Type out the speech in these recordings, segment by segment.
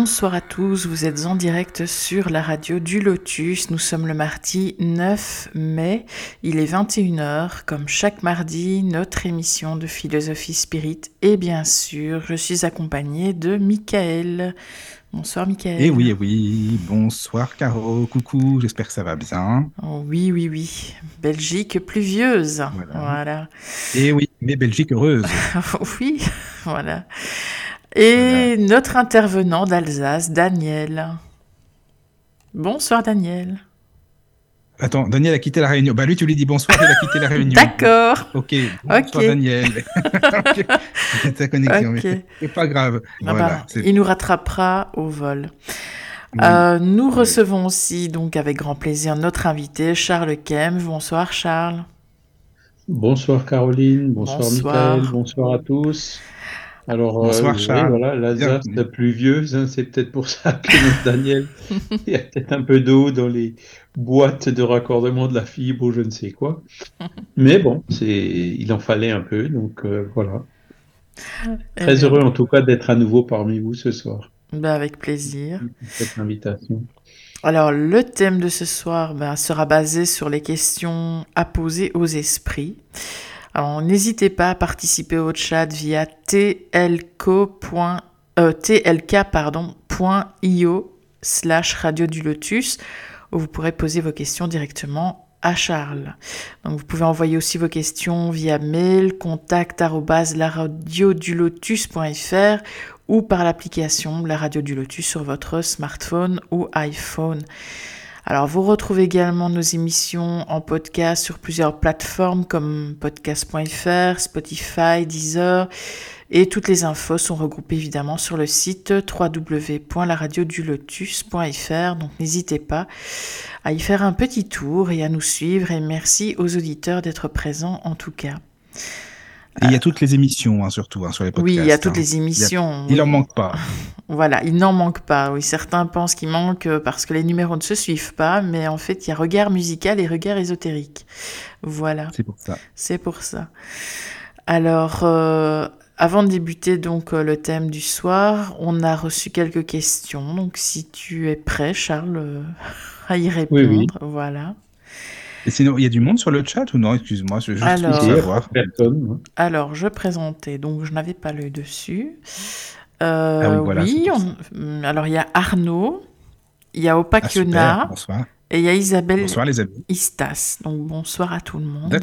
Bonsoir à tous, vous êtes en direct sur la radio du Lotus. Nous sommes le mardi 9 mai, il est 21h, comme chaque mardi, notre émission de philosophie spirit. Et bien sûr, je suis accompagnée de Michael. Bonsoir Michael. Eh oui, eh oui, bonsoir Caro, coucou, j'espère que ça va bien. Oh, oui, oui, oui, Belgique pluvieuse. Voilà. voilà. Et eh oui, mais Belgique heureuse. oui, voilà. Et notre intervenant d'Alsace, Daniel. Bonsoir Daniel. Attends, Daniel a quitté la réunion. Bah lui, tu lui dis bonsoir, il a quitté la réunion. D'accord. Ok. Bonsoir Daniel. Ta connexion, okay. c'est pas grave. Ah voilà, bah, il nous rattrapera au vol. Oui. Euh, nous oui. recevons aussi, donc avec grand plaisir, notre invité Charles Kem. Bonsoir Charles. Bonsoir Caroline. Bonsoir, bonsoir. Michael. Bonsoir à tous. Alors, Bonsoir, euh, Charles. Oui, voilà, l'Alsace la pluvieuse, hein, c'est peut-être pour ça que notre Daniel, il y a peut-être un peu d'eau dans les boîtes de raccordement de la fibre ou je ne sais quoi. Mais bon, c'est, il en fallait un peu, donc euh, voilà. Très bien. heureux en tout cas d'être à nouveau parmi vous ce soir. Ben, avec plaisir. Cette invitation. Alors, le thème de ce soir ben, sera basé sur les questions à poser aux esprits. Alors, n'hésitez pas à participer au chat via tlk.io euh, slash radio du lotus où vous pourrez poser vos questions directement à Charles. Vous pouvez envoyer aussi vos questions via mail contact lotus.fr ou par l'application La Radio du Lotus sur votre smartphone ou iPhone. Alors, vous retrouvez également nos émissions en podcast sur plusieurs plateformes comme podcast.fr, Spotify, Deezer, et toutes les infos sont regroupées évidemment sur le site www.laradiodulotus.fr. Donc, n'hésitez pas à y faire un petit tour et à nous suivre. Et merci aux auditeurs d'être présents en tout cas. Et il y a toutes les émissions, hein, surtout, hein, sur les podcasts. Oui, il y a toutes hein. les émissions. Il n'en manque pas. Voilà, il n'en manque pas. Oui, certains pensent qu'il manque parce que les numéros ne se suivent pas, mais en fait, il y a regard musical et regard ésotérique. Voilà. C'est pour ça. C'est pour ça. Alors, euh, avant de débuter donc le thème du soir, on a reçu quelques questions. Donc, si tu es prêt, Charles, euh, à y répondre, oui, oui. voilà. Et sinon, il y a du monde sur le chat ou non? Excuse-moi, je juste alors, savoir. Alors, je présentais, donc je n'avais pas l'œil dessus. Euh, ah oui, voilà, oui on... alors il y a Arnaud, il y a Opakiona, ah, et il y a Isabelle bonsoir, les amis. Istas. Donc bonsoir à tout le monde.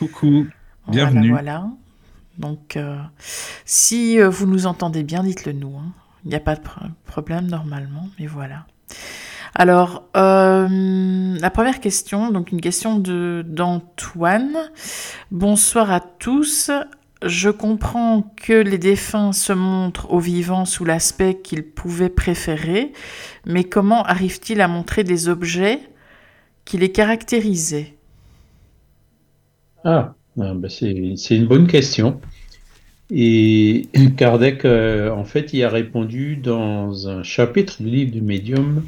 Coucou, bienvenue. Voilà, voilà. Donc euh, si euh, vous nous entendez bien, dites-le nous. Hein. Il n'y a pas de pr problème normalement, mais voilà. Alors, euh, la première question, donc une question d'Antoine. Bonsoir à tous. Je comprends que les défunts se montrent aux vivants sous l'aspect qu'ils pouvaient préférer, mais comment arrivent-ils à montrer des objets qui les caractérisaient? Ah, ben c'est une bonne question. Et Kardec, euh, en fait, y a répondu dans un chapitre du livre du médium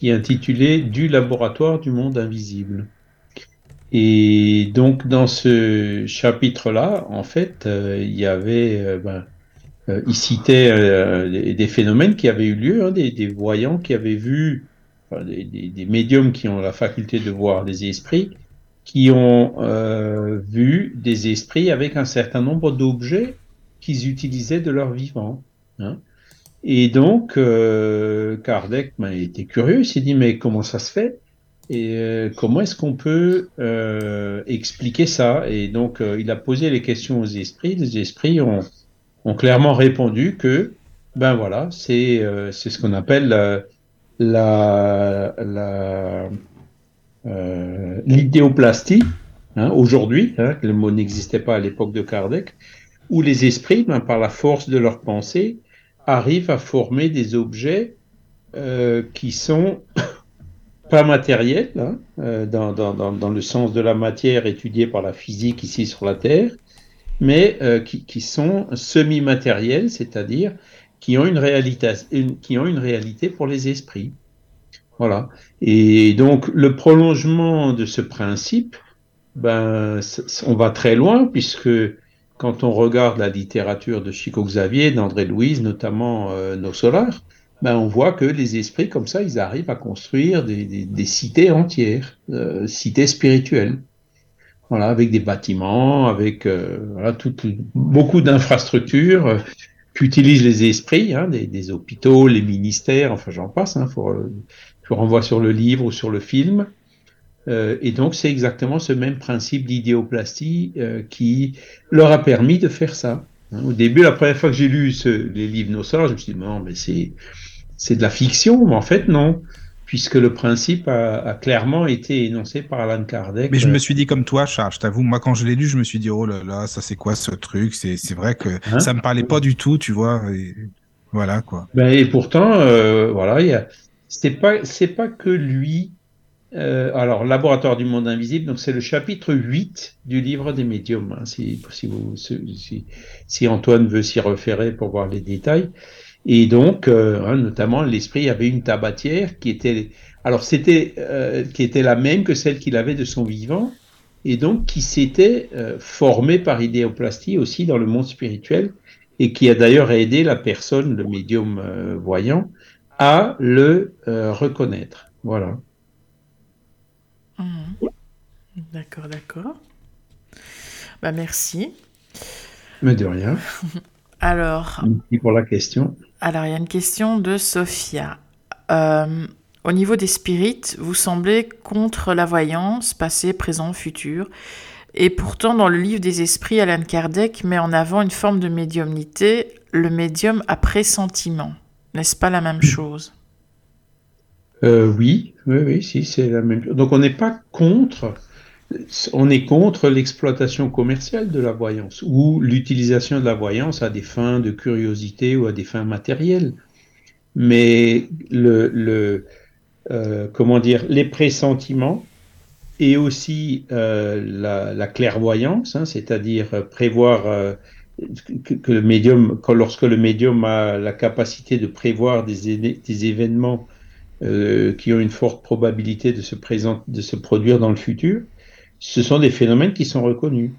qui est intitulé Du laboratoire du monde invisible. Et donc dans ce chapitre-là, en fait, euh, il y avait, euh, ben, euh, il citait des, phénomènes qui avaient eu lieu, hein, des, voyants qui avaient vu, des, médiums qui ont la faculté de voir des esprits, qui ont vu des esprits avec un certain nombre d'objets qu'ils utilisaient de leur vivant. Hein. Et donc, euh, Kardec ben, était curieux, il s'est dit, mais comment ça se fait? Et euh, comment est-ce qu'on peut euh, expliquer ça? Et donc, euh, il a posé les questions aux esprits. Les esprits ont, ont clairement répondu que, ben voilà, c'est euh, c'est ce qu'on appelle la la, la euh, l'idéoplastie. Hein, Aujourd'hui, hein, le mot n'existait pas à l'époque de Kardec, où les esprits, ben, par la force de leur pensée, arrivent à former des objets qui sont pas matériels, hein, dans, dans, dans, le sens de la matière étudiée par la physique ici sur la Terre, mais qui, qui, sont semi-matériels, c'est-à-dire qui ont une réalité, qui ont une réalité pour les esprits. Voilà. Et donc le prolongement de ce principe, ben, on va très loin puisque quand on regarde la littérature de Chico Xavier, d'André Louise, notamment euh, Nos Solars, ben, on voit que les esprits comme ça, ils arrivent à construire des, cités entières, euh, cités spirituelles. Voilà, avec des bâtiments, avec euh, beaucoup d'infrastructures qu'utilisent les esprits, hein, des, des, hôpitaux, les ministères, enfin j'en passe, hein, faut, je renvoie sur le livre ou sur le film. Euh, et donc c'est exactement ce même principe d'idéoplastie euh, qui leur a permis de faire ça. Hein, au début, la première fois que j'ai lu ce, les livres Nossor, je me suis dit non, mais c'est c'est de la fiction, mais en fait non puisque le principe a, clairement été énoncé par Alan Kardec. Mais je me suis dit comme toi, Charles, je t'avoue, moi quand je l'ai lu, je me suis dit, oh là là, ça c'est quoi ce truc? C'est vrai que hein? ça me parlait pas du tout, tu vois. Et voilà quoi. Ben, et pourtant, euh, voilà, il c'est pas, c'est pas que lui. Euh, alors, Laboratoire du monde invisible, donc c'est le chapitre 8 du livre des médiums, hein, si, si, vous, si, si, Antoine veut s'y référer pour voir les détails. Et donc, euh, hein, notamment, l'esprit avait une tabatière qui était, alors c'était, euh, qui était la même que celle qu'il avait de son vivant, et donc qui s'était euh, formée par idéoplastie aussi dans le monde spirituel, et qui a d'ailleurs aidé la personne, le médium voyant, à le reconnaître. Voilà. D'accord, d'accord. Bah merci. Mais de rien. Alors. Merci pour la question. Alors, il y a une question de Sophia. Euh, au niveau des spirites, vous semblez contre la voyance, passé, présent, futur. Et pourtant, dans le livre des esprits, Alan Kardec met en avant une forme de médiumnité, le médium à pressentiment. N'est-ce pas la même chose? Euh, Oui, oui, oui, si, c'est la même chose. Donc, on n'est pas contre on est contre l'exploitation commerciale de la voyance ou l'utilisation de la voyance à des fins de curiosité ou à des fins matérielles. Mais le, euh, comment dire, les pressentiments et aussi euh, la, clairvoyance, hein, c'est-à-dire prévoir euh, que, le médium, lorsque le médium a la capacité de prévoir des, événements qui ont une forte probabilité de se, de se produire dans le futur, ce sont des phénomènes qui sont reconnus.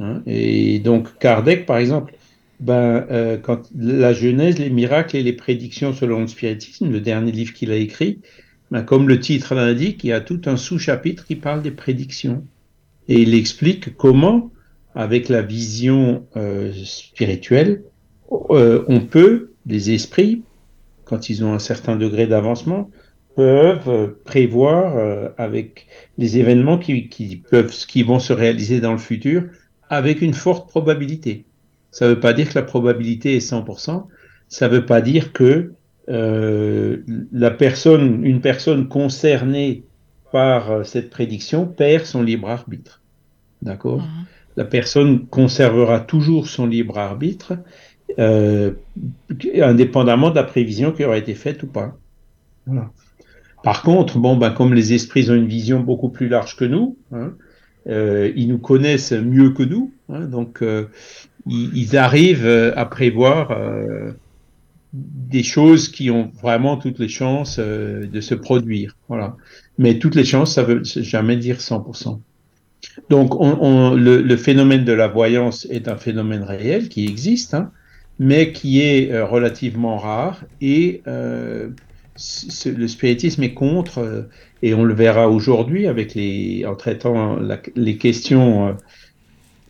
Hein. Et donc Kardec, par exemple, ben, euh, quand la Genèse, les miracles et les prédictions selon le spiritisme, le dernier livre qu'il a écrit, ben, comme le titre l'indique, il y a tout un sous-chapitre qui parle des prédictions. Et il explique comment, avec la vision euh, spirituelle, euh, on peut, les esprits, quand ils ont un certain degré d'avancement, peuvent prévoir euh, avec les événements qui, qui, peuvent, qui vont se réaliser dans le futur avec une forte probabilité. Ça ne veut pas dire que la probabilité est 100%, ça ne veut pas dire que euh, la personne, une personne concernée par euh, cette prédiction perd son libre arbitre. D'accord? Mhm. La personne conservera toujours son libre arbitre, euh, indépendamment de la prévision qui aura été faite ou pas. Voilà. Par contre, bon, ben, comme les esprits ont une vision beaucoup plus large que nous, hein, euh, ils nous connaissent mieux que nous, hein, donc euh, ils, arrivent euh, à prévoir des choses qui ont vraiment toutes les chances de se produire. Voilà. Mais toutes les chances, ça veut jamais dire 100%. Donc, le, phénomène de la voyance est un phénomène réel qui existe, hein, mais qui est relativement rare et le spiritisme est contre, euh, et on le verra aujourd'hui avec les, en traitant les questions euh,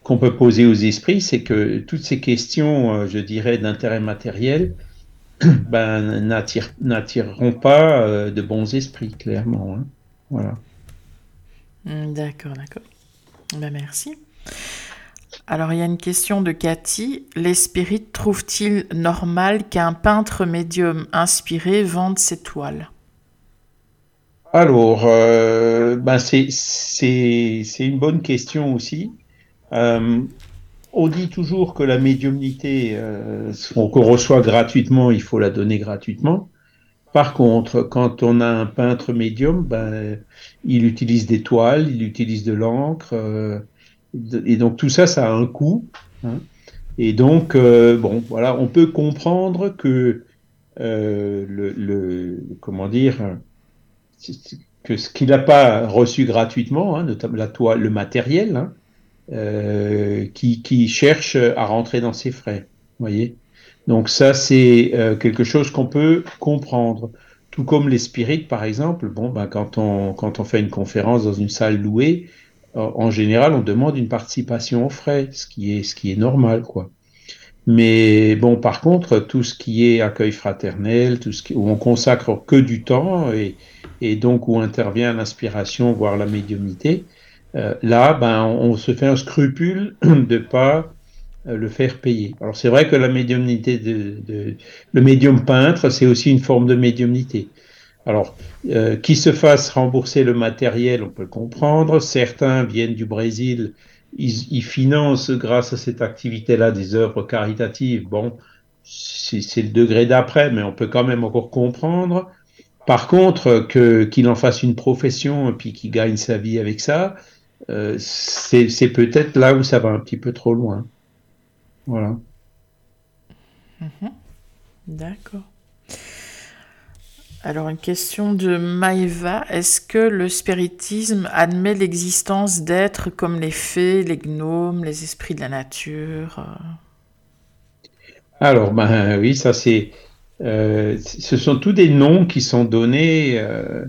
qu'on peut poser aux esprits, c'est que toutes ces questions, euh, je dirais, d'intérêt matériel, ben, n'attireront pas de bons esprits, clairement. Hein. Voilà. D'accord, d'accord. Ben, merci. Alors, il y a une question de Cathy. Les spirites trouvent-ils normal qu'un peintre médium inspiré vende ses toiles? Alors, euh, ben c'est une bonne question aussi. Euh, on dit toujours que la médiumnité euh, qu'on reçoit gratuitement, il faut la donner gratuitement. Par contre, quand on a un peintre médium, ben, il utilise des toiles, il utilise de l'encre, et donc tout ça, ça a un coût. Hein. Et donc, euh, bon, voilà, on peut comprendre que euh, le, comment dire, que ce qu'il n'a pas reçu gratuitement, hein, notamment la toile, le matériel, hein, qui, qui, cherche à rentrer dans ses frais. Voyez. Donc ça, c'est quelque chose qu'on peut comprendre. Tout comme les spirites, par exemple, bon, ben, quand, on, quand on fait une conférence dans une salle louée, en général, on demande une participation aux frais, ce qui est, normal, quoi. Mais bon, par contre, tout ce qui est accueil fraternel, tout ce qui, où on consacre que du temps et, et donc où intervient l'inspiration, voire la médiumnité, euh, là, ben, on, se fait un scrupule de pas euh, le faire payer. Alors c'est vrai que la médiumnité de, de le médium peintre, c'est aussi une forme de médiumnité. Alors, euh, qui se fasse rembourser le matériel, on peut le comprendre. Certains viennent du Brésil, ils, financent grâce à cette activité-là des œuvres caritatives. Bon, c'est le degré d'après, mais on peut quand même encore comprendre. Par contre, qu'il en fasse une profession et puis qu'il gagne sa vie avec ça, euh, c'est peut-être là où ça va un petit peu trop loin. Voilà. Mhm. D'accord. Alors, une question de Maïva. Est-ce que le spiritisme admet l'existence d'êtres comme les fées, les gnomes, les esprits de la nature Alors, ben oui, ça c'est. Euh, ce sont tous des noms qui sont donnés. Euh,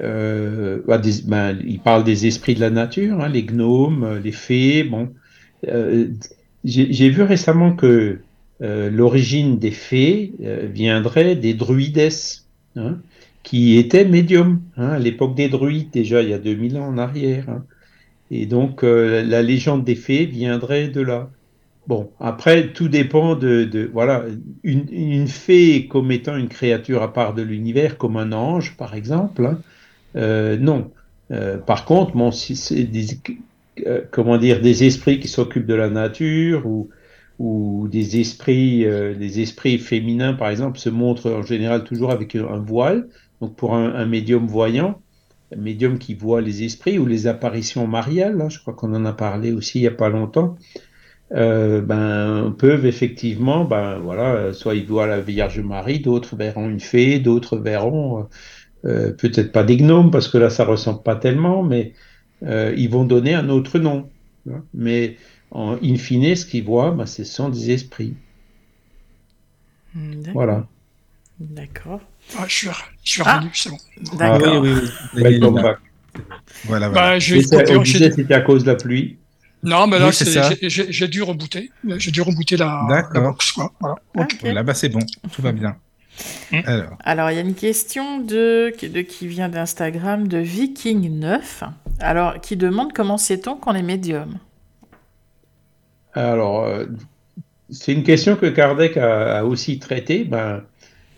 euh, ben, il parle des esprits de la nature, hein, les gnomes, les fées. Bon, j'ai vu récemment que l'origine des fées viendrait des druides. Hein, qui était médium hein, à l'époque des druides, déjà il y a 2000 ans en arrière. Hein. Et donc euh, la légende des fées viendrait de là. Bon, après, tout dépend de, voilà, une, fée comme étant une créature à part de l'univers, comme un ange, par exemple, euh, non. Euh, par contre, bon, si c'est des, comment dire, des esprits qui s'occupent de la nature ou, où des esprits, euh, des esprits féminins, par exemple, se montrent en général toujours avec un voile. Donc pour un, médium voyant, un médium qui voit les esprits ou les apparitions mariales, hein, je crois qu'on en a parlé aussi il n'y a pas longtemps, euh, ben, peuvent effectivement, ben, voilà, soit ils voient la Vierge Marie, d'autres verront une fée, d'autres verront euh, peut-être pas des gnomes, parce que là ça ressemble pas tellement, mais ils vont donner un autre nom. Hein. Mais en in fine, ce qu'ils voient, bah, ce sont des esprits. Voilà. D'accord. Ah, je suis, je suis revenu, c'est bon. D'accord. Ah, oui, oui, oui. Voilà, voilà. Bah, C'était à cause de la pluie. Non, mais là, j'ai dû rebooter. J'ai dû rebooter la, la box. Voilà. Okay. Là, bas c'est bon. Tout va bien. Hmm. Alors. Alors, il y a une question de, de qui vient d'Instagram de Viking9. Alors, qui demande comment sait-on qu'on est médium? Alors, euh, c'est une question que Kardec a, aussi traitée. Ben,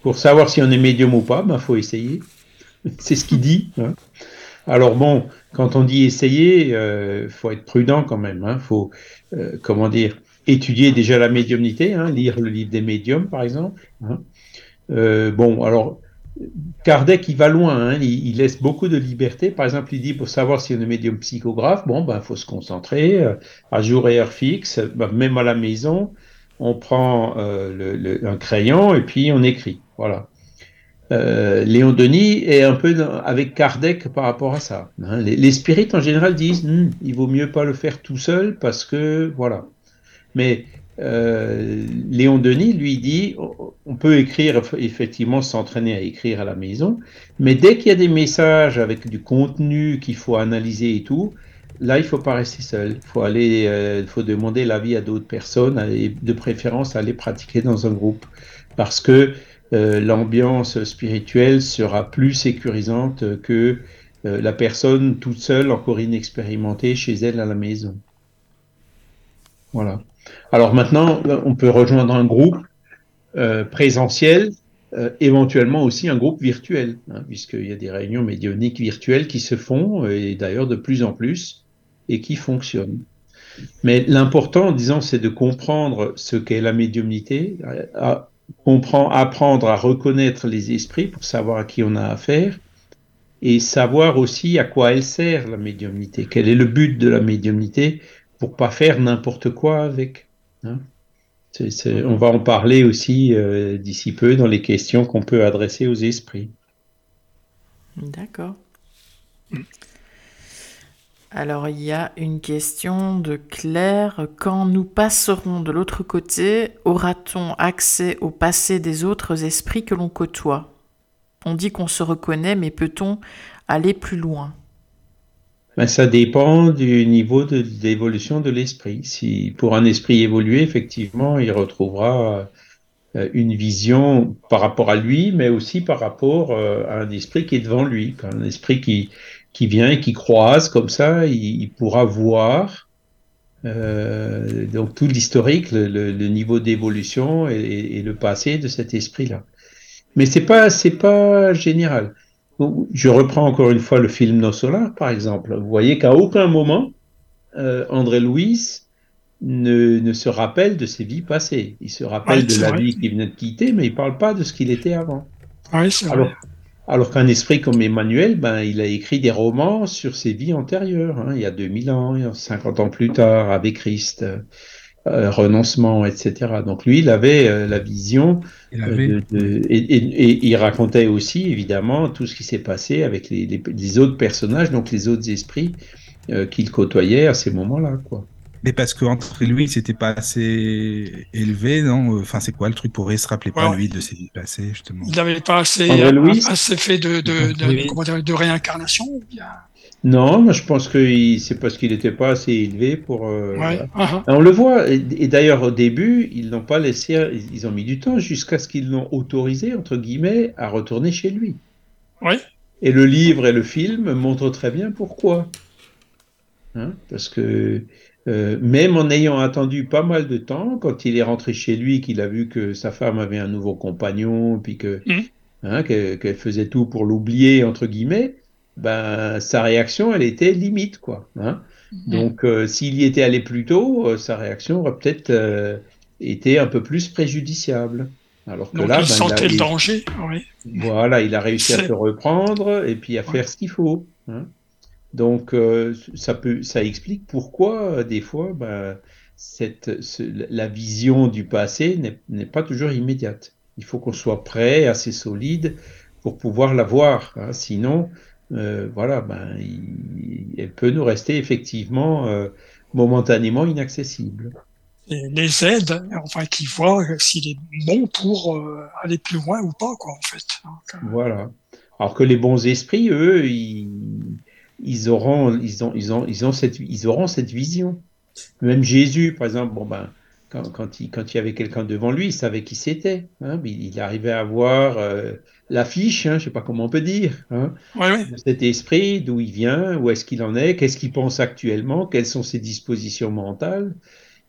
pour savoir si on est médium ou pas, il ben, faut essayer. c'est ce qu'il dit. Hein. Alors bon, quand on dit essayer, il euh, faut être prudent quand même. Il hein. faut, euh, comment dire, étudier déjà la médiumnité, hein, lire le livre des médiums, par exemple. bon, alors, Kardec, il va loin, hein. il, laisse beaucoup de liberté. Par exemple, il dit pour savoir si on est médium psychographe, bon, ben, faut se concentrer euh, à jour et heure fixe, ben, même à la maison, on prend euh, un crayon et puis on écrit. Voilà. Euh, Léon Denis est un peu avec Kardec par rapport à ça. Hein. Les, les, spirites en général disent, hm, il vaut mieux pas le faire tout seul parce que voilà. Mais euh, Léon Denis lui dit on peut écrire effectivement s'entraîner à écrire à la maison, mais dès qu'il y a des messages avec du contenu qu'il faut analyser et tout, là il faut pas rester seul. Il faut aller, euh, faut demander l'avis à d'autres personnes, et de préférence aller pratiquer dans un groupe, parce que euh, l'ambiance spirituelle sera plus sécurisante que la personne toute seule, encore inexpérimentée chez elle à la maison. Voilà. Alors maintenant, on peut rejoindre un groupe euh, présentiel, euh, éventuellement aussi un groupe virtuel, hein, puisqu'il y a des réunions médioniques virtuelles qui se font, et d'ailleurs de plus en plus, et qui fonctionnent. Mais l'important, disons, c'est de comprendre ce qu'est la médiumnité, comprend, apprendre à reconnaître les esprits pour savoir à qui on a affaire et savoir aussi à quoi elle sert la médiumnité, quel est le but de la médiumnité pour pas faire n'importe quoi avec. Hein. on va en parler aussi euh, d'ici peu dans les questions qu'on peut adresser aux esprits. D'accord. Alors il y a une question de Claire. Quand nous passerons de l'autre côté, aura-t-on accès au passé des autres esprits que l'on côtoie? On dit qu'on se reconnaît, mais peut-on aller plus loin? Ben, Ça dépend du niveau d'évolution de, l'esprit. Si pour un esprit évolué, effectivement, il retrouvera euh, une vision par rapport à lui, mais aussi par rapport euh, à un esprit qui est devant lui, un esprit qui qui vient et qui croise comme ça, il, pourra voir euh, donc tout l'historique, le, niveau d'évolution et, le passé de cet esprit-là. Mais c'est pas c'est pas général. Je reprends encore une fois le film Nos Solar, par exemple. Vous voyez qu'à aucun moment euh, André Louis ne, ne, se rappelle de ses vies passées. Il se rappelle de la vie qu'il venait de quitter, mais il parle pas de ce qu'il était avant. Vrai. Alors qu'un esprit comme Emmanuel, ben, il a écrit des romans sur ses vies antérieures, hein, il y a 2000 ans, 50 ans plus tard, avec Christ, euh, renoncement, etc. Donc lui, il avait euh, la vision, euh, de, et, il racontait aussi, évidemment, tout ce qui s'est passé avec les, les, autres personnages, donc les autres esprits qu'il côtoyait à ces moments-là, quoi. Mais parce qu'entre lui, c'était pas assez élevé, non? Enfin, c'est quoi le truc pour se rappeler pas, lui, de ses vies passées, justement? Il n'avait pas assez, assez fait de, de, de, de réincarnation Non, je pense que c'est parce qu'il n'était pas assez élevé pour. Euh, uh-huh. On le voit, et, d'ailleurs au début, ils n'ont pas laissé, ils ont mis du temps jusqu'à ce qu'ils l'ont autorisé, entre guillemets, à retourner chez lui. Oui. Et le livre et le film montrent très bien pourquoi. Hein parce que euh, même en ayant attendu pas mal de temps, quand il est rentré chez lui, qu'il a vu que sa femme avait un nouveau compagnon, puis que mmh. hein, qu'elle faisait tout pour l'oublier entre guillemets, ben sa réaction, elle était limite quoi. Hein. Mmh. Donc euh, s'il y était allé plus tôt, euh, sa réaction aurait peut-être été un peu plus préjudiciable. Alors que là, il ben, sentait le danger. Voilà, il a réussi à se reprendre et puis à faire ce qu'il faut. Hein. Donc, euh, ça, peut, ça explique pourquoi, euh, des fois, cette, la vision du passé n'est pas toujours immédiate. Il faut qu'on soit prêt, assez solide, pour pouvoir la voir. Hein. Sinon, euh, voilà, ben, elle peut nous rester effectivement momentanément inaccessible. Et les aides, enfin, qui voient s'il est bon pour aller plus loin ou pas, quoi, en fait. voilà. Alors que les bons esprits, eux, ils, ils auront, ils ont, ils ont, ils ont cette, ils auront cette vision. Même Jésus, par exemple, bon ben, quand, quand, il, quand il y avait quelqu'un devant lui, il savait qui c'était. Hein, il, arrivait à voir euh, l'affiche, hein, je sais pas comment on peut dire, hein, cet esprit, d'où il vient, où est-ce qu'il en est, qu'est-ce qu'il pense actuellement, quelles sont ses dispositions mentales.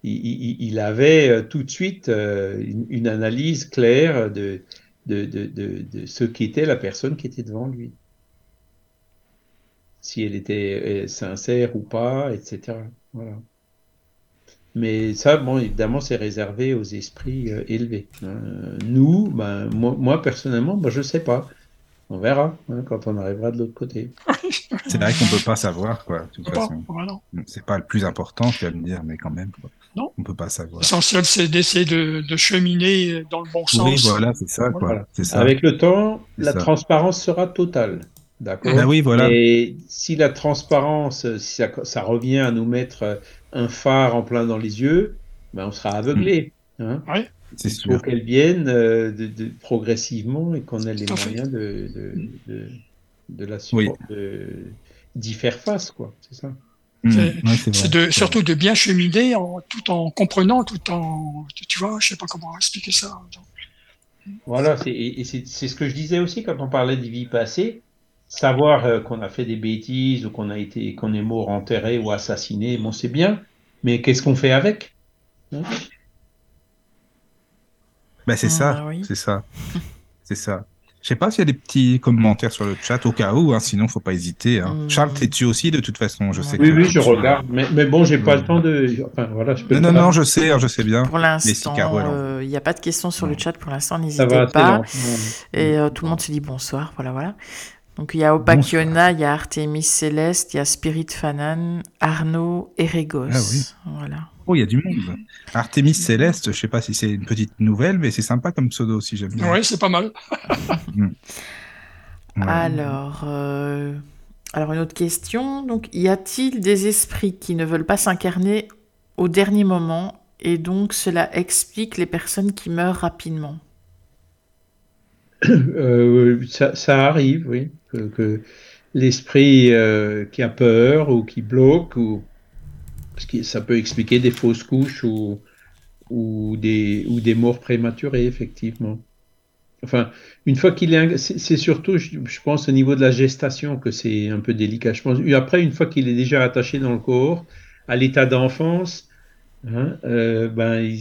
Il, il, avait euh, tout de suite euh, une, analyse claire de, de, de, de, de ce qu'était la personne qui était devant lui si elle était euh, sincère ou pas, etc. Voilà. Mais ça, bon, évidemment, c'est réservé aux esprits euh, élevés. Hein. nous, ben, moi, personnellement, ben, je ne sais pas. On verra hein, quand on arrivera de l'autre côté. c'est vrai qu'on ne peut pas savoir, quoi, de toute façon. C'est pas le plus important, tu vas me dire, mais quand même, Non. on ne peut pas savoir. L'essentiel, c'est d'essayer de, cheminer dans le bon sens. Oui, voilà, c'est ça, quoi. Ça. Avec le temps, la transparence sera totale. D'accord. Ben oui, voilà. Et si la transparence, si ça, revient à nous mettre un phare en plein dans les yeux, ben on sera aveuglé. Mm. Hein oui. C'est sûr. Pour qu'elle vienne euh, de, progressivement et qu'on ait les moyens de, de, de, la d'y faire face, quoi. C'est ça. Mm. C'est de, surtout de bien cheminer en, tout en comprenant, tout en, tu vois, je sais pas comment expliquer ça. Voilà, et c'est ce que je disais aussi quand on parlait des vies passées savoir euh, qu'on a fait des bêtises ou qu'on a été qu'on est mort enterré ou assassiné, bon c'est bien, mais qu'est-ce qu'on fait avec? Bah, c'est ah, ça, bah c'est ça, c'est ça. Je sais pas s'il y a des petits commentaires sur le chat au cas où, hein, sinon faut pas hésiter. Hein. Hmm. Charles, t'es dessus aussi de toute façon, je sais. Oui, oui, je regarde, mais, mais bon, j'ai pas le temps de. Enfin, voilà, je peux non, non, non, je sais, je sais bien. Pour l'instant, euh, il n'y a pas de questions sur le chat pour l'instant, n'hésitez pas. Et euh, tout le monde se dit bonsoir, voilà, voilà. Donc il y a Opakiona, il y a Artemis Céleste, il y a Spirit Fanan, Arnaud et Regos. Ah oui. Voilà. Oh, il y a du monde. Artemis Céleste, je sais pas si c'est une petite nouvelle, mais c'est sympa comme pseudo aussi, j'aime bien. Oui, c'est pas mal. Mm. Alors, euh, alors, une autre question. Donc, y a-t-il des esprits qui ne veulent pas s'incarner au dernier moment et donc cela explique les personnes qui meurent rapidement? Euh, ça, arrive, oui. Que, l'esprit euh, qui a peur ou qui bloque ou que ça peut expliquer des fausses couches ou, ou, des, ou des morts prématurées, effectivement. Enfin, une fois qu'il est. C'est surtout, je, pense, au niveau de la gestation que c'est un peu délicat. Je pense. Après, une fois qu'il est déjà attaché dans le corps, à l'état d'enfance, hein, euh, ben, il,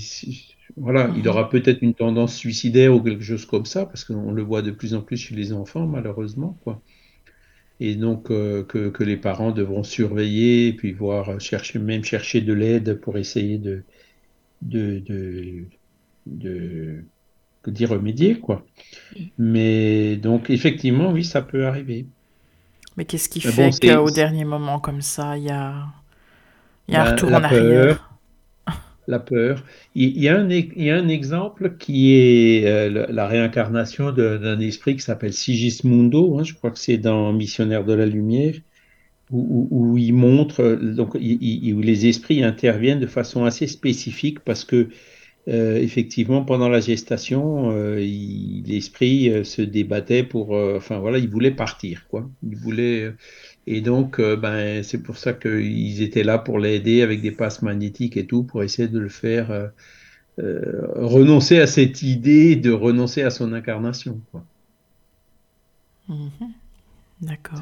voilà, il aura peut-être une tendance suicidaire ou quelque chose comme ça, parce qu'on le voit de plus en plus chez les enfants, malheureusement. Quoi et donc euh, que, que, les parents devront surveiller, puis voir chercher, même chercher de l'aide pour essayer de, de, de, de, d'y remédier, quoi. Mais donc, effectivement, oui, ça peut arriver. Mais qu'est-ce qui fait qu'au dernier moment, comme ça, il y a, y a un ben, retour en arrière? La peur. Il y, a un, exemple qui est euh, la réincarnation d'un esprit qui s'appelle Sigismundo, hein, je crois que c'est dans Missionnaire de la Lumière, où, il montre, donc, où les esprits interviennent de façon assez spécifique parce que, euh, effectivement, pendant la gestation, euh, l'esprit se débattait pour, enfin voilà, il voulait partir, quoi. Il voulait et donc, euh, ben, c'est pour ça qu'ils étaient là pour l'aider avec des passes magnétiques et tout, pour essayer de le faire euh, euh, renoncer à cette idée de renoncer à son incarnation. Mhm. D'accord.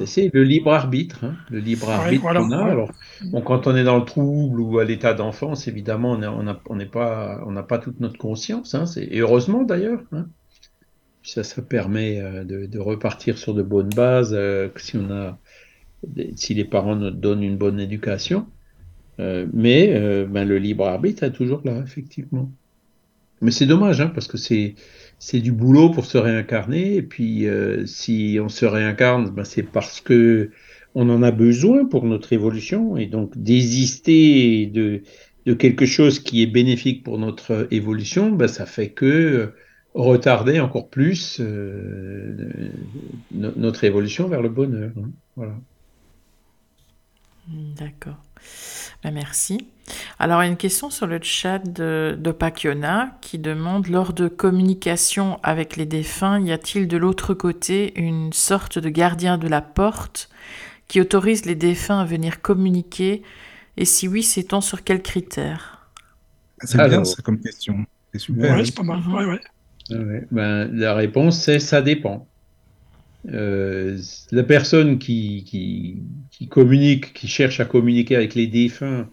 C'est le libre arbitre, hein, le libre arbitre qu'on a. Alors, quand on est dans le trouble ou à l'état d'enfance, évidemment, on n'a on pas, on pas toute notre conscience. Hein, et heureusement d'ailleurs. Hein. Ça, ça permet de, de, repartir sur de bonnes bases. si on a si les parents nous donnent une bonne éducation. Euh, mais euh, ben, le libre arbitre est toujours là, effectivement. Mais c'est dommage, hein, parce que c'est c'est du boulot pour se réincarner. Et puis, euh, si on se réincarne, ben, c'est parce que on en a besoin pour notre évolution. Et donc, désister de, de quelque chose qui est bénéfique pour notre évolution, ben, ça fait que retarder encore plus notre évolution vers le bonheur. Voilà. D'accord. Ben, merci. Alors, une question sur le chat de, de qui demande lors de communication avec les défunts, y a-t-il de l'autre côté une sorte de gardien de la porte qui autorise les défunts à venir communiquer? Et si oui, sait-on sur quels critères C'est bien ça comme question. C'est super. c'est pas mal. Ben, la réponse, c'est ça dépend. Euh, la personne qui, qui, communique, qui cherche à communiquer avec les défunts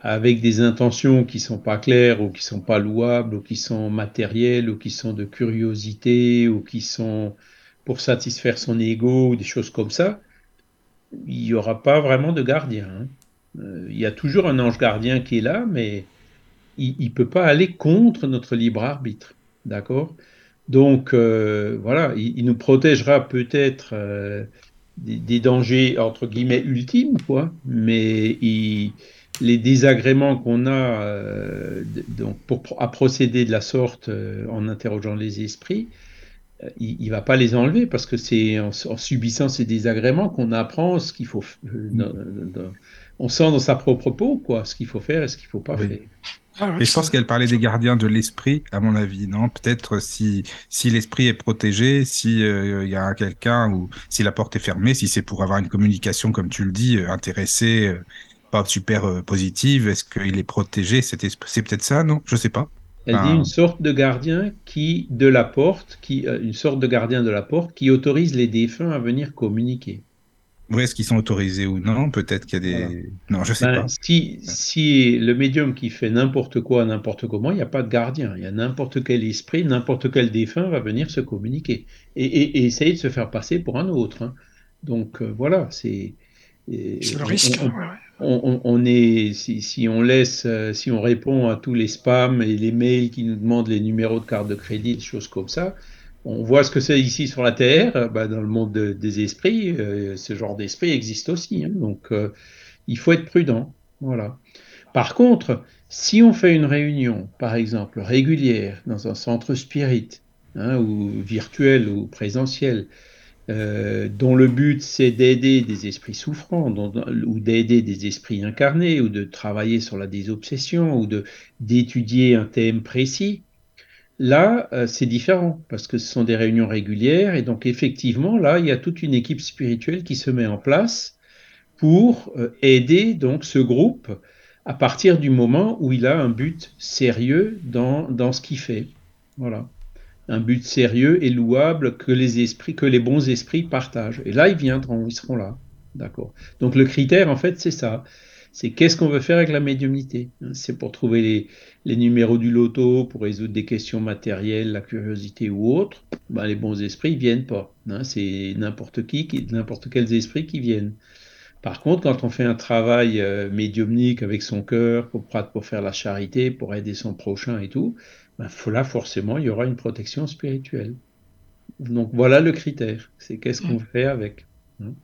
avec des intentions qui sont pas claires ou qui sont pas louables ou qui sont matérielles ou qui sont de curiosité ou qui sont pour satisfaire son ego ou des choses comme ça, il n'y aura pas vraiment de gardien. Hein. Euh, il y a toujours un ange gardien qui est là, mais il ne peut pas aller contre notre libre arbitre. D'accord? Donc euh, voilà, il, nous protégera peut-être euh, des, dangers entre guillemets ultimes, quoi. Mais les désagréments qu'on a euh, donc pour, à procéder de la sorte en interrogeant les esprits, il, ne va pas les enlever parce que c'est en, subissant ces désagréments qu'on apprend ce qu'il faut. on sent dans sa propre peau quoi, ce qu'il faut faire et ce qu'il faut pas faire. Ah et je pense qu'elle parlait des gardiens de l'esprit, à mon avis, non? Peut-être si si l'esprit est protégé, si euh, il y a quelqu'un ou si la porte est fermée, si c'est pour avoir une communication, comme tu le dis, euh, intéressée, euh, pas super positive, est-ce qu'il est protégé C'est peut-être ça, non? Je sais pas. Elle dit une sorte de gardien qui de la porte, qui une sorte de gardien de la porte qui autorise les défunts à venir communiquer. Oui, est-ce qu'ils sont autorisés ou non Peut-être qu'il y a des. Non, je sais ben, pas. Si, si le médium qui fait n'importe quoi, n'importe comment, il n'y a pas de gardien. Il y a n'importe quel esprit, n'importe quel défunt va venir se communiquer et, essayer de se faire passer pour un autre. Hein. Donc euh, voilà, c'est. C'est le risque. On, est, si, si, on laisse, euh, si on répond à tous les spams et les mails qui nous demandent les numéros de carte de crédit, des choses comme ça, on voit ce que c'est ici sur la Terre, euh, bah, dans le monde des esprits, euh, ce genre d'esprit existe aussi. Hein. donc, euh, il faut être prudent. Voilà. Par contre, si on fait une réunion, par exemple, régulière dans un centre spirit, hein, ou virtuel ou présentiel, dont le but c'est d'aider des esprits souffrants, ou d'aider des esprits incarnés, ou de travailler sur la désobsession, ou d'étudier un thème précis, Là, euh, c'est différent parce que ce sont des réunions régulières et donc effectivement, là, il y a toute une équipe spirituelle qui se met en place pour euh, aider donc ce groupe à partir du moment où il a un but sérieux dans, dans ce qu'il fait. Voilà. Un but sérieux et louable que les esprits, que les bons esprits partagent. Et là, ils viendront, ils seront là. D'accord. Donc le critère, en fait, c'est ça c'est qu'est-ce qu'on veut faire avec la médiumnité? C'est pour trouver les, numéros du loto, pour résoudre des questions matérielles, la curiosité ou autre. Ben, les bons esprits ne viennent pas. Hein. c'est n'importe qui, n'importe quels esprits qui viennent. Par contre, quand on fait un travail euh, médiumnique avec son cœur, pour, pour faire la charité, pour aider son prochain et tout, ben, là, forcément, il y aura une protection spirituelle. Donc voilà le critère. C'est qu'est-ce qu'on fait avec. Hein.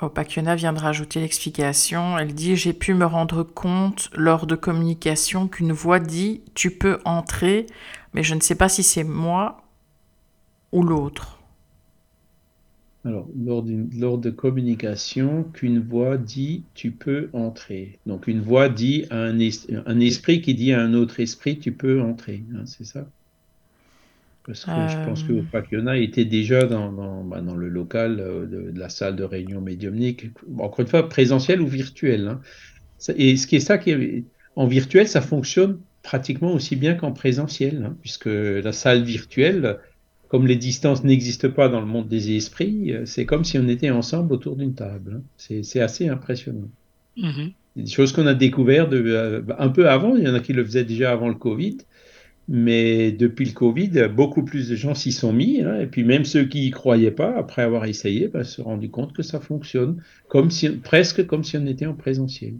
Opakiona vient de rajouter l'explication. Elle dit J'ai pu me rendre compte lors de communication qu'une voix dit Tu peux entrer, mais je ne sais pas si c'est moi ou l'autre. Alors, lors, de communication, qu'une voix dit tu peux entrer. Donc, une voix dit à un, un, esprit qui dit à un autre esprit tu peux entrer. Hein, c'est ça? Parce que je pense que Opakiona était déjà dans, dans, bah, dans le local euh, de, la salle de réunion médiumnique, encore une fois, présentiel ou virtuel. Hein. Et ce qui est ça, qui est, en virtuel, ça fonctionne pratiquement aussi bien qu'en présentiel, hein, puisque la salle virtuelle, comme les distances n'existent pas dans le monde des esprits, euh, c'est comme si on était ensemble autour d'une table. Hein. C'est assez impressionnant. Mm-hmm. Des choses qu'on a découvertes euh, un peu avant, il y en a qui le faisaient déjà avant le Covid, mais depuis le Covid, beaucoup plus de gens s'y sont mis. Hein, et puis même ceux qui y croyaient pas, après avoir essayé, bah, se sont rendus compte que ça fonctionne, comme si, presque comme si on était en présentiel.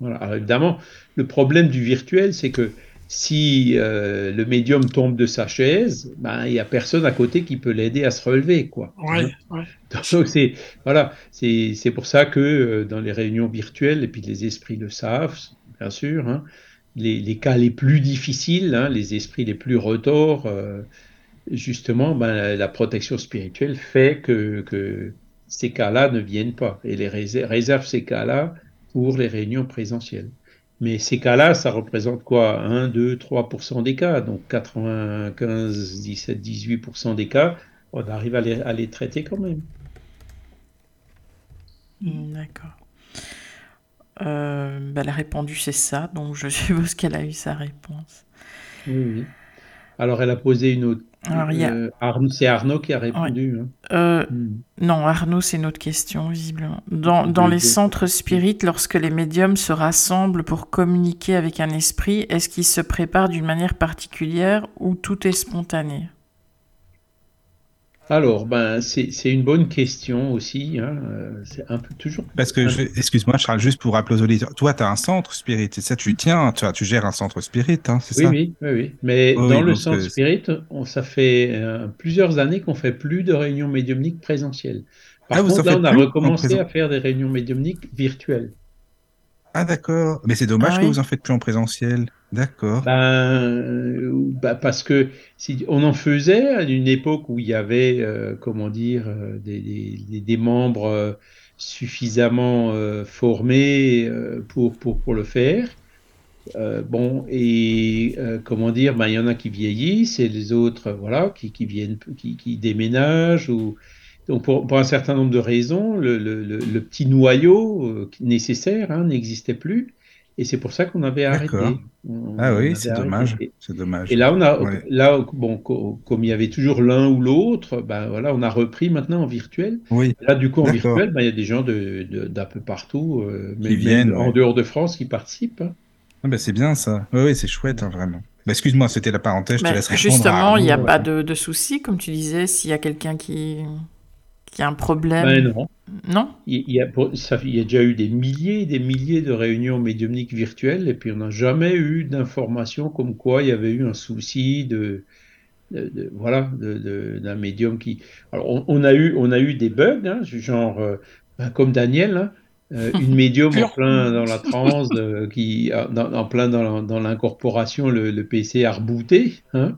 Voilà. Alors évidemment, le problème du virtuel, c'est que si euh, le médium tombe de sa chaise, ben, il n'y a personne à côté qui peut l'aider à se relever. Quoi. Ouais, ouais. Donc c'est voilà, c'est pour ça que euh, dans les réunions virtuelles, et puis les esprits le savent, bien sûr, hein, les, cas les plus difficiles, hein, les esprits les plus retors, euh, justement, ben, la protection spirituelle fait que, ces cas-là ne viennent pas et les réserve ces cas-là pour les réunions présentielles. Mais ces cas-là, ça représente quoi? 1, 2, 3% des cas. Donc 95, 17, 18% des cas, on arrive à les, à les traiter quand même. D'accord. Euh, bah, elle a répondu c'est ça, donc je suppose qu'elle a eu sa réponse. Oui, oui. Alors elle a posé une autre. Euh, c'est Arnaud qui a répondu. Hein. Euh, hmm. Non, Arnaud, c'est une autre question, visiblement. Dans, dans les centres spirites, lorsque les médiums se rassemblent pour communiquer avec un esprit, est-ce qu'ils se préparent d'une manière particulière ou tout est spontané? Alors, ben, c'est une bonne question aussi. Hein. Euh, c'est un peu toujours. Parce que, excuse-moi, Charles, juste pour rappeler aux auditeurs, toi, tu as un centre spirit, et ça, tu tiens, tu, tu gères un centre spirit, hein, c'est oui, ça? oui, oui, oui. Mais dans le centre euh, spirit, on, ça fait euh, plusieurs années qu'on fait plus de réunions médiumniques présentielles. Par ah, contre, là, on a recommencé à faire des réunions médiumniques virtuelles. Ah d'accord, mais c'est dommage ah que vous en faites plus en présentiel. D'accord. Ben, euh, bah, parce que si on en faisait à une époque où il y avait, euh, comment dire, euh, des, des, des, membres suffisamment formés pour, pour, pour, le faire. bon, et comment dire, ben, il y en a qui vieillissent et les autres, voilà, qui, qui viennent, qui, qui déménagent ou donc pour, un certain nombre de raisons, le, petit noyau euh, nécessaire hein, n'existait plus. Et c'est pour ça qu'on avait arrêté. ah oui, c'est dommage. C'est dommage. Et là, on a, là, bon, comme il y avait toujours l'un ou l'autre, ben voilà, on a repris maintenant en virtuel. Oui. là, du coup, en virtuel, ben, il y a des gens de, d'un peu partout, euh, mais, viennent, en dehors de France, qui participent. Hein. Ah ben, c'est bien ça. Oui, oui c'est chouette, hein, vraiment. Ben, excuse-moi, c'était la parenthèse, je te laisse répondre. Justement, il n'y a pas de, de souci, comme tu disais, s'il y a quelqu'un qui, qui a un problème. Ben non. Non? Il y, a, ça, il y a déjà eu des milliers et des milliers de réunions médiumniques virtuelles et puis on n'a jamais eu d'informations comme quoi il y avait eu un souci de, de, voilà d'un médium qui. Alors on, a eu on a eu des bugs hein, genre euh, ben, comme Daniel. Hein, euh, une médium en plein dans la transe, euh, qui, en plein dans, l'incorporation, le, PC a rebooté. Hein,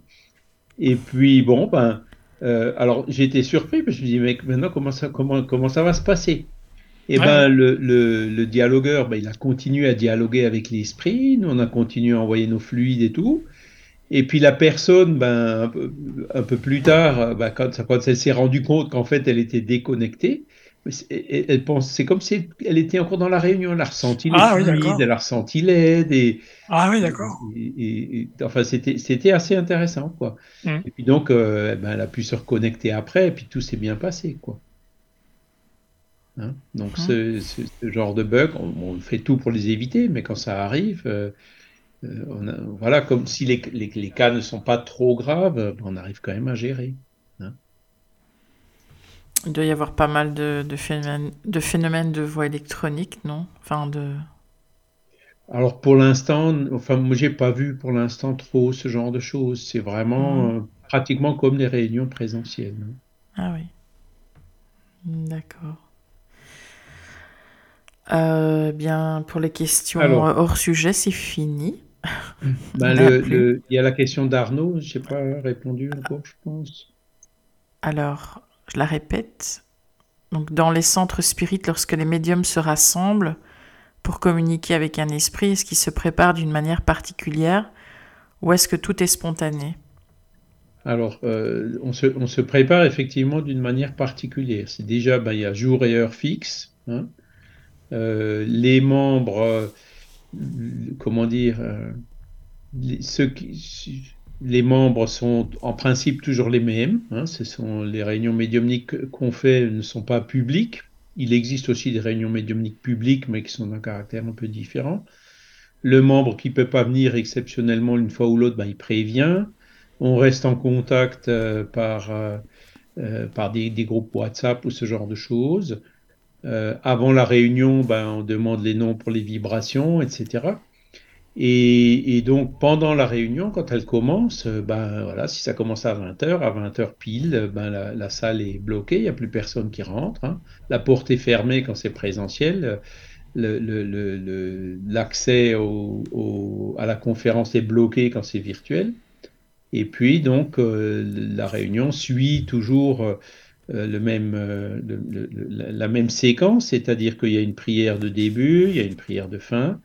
et puis, bon, ben, euh, alors j'ai été surpris parce que je me dis, mec, maintenant comment ça, comment, comment ça va se passer? Et eh ben le, le, dialogueur, ben, il a continué à dialoguer avec l'esprit, nous on a continué à envoyer nos fluides et tout. Et puis la personne, ben, un, peu, plus tard, ben, quand, quand elle s'est rendue compte qu'en fait elle était déconnectée, elle pense, c'est comme si elle était encore dans la réunion, elle a ressenti les ah, fluides, elle a ressenti l'aide et ah oui d'accord. enfin c'était assez intéressant quoi. Mmh. Et puis donc euh, eh ben, elle a pu se reconnecter après et puis tout s'est bien passé quoi. Hein? Donc mmh. ce, genre de bug, on, fait tout pour les éviter, mais quand ça arrive, euh, euh, voilà comme si les, les, les, cas ne sont pas trop graves, on arrive quand même à gérer. Il doit y avoir pas mal de, phénomènes, de phénomènes de voix électronique, non? Enfin, de... Alors pour l'instant, enfin moi j'ai pas vu pour l'instant trop ce genre de choses. C'est vraiment mmh. euh, pratiquement comme des réunions présentielles. Ah oui. D'accord. Euh, bien pour les questions hors sujet, c'est fini. Ben, il y a la question d'Arnaud, je n'ai pas répondu encore, je pense. Alors, je la répète. Donc, dans les centres spirites, lorsque les médiums se rassemblent pour communiquer avec un esprit, est-ce qu'ils se préparent d'une manière particulière ou est-ce que tout est spontané? Alors, euh, on, se, prépare effectivement d'une manière particulière. C'est déjà, ben, il y a jour et heure fixe. Hein. Euh, les membres, euh, comment dire, ceux qui, les membres sont en principe toujours les mêmes. Hein. ce sont les réunions médiumniques qu'on fait ne sont pas publiques. Il existe aussi des réunions médiumniques publiques, mais qui sont d'un caractère un peu différent. Le membre qui peut pas venir exceptionnellement une fois ou l'autre, ben, il prévient. On reste en contact euh, par, euh, euh, par des, groupes WhatsApp ou ce genre de choses. avant la réunion, ben, on demande les noms pour les vibrations, etc. Et, donc, pendant la réunion, quand elle commence, euh, ben voilà, si ça commence à 20h, à 20h pile, ben la, salle est bloquée, il n'y a plus personne qui rentre. Hein. La porte est fermée quand c'est présentiel. L'accès à la conférence est bloqué quand c'est virtuel. Et puis, donc, euh, la réunion suit toujours euh, la même séquence, c'est-à-dire qu'il y a une prière de début, il y a une prière de fin,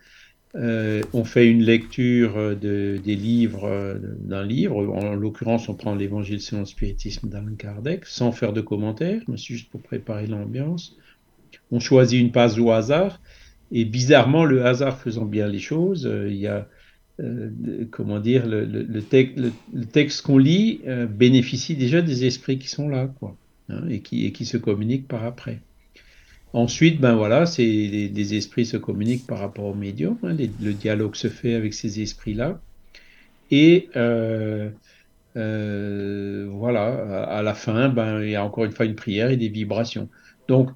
euh, on fait une lecture de, des livres, euh, d'un livre. En l'occurrence, on prend l'Évangile selon le spiritisme d'Alain Kardec, sans faire de commentaires, mais juste pour préparer l'ambiance. On choisit une page au hasard, et bizarrement, le hasard faisant bien les choses, euh, il y a, comment dire, le, texte qu'on lit bénéficie déjà des esprits qui sont là, quoi, hein, et qui se communiquent par après. Ensuite, ben voilà, c'est des, esprits se communiquent par rapport au médium, hein, le dialogue se fait avec ces esprits-là. Et euh, euh, voilà, à, la fin, ben, il y a encore une fois une prière et des vibrations. Donc,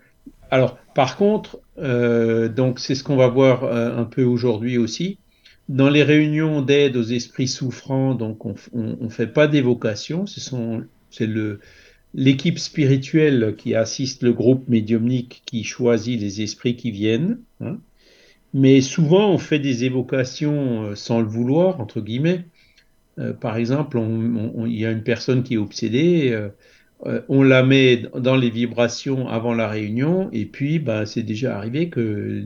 alors, par contre, euh, donc c'est ce qu'on va voir un peu aujourd'hui aussi. Dans les réunions d'aide aux esprits souffrants, donc on ne fait pas d'évocation, c'est le, l'équipe spirituelle qui assiste le groupe médiumnique qui choisit les esprits qui viennent. Hein. Mais souvent, on fait des évocations euh, sans le vouloir, entre guillemets. Euh, par exemple, il y a une personne qui est obsédée, euh, on la met dans les vibrations avant la réunion, et puis bah, c'est déjà arrivé que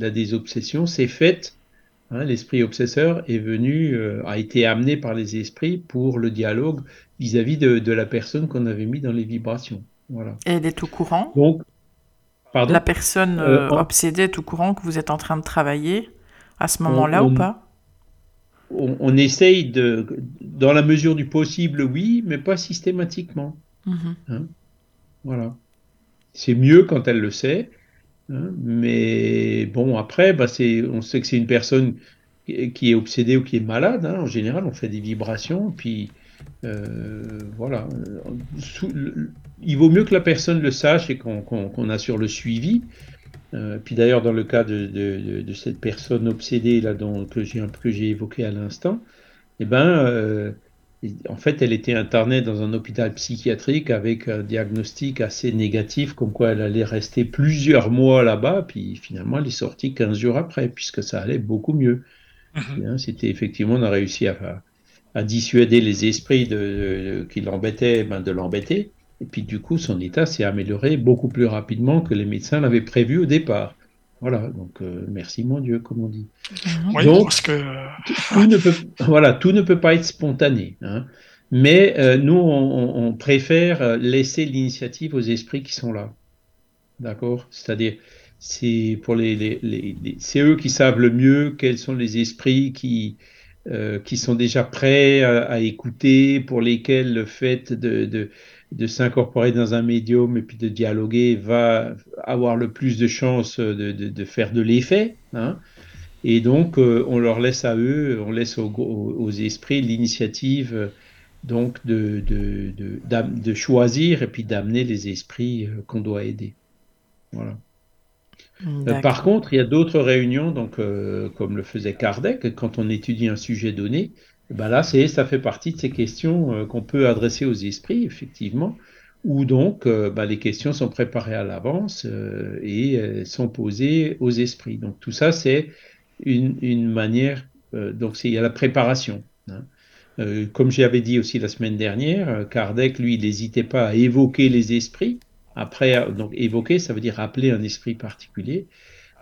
la désobsession s'est faite. Hein, L'esprit obsesseur est venu, a été amené par les esprits pour le dialogue vis-à-vis de, la personne qu'on avait mis dans les vibrations. Voilà. Et elle est au courant? Donc, pardon? La personne euh, euh, obsédée est au courant que vous êtes en train de travailler À ce moment-là ou pas? on, essaye de, dans la mesure du possible, oui, mais pas systématiquement. Mhm. Hein? voilà. C'est mieux quand elle le sait, hein, mais bon, après, bah, on sait que c'est une personne qui est obsédée ou qui est malade. Hein. en général, on fait des vibrations, puis euh, voilà. il vaut mieux que la personne le sache et qu'on assure le suivi. Euh, puis d'ailleurs, dans le cas de, cette personne obsédée là, dont, que j'ai évoqué à l'instant, eh ben, euh, en fait, elle était internée dans un hôpital psychiatrique avec un diagnostic assez négatif, comme quoi elle allait rester plusieurs mois là-bas, puis finalement, elle est sortie 15 jours après, puisque ça allait beaucoup mieux. Mhm. Hein, c'était effectivement, on a réussi à, dissuader les esprits qui l'embêtaient ben, de l'embêter. Et puis du coup, son état s'est amélioré beaucoup plus rapidement que les médecins l'avaient prévu au départ. Voilà, donc euh, merci mon Dieu, comme on dit. Oui, donc, parce que... tout, ne peut, voilà, tout ne peut pas être spontané. Hein. Mais euh, nous, on, préfère laisser l'initiative aux esprits qui sont là. D'accord? C'est-à-dire, c'est pour les, les, les, c'est eux qui savent le mieux quels sont les esprits qui, euh, qui sont déjà prêts à, écouter, pour lesquels le fait de, de de s'incorporer dans un médium et puis de dialoguer va avoir le plus de chances de, faire de l'effet. Hein. Et donc, euh, on leur laisse à eux, on laisse aux, esprits l'initiative euh, donc de, de, choisir et puis d'amener les esprits euh, qu'on doit aider. Voilà. par contre, il y a d'autres réunions, donc, comme le faisait Kardec, quand on étudie un sujet donné, ben là, ça fait partie de ces questions euh, qu'on peut adresser aux esprits, effectivement, où donc euh, ben, les questions sont préparées à l'avance euh, et sont posées aux esprits. Donc tout ça, c'est une, une manière, donc il y a la préparation. Hein. comme j'avais dit aussi la semaine dernière, Kardec, lui, il n'hésitait pas à évoquer les esprits. Après, donc évoquer, ça veut dire appeler un esprit particulier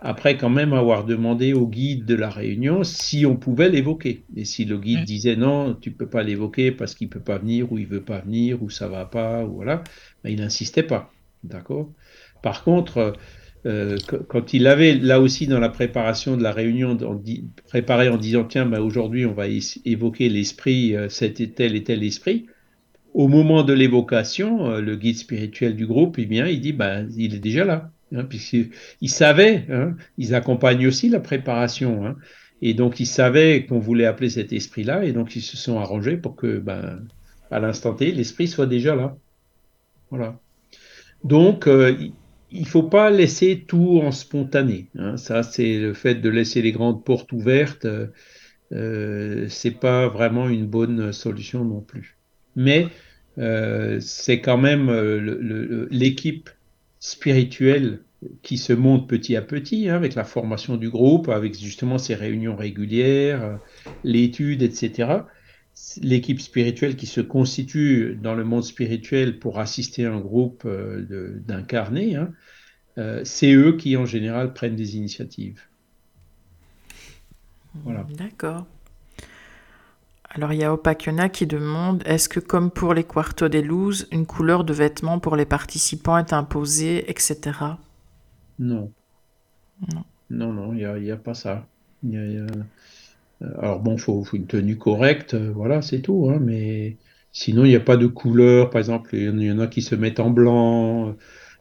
après quand même avoir demandé au guide de la réunion si on pouvait l'évoquer. Et si le guide disait non, tu peux pas l'évoquer parce qu'il peut pas venir ou il veut pas venir ou ça va pas ou voilà, ben, il n'insistait pas, d'accord? Par contre, euh, quand il avait là aussi dans la préparation de la réunion préparé en disant tiens ben, aujourd'hui on va évoquer l'esprit euh, cet et tel et tel esprit. Au moment de l'évocation, euh, le guide spirituel du groupe, eh bien, il dit ben, il est déjà là. Hein, puisqu'ils savaient, hein, ils accompagnent aussi la préparation, hein, et donc ils savaient qu'on voulait appeler cet esprit-là, et donc ils se sont arrangés pour que, ben, à l'instant T, l'esprit soit déjà là. Voilà. Donc, euh, il ne faut pas laisser tout en spontané. Ça, c'est le fait de laisser les grandes portes ouvertes. Euh, euh c'est pas vraiment une bonne solution non plus. Mais euh, c'est quand même l'équipe spirituelle qui se monte petit à petit, hein, avec la formation du groupe, avec justement ces réunions régulières, euh, l'étude, etc. L'équipe spirituelle qui se constitue dans le monde spirituel pour assister un groupe euh, d'incarnés, hein, euh, c'est eux qui en général prennent des initiatives. Voilà. D'accord. Alors il y a Opakiona qui demande est-ce que comme pour les Quarto des Luz, une couleur de vêtements pour les participants est imposée, etc. Non. Non. Non, non, il n'y a, pas ça. Euh, alors bon, il faut, une tenue correcte, euh, voilà, c'est tout. Hein, mais sinon, il n'y a pas de couleur. Par exemple, il y en a qui se mettent en blanc.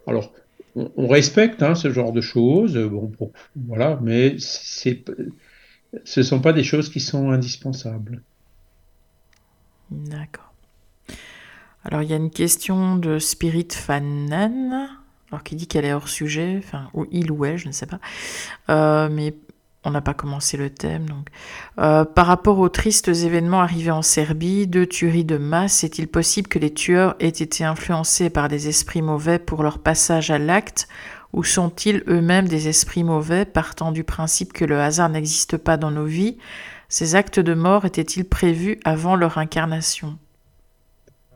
Alors, on, respecte hein, ce genre de choses, bon, voilà, mais c'est, ce ne sont pas des choses qui sont indispensables. D'accord. Alors, il y a une question de Spirit Fanen, alors qui dit qu'elle est hors sujet, ou il ou elle, je ne sais pas. Euh, mais on n'a pas commencé le thème. Euh, par rapport aux tristes événements arrivés en Serbie, deux tueries de masse, est-il possible que les tueurs aient été influencés par des esprits mauvais pour leur passage à l'acte ou sont-ils eux-mêmes des esprits mauvais partant du principe que le hasard n'existe pas dans nos vies? Ces actes de mort étaient-ils prévus avant leur incarnation?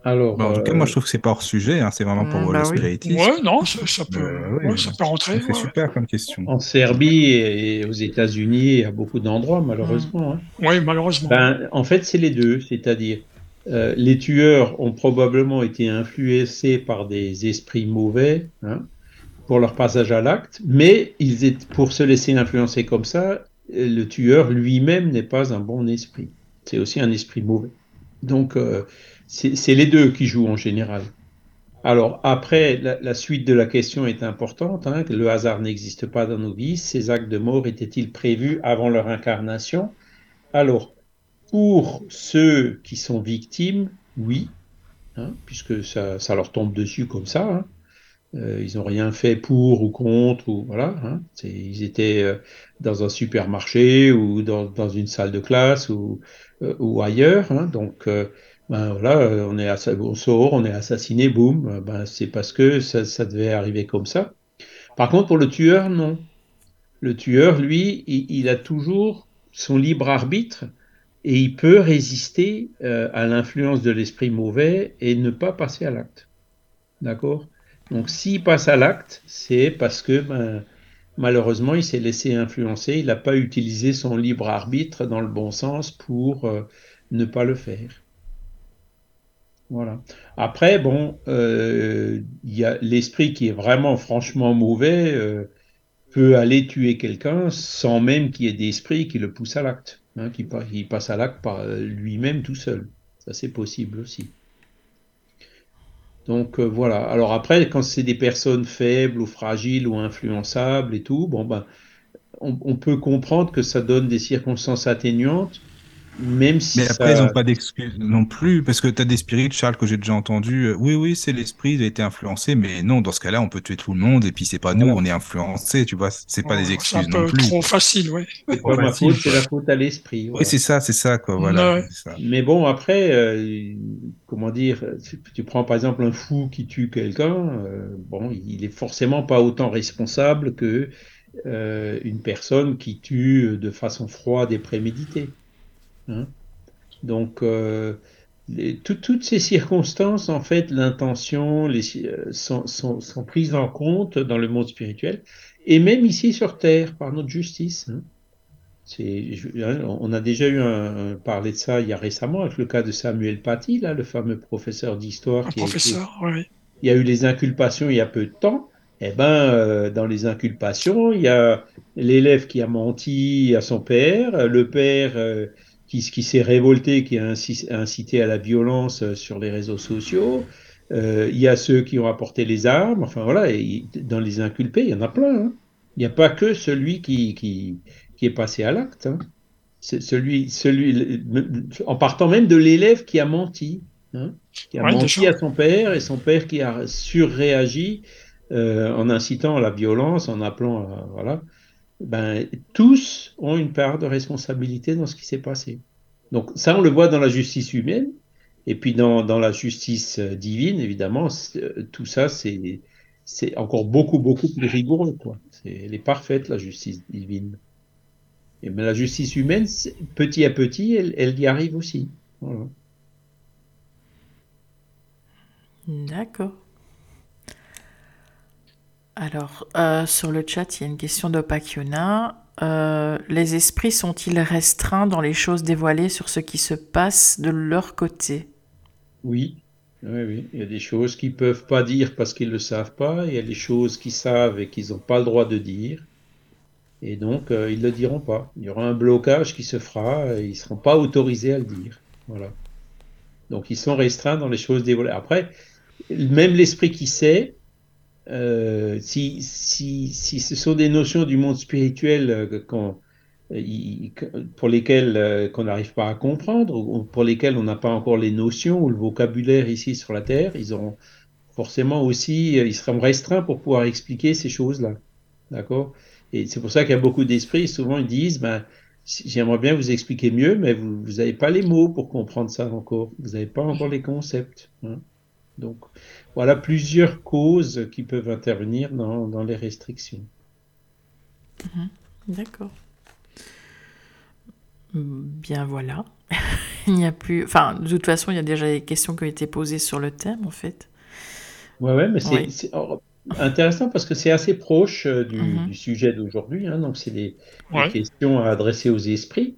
Alors, en tout cas, moi je trouve que c'est pas hors sujet, hein, c'est vraiment pour mmh, bah le spiritisme. Ouais, non, ça, peut, euh, ça peut rentrer. C'est super comme question. En Serbie et aux États-Unis, à beaucoup d'endroits, malheureusement. Hein. Oui, malheureusement. Ben, en fait, c'est les deux, c'est-à-dire euh, les tueurs ont probablement été influencés par des esprits mauvais hein, pour leur passage à l'acte, mais ils étaient, pour se laisser influencer comme ça, le tueur lui-même n'est pas un bon esprit. C'est aussi un esprit mauvais. Donc, euh, c'est les deux qui jouent en général. Alors, après, la, suite de la question est importante. Hein, le hasard n'existe pas dans nos vies. Ces actes de mort étaient-ils prévus avant leur incarnation? Alors, pour ceux qui sont victimes, oui, hein, puisque ça, leur tombe dessus comme ça. Hein. Euh, ils n'ont rien fait pour ou contre, ou voilà. Hein. Ils étaient euh, dans un supermarché ou dans, dans une salle de classe ou, euh, ou ailleurs. Hein. Donc, ben voilà, on est on sort, on est assassiné, boum. Ben, c'est parce que ça, ça, devait arriver comme ça. Par contre, pour le tueur, non. Le tueur, lui, il, il a toujours son libre arbitre et il peut résister à l'influence de l'esprit mauvais et ne pas passer à l'acte. D'accord? Donc s'il passe à l'acte, c'est parce que ben, malheureusement il s'est laissé influencer, il n'a pas utilisé son libre arbitre dans le bon sens pour euh, ne pas le faire. Voilà. Après, bon, euh, il y a l'esprit qui est vraiment franchement mauvais euh, peut aller tuer quelqu'un sans même qu'il y ait d'esprit qui le pousse à l'acte, hein, qui, qui passe à l'acte par lui-même tout seul. Ça c'est possible aussi. Donc euh, voilà. Alors après, quand c'est des personnes faibles ou fragiles ou influençables et tout, bon ben, on peut comprendre que ça donne des circonstances atténuantes même si mais après, ils n'ont pas d'excuses non plus, parce que tu as des spirites, Charles, que j'ai déjà entendu. Euh, oui, oui, c'est l'esprit, il a été influencé, mais non, dans ce cas-là, on peut tuer tout le monde, et puis c'est pas nous, on est influencé, tu vois, c'est pas des excuses non plus. C'est trop facile, ouais. C'est pas ma faute, c'est la faute à l'esprit. Oui, c'est ça, c'est ça, quoi, voilà. Mais bon, après, euh, comment dire, tu prends par exemple un fou qui tue quelqu'un, euh, bon, il est forcément pas autant responsable que une personne qui tue de façon froide et préméditée. Hein? Donc, euh, toutes ces circonstances, en fait, l'intention euh, sont, sont, prises en compte dans le monde spirituel, et même ici sur Terre, par notre justice. Hein. Hein, on a déjà eu un, parlé de ça il y a récemment avec le cas de Samuel Paty, là, le fameux professeur d'histoire. Professeur, oui. Il y a eu les inculpations il y a peu de temps. Eh ben, euh, dans les inculpations, il y a l'élève qui a menti à son père, le père qui, qui s'est révolté, qui a incité à la violence euh, sur les réseaux sociaux. Euh, il y a ceux qui ont apporté les armes. Enfin voilà, et dans les inculpés, il y en a plein. Hein. Il n'y a pas que celui qui, qui, qui est passé à l'acte. Hein. Celui, celui, en partant même de l'élève qui a menti. Hein, qui a menti à son père et son père qui a surréagi euh, en incitant à la violence, en appelant à, voilà ben, tous ont une part de responsabilité dans ce qui s'est passé. Donc ça, on le voit dans la justice humaine, et puis dans, dans la justice euh, divine, évidemment, euh, tout ça, c'est encore beaucoup, beaucoup plus rigoureux. Quoi. Elle est parfaite, la justice divine. Et mais la justice humaine, petit à petit, elle, elle y arrive aussi. D'accord. Alors, euh, sur le chat, il y a une question d'Opakiona. Euh, les esprits sont-ils restreints dans les choses dévoilées sur ce qui se passe de leur côté? Oui, oui, oui. Il y a des choses qu'ils ne peuvent pas dire parce qu'ils ne le savent pas. Il y a des choses qu'ils savent et qu'ils n'ont pas le droit de dire. Et donc, euh, ils ne le diront pas. Il y aura un blocage qui se fera et ils ne seront pas autorisés à le dire. Voilà. Donc, ils sont restreints dans les choses dévoilées. Après, même l'esprit qui sait, euh, si, si, si, ce sont des notions du monde spirituel euh, euh, pour lesquelles qu'on n'arrive pas à comprendre, ou pour lesquelles on n'a pas encore les notions ou le vocabulaire ici sur la Terre, ils auront forcément aussi, ils seront restreints pour pouvoir expliquer ces choses-là. D'accord? Et c'est pour ça qu'il y a beaucoup d'esprits, souvent ils disent, ben, j'aimerais bien vous expliquer mieux, mais vous n'avez pas les mots pour comprendre ça encore. Vous n'avez pas encore les concepts. Hein. Donc, voilà plusieurs causes qui peuvent intervenir dans, les restrictions. Mhm. D'accord. Bien voilà. il n'y a plus. Enfin, de toute façon, il y a déjà des questions qui ont été posées sur le thème, en fait. Ouais, ouais, mais c'est intéressant parce que c'est assez proche euh, mhm. du, sujet d'aujourd'hui. Hein. donc, c'est des, questions à adresser aux esprits.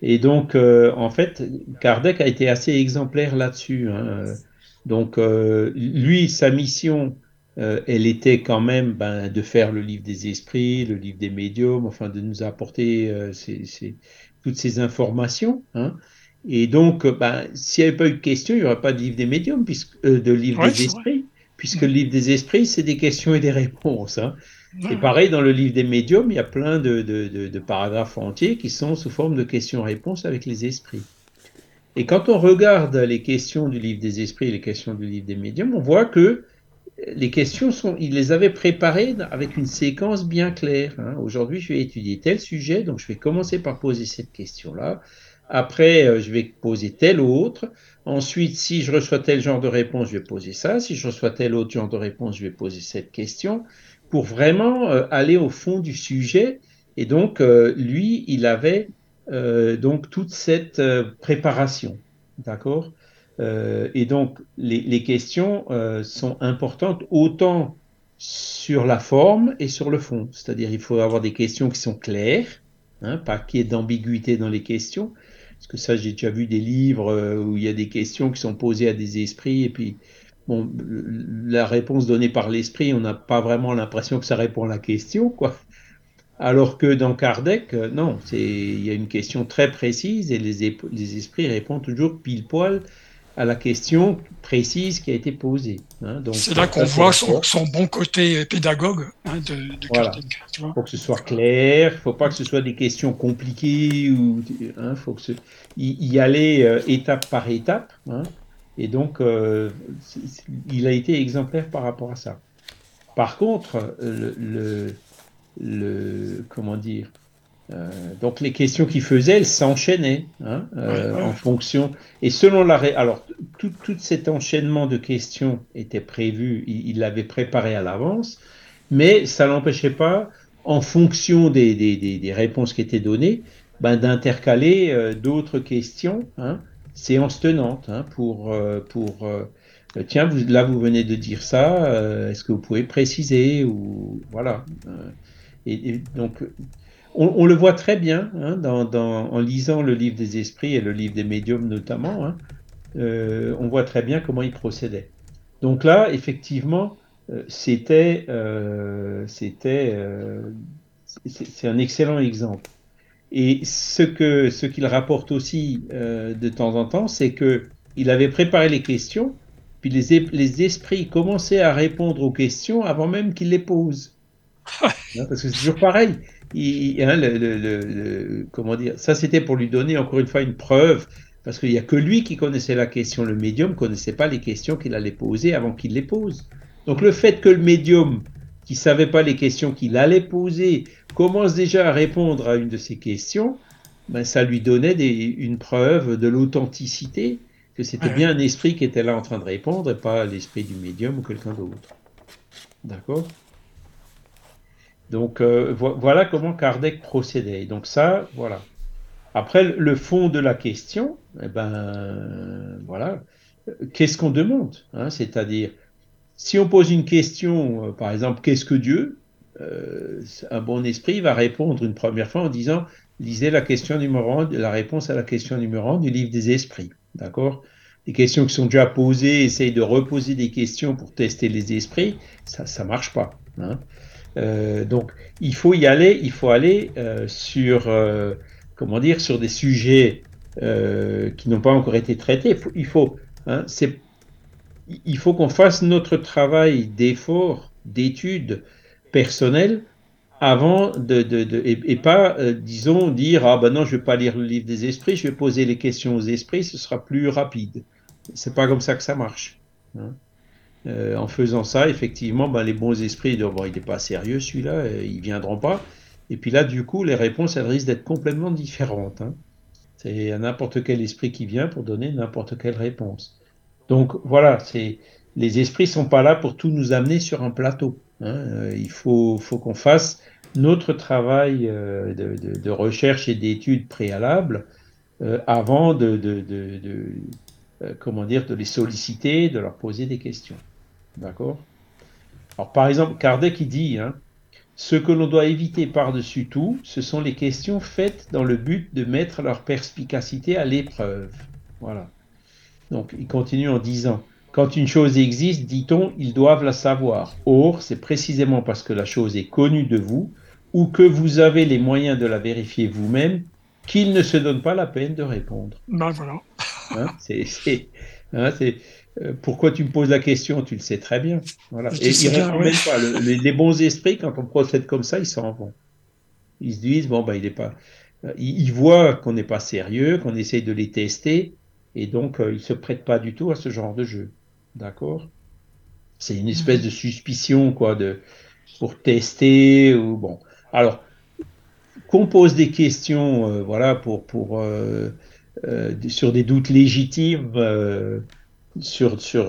Et donc, euh, en fait, Kardec a été assez exemplaire là-dessus. Hein. Donc, euh, lui, sa mission, euh, elle était quand même ben, de faire le livre des esprits, le livre des médiums, enfin de nous apporter euh, toutes ces informations. Hein. Et donc, ben, s'il n'y avait pas eu de questions, il n'y aurait pas de livre des médiums, puisque, de livre des esprits, puisque le livre des esprits, c'est des questions et des réponses. Hein. Et pareil, dans le livre des médiums, il y a plein de, de paragraphes entiers qui sont sous forme de questions-réponses avec les esprits. Et quand on regarde les questions du livre des esprits et les questions du livre des médiums, on voit que les questions sont, il les avait préparées avec une séquence bien claire. Hein. Aujourd'hui, je vais étudier tel sujet, donc je vais commencer par poser cette question-là. Après, euh, je vais poser tel autre. Ensuite, si je reçois tel genre de réponse, je vais poser ça. Si je reçois tel autre genre de réponse, je vais poser cette question pour vraiment euh, aller au fond du sujet. Et donc, euh, lui, il avait donc toute cette euh, préparation. D'accord? Euh, Et donc les, questions sont importantes autant sur la forme et sur le fond. C'est-à-dire il faut avoir des questions qui sont claires, hein, pas qu'il y ait d'ambiguïté dans les questions. Parce que ça, j'ai déjà vu des livres où il y a des questions qui sont posées à des esprits et puis bon, la réponse donnée par l'esprit, on n'a pas vraiment l'impression que ça répond à la question, quoi. Alors que dans Kardec, euh, non, il y a une question très précise et les, les, esprits répondent toujours pile poil à la question précise qui a été posée. Hein. c'est là qu'on voit son, bon côté pédagogue hein, de, Kardec. Il faut que ce soit clair, il ne faut pas que ce soit des questions compliquées, ou hein, faut que y, aller euh, étape par étape. et donc, euh, il a été exemplaire par rapport à ça. Par contre, le le comment dire euh, donc les questions qu'il faisait, elles s'enchaînaient hein, euh, en fonction et selon la alors tout, tout, cet enchaînement de questions était prévu, il l'avait préparé à l'avance, mais ça n'empêchait pas, en fonction des, des, des, réponses qui étaient données, ben, d'intercaler euh, d'autres questions, hein, séance tenante, hein, pour pour tiens vous, là vous venez de dire ça, est-ce que vous pouvez préciser ou voilà. Et, donc, on, le voit très bien hein, en lisant le livre des esprits et le livre des médiums notamment. Hein, euh, on voit très bien comment il procédait. Donc là, effectivement, euh, c'était, euh, c'est un excellent exemple. Et ce que, ce qu'il rapporte aussi de temps en temps, c'est que il avait préparé les questions, puis les, les esprits commençaient à répondre aux questions avant même qu'il les pose. Hein, parce que c'est toujours pareil. Hein, le, comment dire Ça, c'était pour lui donner encore une fois une preuve, parce qu'il n'y a que lui qui connaissait la question. Le médium ne connaissait pas les questions qu'il allait poser avant qu'il les pose. Donc le fait que le médium, qui savait pas les questions qu'il allait poser, commence déjà à répondre à une de ces questions, ben, ça lui donnait des, une preuve de l'authenticité, que c'était bien un esprit qui était là en train de répondre et pas l'esprit du médium ou quelqu'un d'autre. D'accord? Donc euh, voilà comment Kardec procédait. Donc ça, voilà. Après, le fond de la question, eh ben voilà, qu'est-ce qu'on demande hein? C'est-à-dire, si on pose une question, euh, par exemple, qu'est-ce que Dieu euh, Un bon esprit va répondre une première fois en disant, lisez la question numéro 1, la réponse à la question numéro 1 du livre des esprits. D'accord? Les questions qui sont déjà posées, essaye de reposer des questions pour tester les esprits, ça ne marche pas. Hein euh, donc, il faut y aller, il faut aller euh, sur, euh, comment dire, sur des sujets qui n'ont pas encore été traités. Il faut, hein, il faut qu'on fasse notre travail d'effort, d'étude personnelle avant de, de, de et, pas, disons, dire ah ben non, je vais pas lire le livre des esprits, je vais poser les questions aux esprits, ce sera plus rapide. C'est pas comme ça que ça marche. Hein. Euh, en faisant ça, effectivement, ben, les bons esprits disent bon, il n'est pas sérieux celui-là, euh, ils viendront pas. Et puis là, du coup, les réponses, elles risquent d'être complètement différentes. Hein. C'est n'importe quel esprit qui vient pour donner n'importe quelle réponse. Donc voilà, c'est les esprits sont pas là pour tout nous amener sur un plateau. Hein. Euh, il faut, faut qu'on fasse notre travail de, de, recherche et d'études préalables avant de, de comment dire, de les solliciter, de leur poser des questions. D'accord Alors, par exemple, Kardec, il dit hein, Ce que l'on doit éviter par-dessus tout, ce sont les questions faites dans le but de mettre leur perspicacité à l'épreuve. Voilà. Donc, il continue en disant Quand une chose existe, dit-on, ils doivent la savoir. Or, c'est précisément parce que la chose est connue de vous ou que vous avez les moyens de la vérifier vous-même qu'ils ne se donnent pas la peine de répondre. Ben voilà. Hein, c'est, hein, pourquoi tu me poses la question? Tu le sais très bien. Voilà. Et ils répondent même pas. les, bons esprits, quand on procède comme ça, ils s'en vont. Ils se disent bon ben il est pas. Euh, ils, voient qu'on n'est pas sérieux, qu'on essaye de les tester, et donc euh, ils se prêtent pas du tout à ce genre de jeu. D'accord? C'est une espèce de suspicion, quoi, de, pour tester, ou bon. Alors, qu'on pose des questions, euh, voilà, pour, pour, euh, euh, sur des doutes légitimes, sur, sur,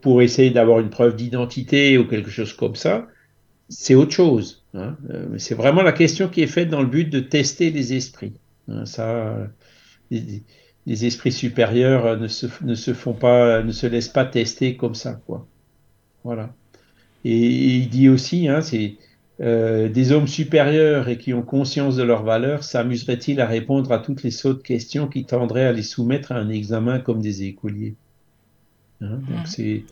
pour essayer d'avoir une preuve d'identité ou quelque chose comme ça, c'est autre chose. Hein. c'est vraiment la question qui est faite dans le but de tester les esprits. Hein. ça, les esprits supérieurs euh, ne se, ne se, font pas, ne se laissent pas tester comme ça, quoi. Voilà. Et, il dit aussi, hein, c'est euh, des hommes supérieurs et qui ont conscience de leur valeur s'amuseraient-ils à répondre à toutes les sautes questions qui tendraient à les soumettre à un examen comme des écoliers? Hein, Donc c'est,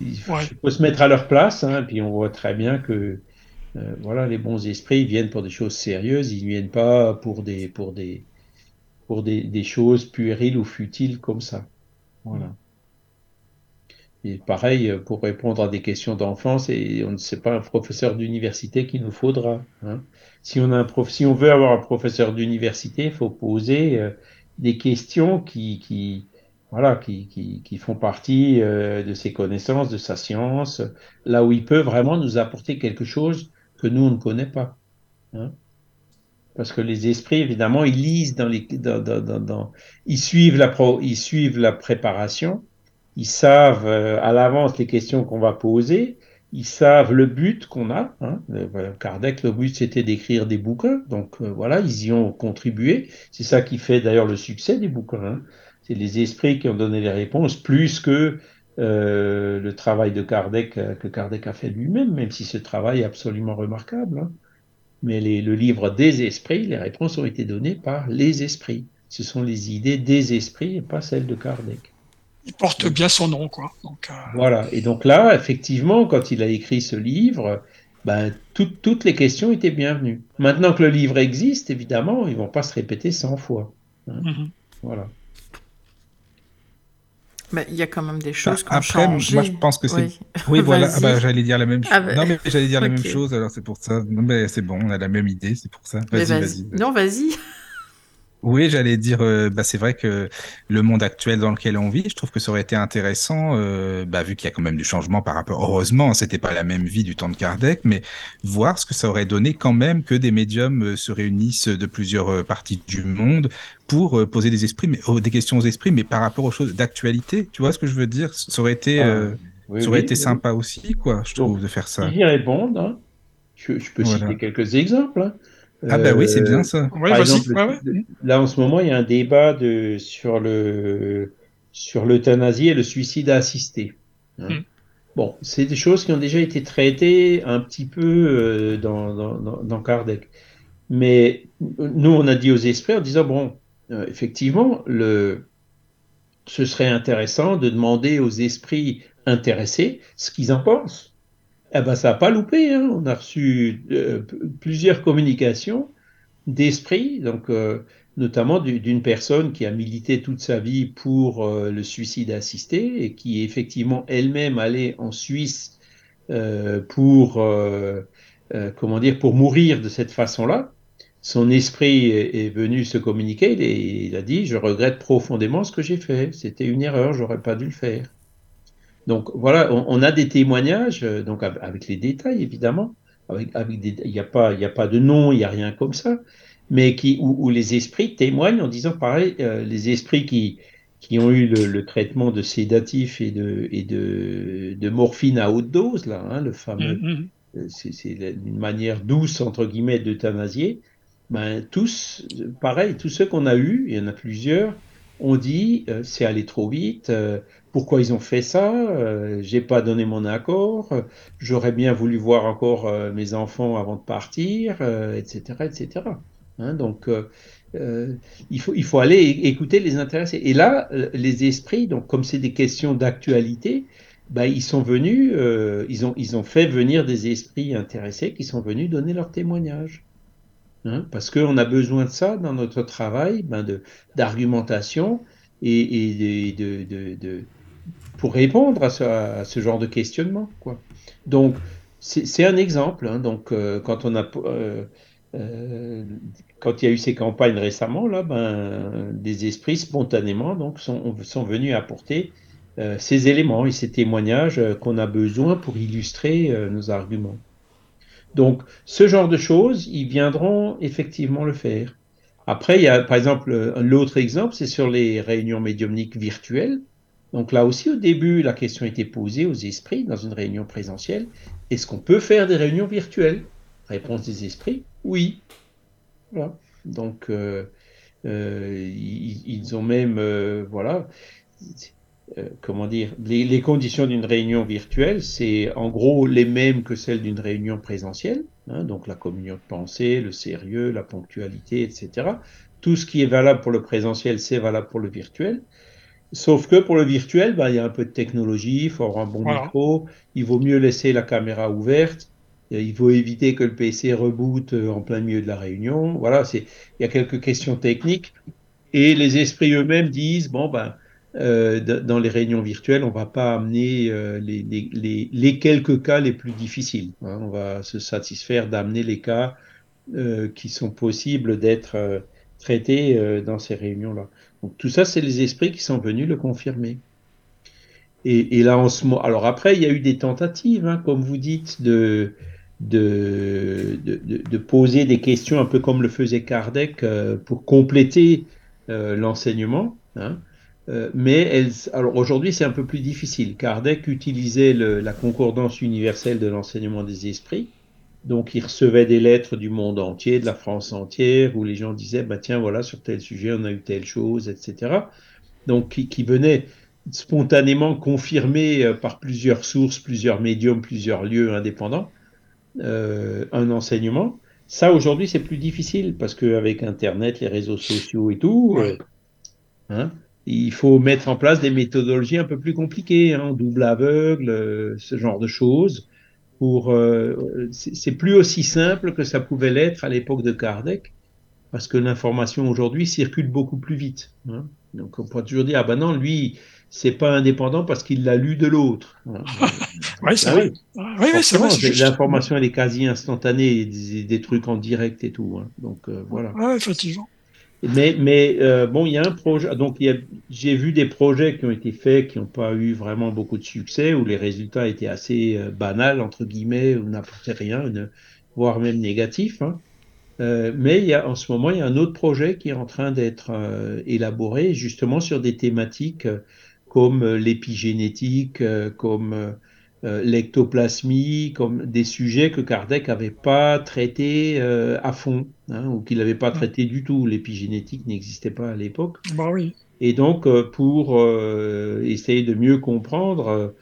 il faut, se mettre à leur place, hein, puis on voit très bien que euh, voilà, les bons esprits viennent pour des choses sérieuses, ils ne viennent pas pour des pour des pour des, choses puériles ou futiles comme ça. Voilà. Et pareil, pour répondre à des questions d'enfance, et on ne sait pas un professeur d'université qu'il nous faudra. Hein. Si, on a un prof, si on veut avoir un professeur d'université, il faut poser euh, des questions qui, qui voilà, qui, qui, qui, font partie euh, de ses connaissances, de sa science, là où il peut vraiment nous apporter quelque chose que nous, on ne connaît pas. Hein. Parce que les esprits, évidemment, ils lisent dans les, dans, dans, dans, ils suivent la pro, ils suivent la préparation, ils savent euh, à l'avance les questions qu'on va poser, ils savent le but qu'on a. Hein. Kardec, le but c'était d'écrire des bouquins, donc euh, voilà, ils y ont contribué. C'est ça qui fait d'ailleurs le succès des bouquins. Hein. C'est les esprits qui ont donné les réponses, plus que euh, le travail de Kardec que Kardec a fait lui-même, même si ce travail est absolument remarquable. Hein mais le livre des esprits, les réponses ont été données par les esprits. Ce sont les idées des esprits et pas celles de Kardec. Il porte bien son nom, quoi. Donc, euh, Voilà. Et donc là, effectivement, quand il a écrit ce livre, ben, toutes les questions étaient bienvenues. Maintenant que le livre existe, évidemment, ils vont pas se répéter 100 fois. Hein. Mm-hmm. Voilà. Mais il y a quand même des choses bah, qui ont Après, moi, je pense que c'est. Oui, voilà. Ah bah, j'allais dire la même chose. Ah bah, non, mais j'allais dire la même chose. Alors c'est pour ça. Non, mais c'est bon. On a la même idée. C'est pour ça. Vas-y, vas-y. non, vas-y. Oui, j'allais dire, euh, bah, c'est vrai que le monde actuel dans lequel on vit, je trouve que ça aurait été intéressant, euh, bah, vu qu'il y a quand même du changement par rapport. Heureusement, c'était pas la même vie du temps de Kardec, mais voir ce que ça aurait donné quand même que des médiums euh, se réunissent de plusieurs parties du monde pour poser des esprits, mais oh, des questions aux esprits, mais par rapport aux choses d'actualité. Tu vois ce que je veux dire? Ça aurait été, ah, ça aurait été sympa aussi, quoi, je trouve, de faire ça. Y répondre. Hein. Je, peux citer quelques exemples. Hein. Ah bah oui, c'est bien ça. Là en ce moment, il y a un débat de, sur le sur l'euthanasie et le suicide assisté. Hein. Hmm. Bon, c'est des choses qui ont déjà été traitées un petit peu euh, dans, dans, dans, Kardec. Mais nous, on a dit aux esprits en disant, bon, euh, effectivement, le, ce serait intéressant de demander aux esprits intéressés ce qu'ils en pensent eh ben, ça n'a pas loupé. Hein. On a reçu euh, plusieurs communications d'esprit, donc euh, notamment d'une personne qui a milité toute sa vie pour euh, le suicide assisté et qui est effectivement elle-même allée en Suisse pour comment dire pour mourir de cette façon-là. Son esprit est, venu se communiquer et il a dit je regrette profondément ce que j'ai fait. C'était une erreur, j'aurais pas dû le faire. Donc voilà, on, a des témoignages, euh, donc avec les détails évidemment, avec, il n'y a pas, il a pas de nom, il n'y a rien comme ça, mais qui où, les esprits témoignent en disant pareil, euh, les esprits qui qui ont eu le, traitement de sédatifs et de et de, de morphine à haute dose là, hein, le fameux, mm-hmm. euh, c'est une manière douce entre guillemets d'euthanasier. Ben tous, pareil, tous ceux qu'on a eu, il y en a plusieurs, ont dit c'est allé trop vite pourquoi ils ont fait ça, euh, j'ai pas donné mon accord, j'aurais bien voulu voir encore euh, mes enfants avant de partir, etc., euh, etc. Hein, donc il, faut, aller écouter les intéressés. Et là, les esprits, donc comme c'est des questions d'actualité, bah, ils sont venus, ils, ont, ils ont fait venir des esprits intéressés qui sont venus donner leur témoignage. Hein, parce qu'on a besoin de ça dans notre travail, ben d'argumentation et, de, de, pour répondre à ce, genre de questionnement. Quoi. Donc, c'est un exemple. Hein, donc, euh, euh, euh, quand il y a eu ces campagnes récemment, là, ben, des esprits spontanément donc sont, sont venus apporter ces éléments et ces témoignages qu'on a besoin pour illustrer nos arguments. Donc, ce genre de choses, ils viendront effectivement le faire. Après, il y a par exemple l'autre exemple, c'est sur les réunions médiumniques virtuelles. Donc là aussi, au début, la question était posée aux esprits dans une réunion présentielle. Est-ce qu'on peut faire des réunions virtuelles? Réponse des esprits, oui. Donc, euh, euh, ils, ont même, euh, voilà, comment dire, les, conditions d'une réunion virtuelle, c'est en gros les mêmes que celles d'une réunion présentielle, hein, donc la communion de pensée, le sérieux, la ponctualité, etc. Tout ce qui est valable pour le présentiel, c'est valable pour le virtuel. Sauf que pour le virtuel, ben, il y a un peu de technologie, il faut avoir un bon micro, il vaut mieux laisser la caméra ouverte, il faut éviter que le PC reboot euh, en plein milieu de la réunion. Voilà, c'est, il y a quelques questions techniques. Et les esprits eux-mêmes disent, bon, ben, euh, dans les réunions virtuelles, on va pas amener euh, les, les, les, quelques cas les plus difficiles. Hein. On va se satisfaire d'amener les cas euh, qui sont possibles d'être euh, traités euh, dans ces réunions-là. Donc tout ça, c'est les esprits qui sont venus le confirmer. Et, et, là, en ce moment, alors après, il y a eu des tentatives, hein, comme vous dites, de, de, de, de, poser des questions un peu comme le faisait Kardec pour compléter l'enseignement. Hein. Euh, mais elle, alors aujourd'hui c'est un peu plus difficile. Kardec utilisait le, la concordance universelle de l'enseignement des esprits. Donc il recevait des lettres du monde entier, de la France entière, où les gens disaient, bah tiens voilà sur tel sujet on a eu telle chose, etc. Donc qui, qui venait spontanément confirmer euh, par plusieurs sources, plusieurs médiums, plusieurs lieux indépendants euh, un enseignement. Ça aujourd'hui c'est plus difficile parce qu'avec Internet, les réseaux sociaux et tout, euh, hein, il faut mettre en place des méthodologies un peu plus compliquées, hein, double aveugle, ce genre de choses. Pour, euh, c'est plus aussi simple que ça pouvait l'être à l'époque de Kardec, parce que l'information aujourd'hui circule beaucoup plus vite. Hein. Donc on peut toujours dire ah ben non lui c'est pas indépendant parce qu'il l'a lu de l'autre. Hein. oui c'est ah vrai. Oui, oui c'est vrai. L'information elle est quasi instantanée, des, des, trucs en direct et tout. Hein. Donc euh, voilà. Ouais, effectivement. Mais, mais euh, bon, il y a un projet. Donc, j'ai vu des projets qui ont été faits, qui n'ont pas eu vraiment beaucoup de succès, où les résultats étaient assez euh, banals, entre guillemets, ou n'apportaient rien, voire même négatifs. Hein. Euh, mais il y a, en ce moment, il y a un autre projet qui est en train d'être euh, élaboré, justement sur des thématiques euh, comme l'épigénétique, comme euh, l'ectoplasmie, comme des sujets que Kardec n'avait pas traités euh, à fond, hein, ou qu'il n'avait pas traité du tout. L'épigénétique n'existait pas à l'époque. Bah oui. Et donc, euh, pour essayer de mieux comprendre,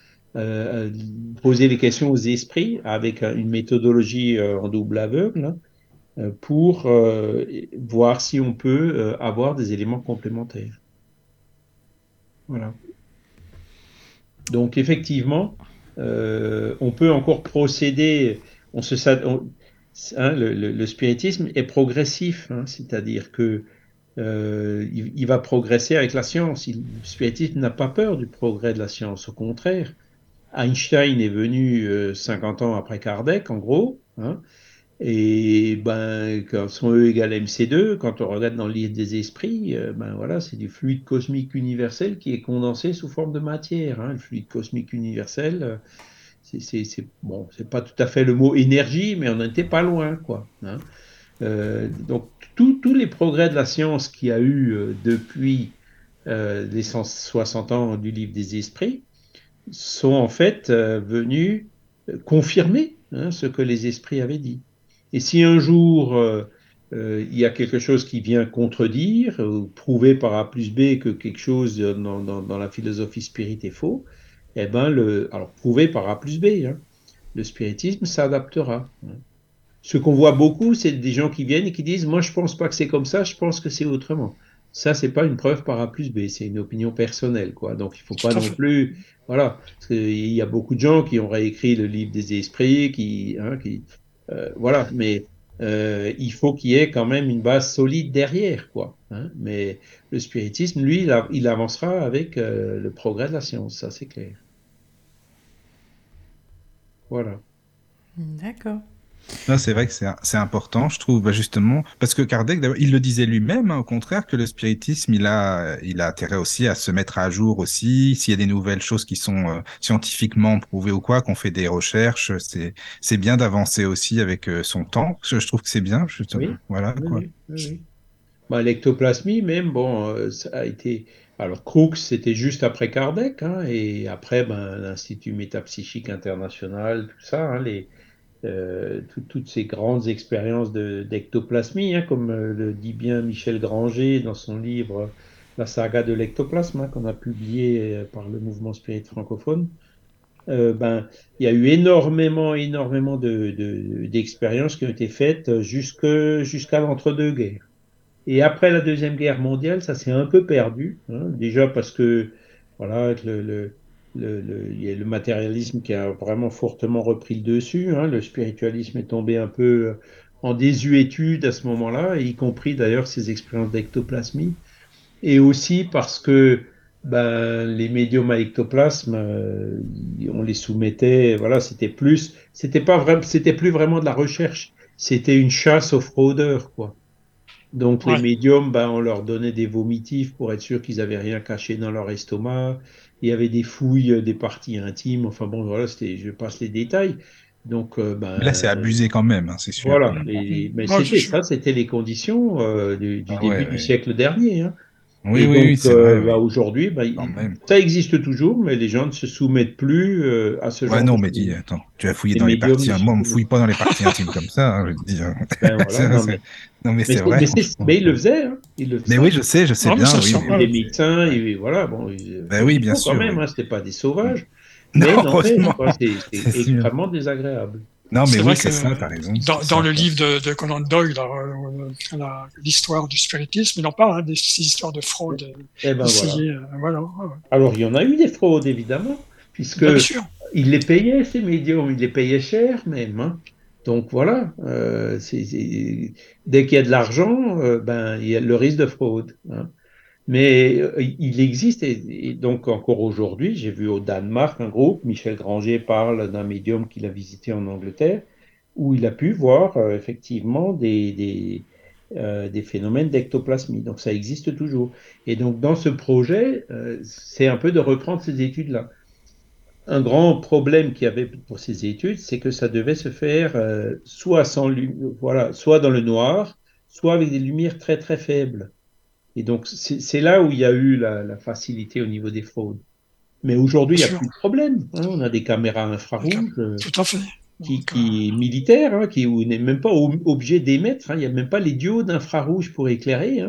poser les questions aux esprits avec une méthodologie en double aveugle, hein, pour voir si on peut avoir des éléments complémentaires. Voilà. Donc, effectivement, euh, on peut encore procéder, hein, le, spiritisme est progressif, hein, c'est-à-dire que euh, il, va progresser avec la science. Le spiritisme n'a pas peur du progrès de la science, au contraire. Einstein est venu euh, 50 ans après Kardec, en gros, hein, et ben, quand son E égale MC2, quand on regarde dans le livre des esprits, euh, ben voilà, c'est du fluide cosmique universel qui est condensé sous forme de matière. Hein. Le fluide cosmique universel, euh, c'est bon, c'est pas tout à fait le mot énergie, mais on n'était pas loin, quoi. Hein. Euh, donc tous les progrès de la science qu'il y a eu euh, depuis euh, les 160 ans du livre des esprits sont en fait venus confirmer hein, ce que les esprits avaient dit. Et si un jour euh, euh, il y a quelque chose qui vient contredire ou prouver par A plus B que quelque chose dans, dans, dans la philosophie spirit est faux, eh ben le, alors prouver par A plus B, hein, le spiritisme s'adaptera. Hein. Ce qu'on voit beaucoup, c'est des gens qui viennent et qui disent Moi, je pense pas que c'est comme ça, je pense que c'est autrement. Ça, c'est pas une preuve par A plus B, c'est une opinion personnelle, quoi. Donc, il faut pas non plus. Voilà. Parce qu'il y a beaucoup de gens qui ont réécrit le livre des esprits, qui. Hein, qui euh, voilà. Mais euh, il faut qu'il y ait quand même une base solide derrière, quoi. Hein. Mais le spiritisme, lui, il, il avancera avec euh, le progrès de la science, ça, c'est clair. Voilà. D'accord. C'est vrai que c'est important, je trouve, bah, justement, parce que Kardec, il le disait lui-même, hein, au contraire, que le spiritisme, il a, il a intérêt aussi à se mettre à jour aussi. S'il y a des nouvelles choses qui sont euh, scientifiquement prouvées ou quoi, qu'on fait des recherches, c'est, bien d'avancer aussi avec euh, son temps. Je, trouve que c'est bien, justement. Oui. Voilà, quoi. Bah, l'ectoplasmie, même, bon, euh, ça a été. Alors, Crookes, c'était juste après Kardec, hein, et après, ben, l'Institut métapsychique international, tout ça, hein, les euh, toutes ces grandes expériences d'ectoplasmie, hein, comme euh, le dit bien Michel Granger dans son livre La saga de l'ectoplasme, hein, qu'on a publié euh, par le mouvement spirit francophone. ben, il y a eu énormément, énormément d'expériences de, qui ont été faites jusqu'à l'entre-deux-guerres. Et après la Deuxième Guerre mondiale, ça s'est un peu perdu, hein, déjà parce que voilà, le, le le, il y a le matérialisme qui a vraiment fortement repris le dessus. Hein. Le spiritualisme est tombé un peu euh, en désuétude à ce moment-là, y compris d'ailleurs ces expériences d'ectoplasmie. Et aussi parce que ben, les médiums à ectoplasme, euh, on les soumettait, voilà, c'était plus, c'était pas vraiment, c'était plus vraiment de la recherche, c'était une chasse aux fraudeurs, quoi. Donc les médiums, ben, on leur donnait des vomitifs pour être sûr qu'ils avaient rien caché dans leur estomac il y avait des fouilles des parties intimes. Enfin bon, voilà, c'était, je passe les détails. Donc, euh, ben, là, c'est abusé quand même, hein, c'est sûr. Voilà, mais c'était ça, c'était les conditions euh, du, du ah début du siècle dernier. Hein. Oui, oui, oui, c'est euh, bah, Aujourd'hui, bah, ça existe toujours, mais les gens ne se soumettent plus euh, à ce genre ouais, non, mais dis, attends, tu as fouillé dans les parties intimes. Moi, on ne fouille pas dans les parties intimes comme ça, hein, je te dis. Hein. Ben, voilà, non, mais, non, mais c'est vrai. Mais, mais, il le faisait. Hein. Il le faisait. Mais oui, je sais, je sais bien. Oui, oui, les médecins, et voilà, bon. Ben oui, bien sûr. Quand même, hein, c'était pas des sauvages. Mais non, c'est extrêmement désagréable. Non, mais oui, c'est ça, t'as raison. Dans, dans le livre de, de Conan Doyle, euh, l'histoire du spiritisme, il en parle, hein, des histoires de fraude. Eh ben voilà. Euh, Alors, il y en a eu des fraudes, évidemment, puisque il les payait, ces médiums, il les payait cher même. Hein. Donc voilà, euh, dès qu'il y a de l'argent, euh, ben, il y a le risque de fraude. Hein. Mais euh, il existe, et, donc encore aujourd'hui, j'ai vu au Danemark un groupe, Michel Granger parle d'un médium qu'il a visité en Angleterre, où il a pu voir euh, effectivement des, euh, des phénomènes d'ectoplasmie. Donc ça existe toujours. Et donc dans ce projet, c'est un peu de reprendre ces études-là. Un grand problème qu'il y avait pour ces études, c'est que ça devait se faire soit sans voilà, soit dans le noir, soit avec des lumières très très faibles. Et donc, c'est là où il y a eu la, facilité au niveau des fraudes. Mais aujourd'hui, il n'y a plus de problème. Hein. On a des caméras infrarouges. Euh, Tout à fait. Qui, qui militaires, hein, qui n'est même pas obligé d'émettre. Hein. Il n'y a même pas les diodes infrarouges pour éclairer.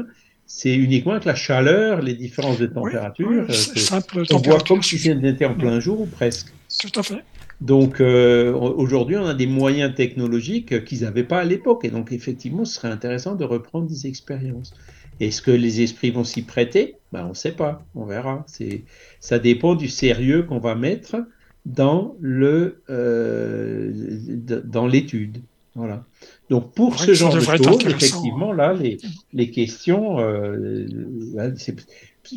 C'est uniquement avec la chaleur, les différences de température. Euh, simple on voit comme si c'était en plein jour ou presque. Tout à fait. Donc euh, aujourd'hui, on a des moyens technologiques qu'ils n'avaient pas à l'époque. Et donc effectivement, ce serait intéressant de reprendre des expériences. Est-ce que les esprits vont s'y prêter? Ben, On ne sait pas, on verra. C'est, ça dépend du sérieux qu'on va mettre dans, le, euh, dans l'étude. Voilà. Donc pour ce genre de choses, effectivement, là, les, les questions, euh, c'est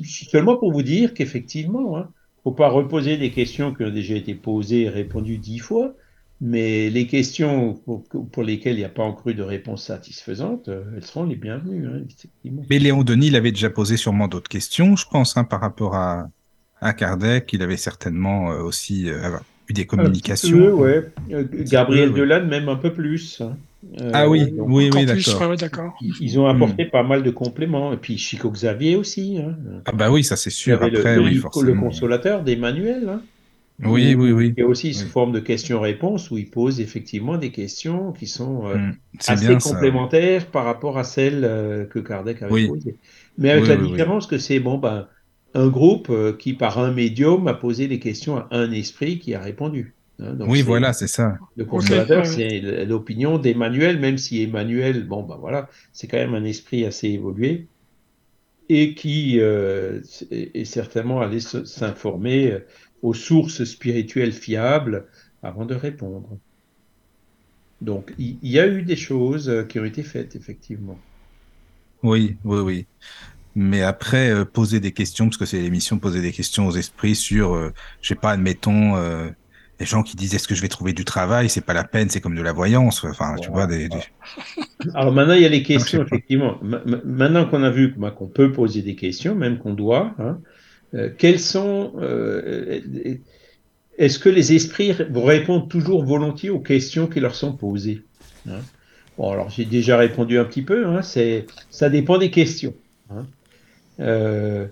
seulement pour vous dire qu'effectivement, il hein, ne faut pas reposer des questions qui ont déjà été posées et répondues dix fois, mais les questions pour, lesquelles il n'y a pas encore eu de réponse satisfaisante, euh, elles seront les bienvenues. Hein, Mais Léon Denis, il avait déjà posé sûrement d'autres questions, je pense, hein, par rapport à, à Kardec. Il avait certainement euh, aussi euh, eu des communications. Peu, ouais. Gabriel peu, Delanne, même un peu plus. Hein. ah oui, oui, oui, d'accord. ils, ont apporté hmm. pas mal de compléments. Et puis Chico Xavier aussi. Ah bah oui, ça c'est sûr. Après, le, oui, le, consolateur d'Emmanuel. Oui, oui, oui. Il y a aussi sous forme de questions-réponses où il pose effectivement des questions qui sont euh, mm. assez complémentaires par rapport à celles euh, que Kardec avait posées. Mais avec la différence que c'est bon, ben, un groupe euh, qui, par un médium, a posé les questions à un esprit qui a répondu. Hein, oui, voilà, c'est ça. Le consommateur, c'est l'opinion d'Emmanuel, même si Emmanuel, bon, ben voilà, c'est quand même un esprit assez évolué et qui euh, est certainement allé s'informer aux sources spirituelles fiables avant de répondre. Donc, il y, a eu des choses qui ont été faites, effectivement. Oui, oui, oui. Mais après, euh, poser des questions, parce que c'est l'émission, poser des questions aux esprits sur, euh, je sais pas, admettons, euh, les gens qui disent est-ce que je vais trouver du travail, c'est pas la peine, c'est comme de la voyance. Enfin, tu vois. Des, Alors maintenant, il y a les questions, effectivement. Maintenant qu'on a vu qu'on peut poser des questions, même qu'on doit, hein, euh, quelles sont. Euh, est-ce que les esprits répondent toujours volontiers aux questions qui leur sont posées hein? Bon, alors j'ai déjà répondu un petit peu. Hein, c'est, ça dépend des questions. Hein. Euh,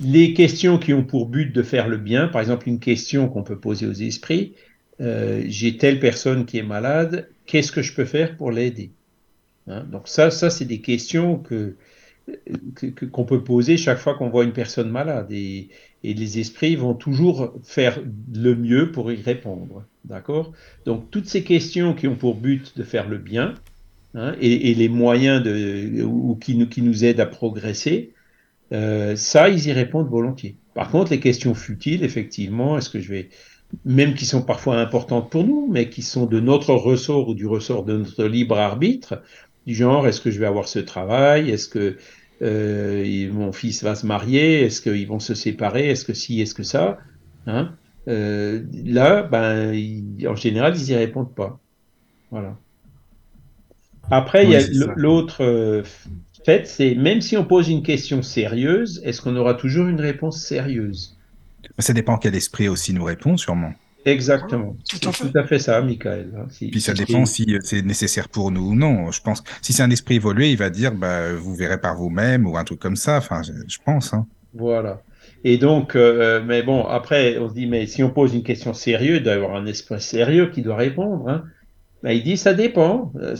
les questions qui ont pour but de faire le bien, par exemple une question qu'on peut poser aux esprits, j'ai telle personne qui est malade, qu'est-ce que je peux faire pour l'aider hein? Donc ça, ça c'est des questions que qu'on peut poser chaque fois qu'on voit une personne malade et, les esprits vont toujours faire le mieux pour y répondre. D'accord? Donc toutes ces questions qui ont pour but de faire le bien hein, et, et, les moyens de, ou qui, nous, qui nous aident à progresser, euh, ça, ils y répondent volontiers. Par contre, les questions futiles, effectivement, est-ce que je vais, même qui sont parfois importantes pour nous, mais qui sont de notre ressort ou du ressort de notre libre arbitre, du genre, est-ce que je vais avoir ce travail? Est-ce que euh, mon fils va se marier Est-ce qu'ils vont se séparer Est-ce que si Est-ce que ça hein? Euh, Là, ben, en général, ils y répondent pas. Voilà. Après, il y a l'autre euh, fait, c'est même si on pose une question sérieuse, est-ce qu'on aura toujours une réponse sérieuse? Ça dépend quel esprit aussi nous répond, sûrement. Exactement. C'est tout à fait ça, Michael. Hein. Puis ça dépend si euh, c'est nécessaire pour nous ou non. Je pense si c'est un esprit évolué, il va dire bah, vous verrez par vous-même ou un truc comme ça. Enfin, je, pense. Hein. Voilà. Et donc, euh, mais bon, après, on se dit, mais si on pose une question sérieuse, il doit y avoir un esprit sérieux qui doit répondre. Hein. Ben, il dit ça dépend. Euh,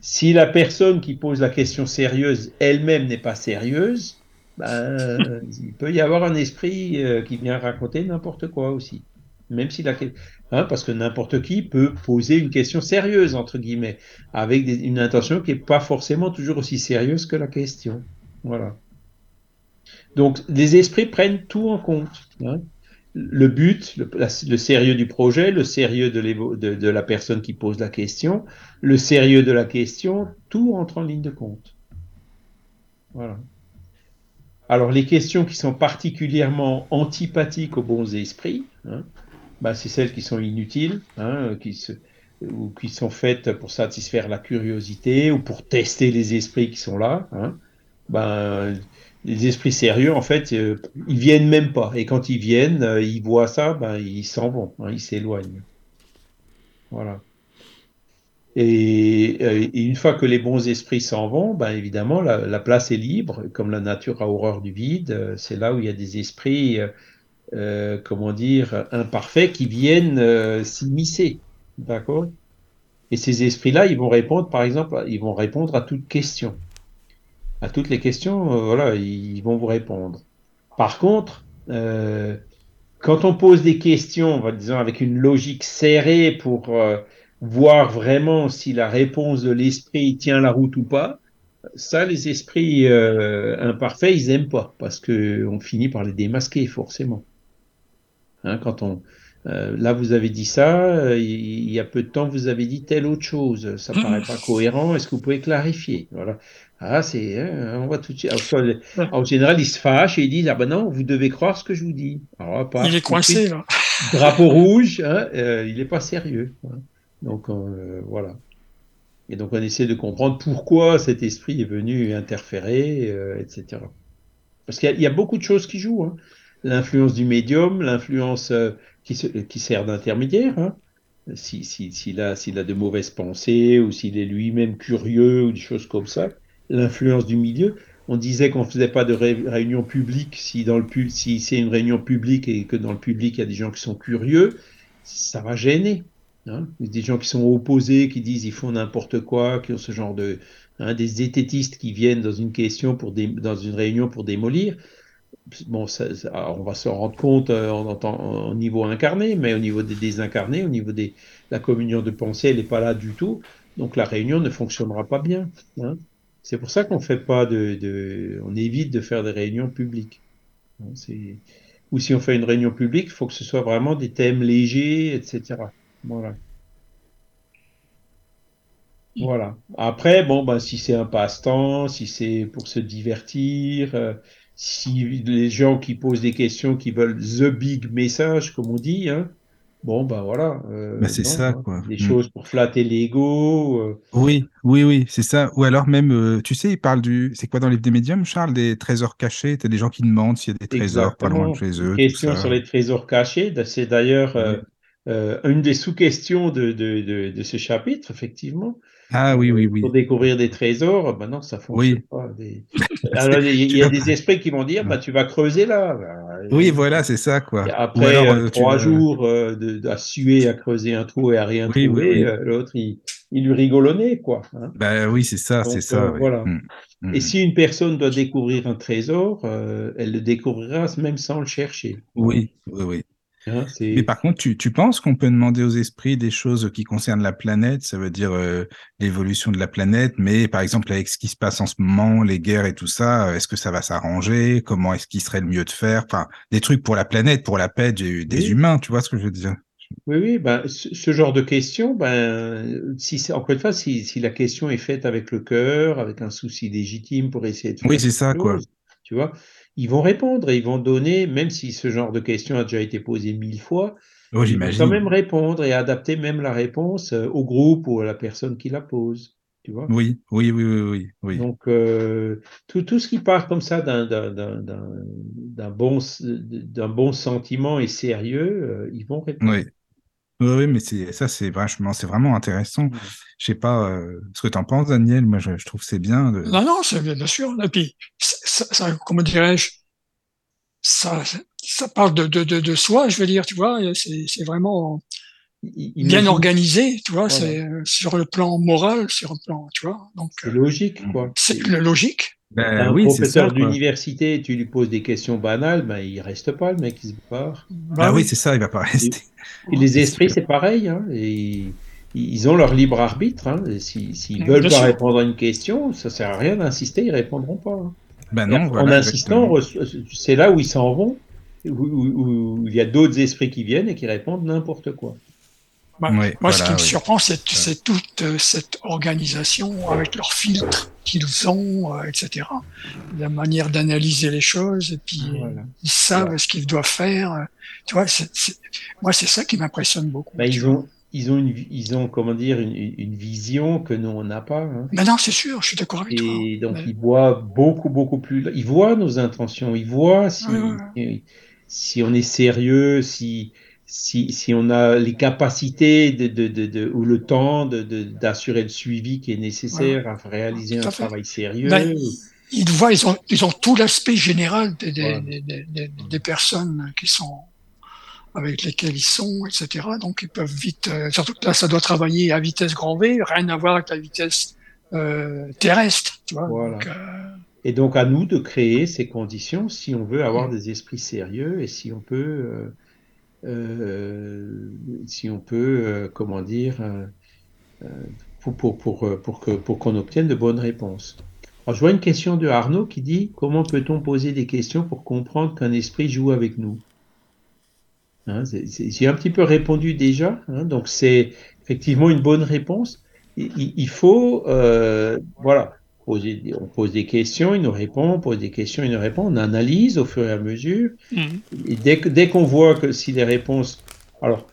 si la personne qui pose la question sérieuse elle-même n'est pas sérieuse, ben, il peut y avoir un esprit euh, qui vient raconter n'importe quoi aussi. Même si la hein, parce que n'importe qui peut poser une question sérieuse entre guillemets, avec une intention qui n'est pas forcément toujours aussi sérieuse que la question. Voilà. Donc les esprits prennent tout en compte. Hein le but, le, sérieux du projet, le sérieux de, la personne qui pose la question, le sérieux de la question, tout entre en ligne de compte. Voilà. Alors les questions qui sont particulièrement antipathiques aux bons esprits, hein, bah, c'est celles qui sont inutiles, hein, qui ou qui sont faites pour satisfaire la curiosité ou pour tester les esprits qui sont là. Hein, ben, les esprits sérieux, en fait, euh, ils viennent même pas. Et quand ils viennent, euh, ils voient ça, ben, ils s'en vont, hein, ils s'éloignent. Voilà. Euh, et, une fois que les bons esprits s'en vont, ben, évidemment, la, place est libre. Comme la nature a horreur du vide, c'est là où il y a des esprits, comment dire, imparfaits qui viennent s'immiscer. D'accord? Et ces esprits-là, ils vont répondre, par exemple, ils vont répondre à toute question à toutes les questions, euh, voilà, ils vont vous répondre. Par contre, euh, quand on pose des questions, disons avec une logique serrée pour euh, voir vraiment si la réponse de l'esprit tient la route ou pas, ça, les esprits imparfaits, ils aiment pas parce que on finit par les démasquer forcément. Hein, quand on, là, vous avez dit ça, il y a peu de temps, vous avez dit telle autre chose. Ça paraît pas cohérent. Est-ce que vous pouvez clarifier? Voilà. Ah, c'est, hein, on voit tout de suite. en général, ils se fâchent et ils disent, ah ben non, vous devez croire ce que je vous dis. il est coincé, là. Drapeau rouge, hein, euh, il n'est pas sérieux. Hein. Donc, euh, voilà. Et donc, on essaie de comprendre pourquoi cet esprit est venu interférer, euh, etc. Parce qu'il y, a beaucoup de choses qui jouent. Hein. L'influence du médium, l'influence qui, qui, sert d'intermédiaire. S'il si, si, a, a de mauvaises pensées ou s'il est lui-même curieux ou des choses comme ça l'influence du milieu. On disait qu'on ne faisait pas de réunion publique si si c'est une réunion publique et que dans le public il y a des gens qui sont curieux, ça va gêner. Hein. Des gens qui sont opposés, qui disent ils font n'importe quoi, qui ont ce genre de hein, des zététistes qui viennent dans une question pour dans une réunion pour démolir. Bon, on va se rendre compte euh, en, niveau incarné, mais au niveau des désincarnés, au niveau de la communion de pensée, elle n'est pas là du tout. Donc la réunion ne fonctionnera pas bien. Hein. C'est pour ça qu'on fait pas de, on évite de faire des réunions publiques. Hein, ou si on fait une réunion publique, il faut que ce soit vraiment des thèmes légers, etc. Voilà. Voilà. Après, bon, ben, si c'est un passe-temps, si c'est pour se divertir, euh, si les gens qui posent des questions, qui veulent the big message, comme on dit, hein, bon, ben voilà. Euh, bah, c'est ça, hein, quoi. Des mm. choses pour flatter l'ego. Euh. Oui, oui, oui, c'est ça. Ou alors même, tu sais, il parle du. C'est quoi dans les des médiums, Charles Des trésors cachés? Tu as des gens qui demandent s'il y a des trésors pas loin de chez eux. Question sur les trésors cachés. C'est d'ailleurs une des sous-questions de, de, de, de, ce chapitre, effectivement. Ah oui, oui, oui. Pour découvrir des trésors, ben non, ça fonctionne pas. Alors, il y a des esprits qui vont dire, bah, tu vas creuser là. Ben, oui, voilà, c'est ça, quoi. après euh, trois jours euh, de, à suer, à creuser un trou et à rien trouver, euh, l'autre, il, il, lui rigolonnait, quoi. Hein. Ben oui, c'est ça, c'est ça. Voilà. Mm, mm. Et si une personne doit découvrir un trésor, elle le découvrira même sans le chercher. Oui, oui, oui. Hein, Mais par contre, tu, tu penses qu'on peut demander aux esprits des choses qui concernent la planète, ça veut dire euh, l'évolution de la planète, mais par exemple avec ce qui se passe en ce moment, les guerres et tout ça, est-ce que ça va s'arranger? Comment est-ce qu'il serait le mieux de faire? Enfin, des trucs pour la planète, pour la paix des, humains, tu vois ce que je veux dire? Oui, oui, ben, ce, genre de question, ben, si encore une fois, si, si, la question est faite avec le cœur, avec un souci légitime pour essayer de faire Oui, c'est ça, quoi. Tu vois, ils vont répondre et ils vont donner, même si ce genre de question a déjà été posé mille fois, oh, ils vont quand même répondre et adapter même la réponse euh, au groupe ou à la personne qui la pose. Tu vois oui, oui, oui, oui, oui. Donc, euh, tout, tout, ce qui part comme ça d'un bon, bon sentiment et sérieux, euh, ils vont répondre. Oui. Oui, mais c'est ça, c'est vachement, c'est vraiment intéressant. Je sais pas ce que tu en penses, Daniel. Moi, je, trouve c'est bien. De... Non, non, c'est bien sûr. Et puis, ça, comment dirais-je, ça, ça parle de, de, de, soi, je veux dire, tu vois, c'est vraiment bien organisé, tu vois, c'est sur le plan moral, sur le plan, tu vois. Donc, c'est logique, quoi. C'est le logique. Ben, un oui, professeur d'université, tu lui poses des questions banales, ben, il reste pas, le mec, il se part. ah oui, c'est ça, il va pas rester. Et, les esprits, c'est pareil. Hein, et ils ont leur libre arbitre. Hein, S'ils veulent pas répondre à une question, ça sert à rien d'insister, ils répondront pas. Hein. Ben non, en insistant, c'est là où ils s'en vont, où, il y a d'autres esprits qui viennent et qui répondent n'importe quoi. Bah, moi, ce qui me surprend, c'est toute euh, cette organisation avec leurs filtres qu'ils ont, euh, etc. La manière d'analyser les choses, et puis ils savent ce qu'ils doivent faire. Tu vois, moi, c'est ça qui m'impressionne beaucoup. Bah, ils ont, ils ont, une, ils ont comment dire, une, une vision que nous, on n'a pas. Hein. Mais non, c'est sûr, je suis d'accord avec toi. Et donc, ils voient beaucoup, beaucoup plus. Ils voient nos intentions, ils voient si, si on est sérieux, si, si, si on a les capacités de, de, de, de ou le temps d'assurer le suivi qui est nécessaire à réaliser un travail sérieux. Ben, ils voient, ils ont, ils ont tout l'aspect général des, des, des, des, personnes qui sont avec lesquelles ils sont, etc. Donc ils peuvent vite, euh, surtout que là ça doit travailler à vitesse grand V, rien à voir avec la vitesse euh, terrestre. Tu vois, voilà. euh... Et donc à nous de créer ces conditions si on veut avoir des esprits sérieux et si on peut si on peut, euh, comment dire, euh, pour, pour, pour, pour que, pour qu'on obtienne de bonnes réponses. Alors, je vois une question de Arnaud qui dit Comment peut-on poser des questions pour comprendre qu'un esprit joue avec nous? Hein, J'ai un petit peu répondu déjà, hein, donc c'est effectivement une bonne réponse. Il, il faut, euh, voilà, on pose des questions, il nous répond, on pose des questions, il nous répond, on analyse au fur et à mesure. Mm. Et dès, dès qu'on voit que si les réponses. Alors,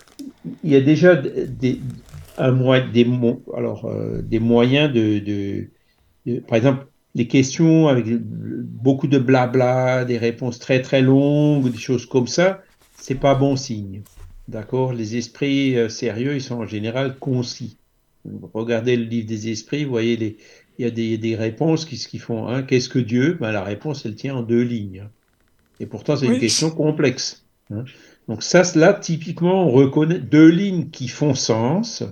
il y a déjà des, un, des, alors, euh, des moyens de, Par exemple, les questions avec beaucoup de blabla, des réponses très très longues, des choses comme ça, c'est pas bon signe. D'accord? Les esprits euh, sérieux, ils sont en général concis. Regardez le livre des esprits, vous voyez les, il y a des, des réponses qui, qui font hein, qu'est-ce que Dieu? Ben, La réponse, elle tient en deux lignes. Et pourtant, c'est une question complexe. Hein. Donc ça, là, typiquement, on reconnaît deux lignes qui font sens,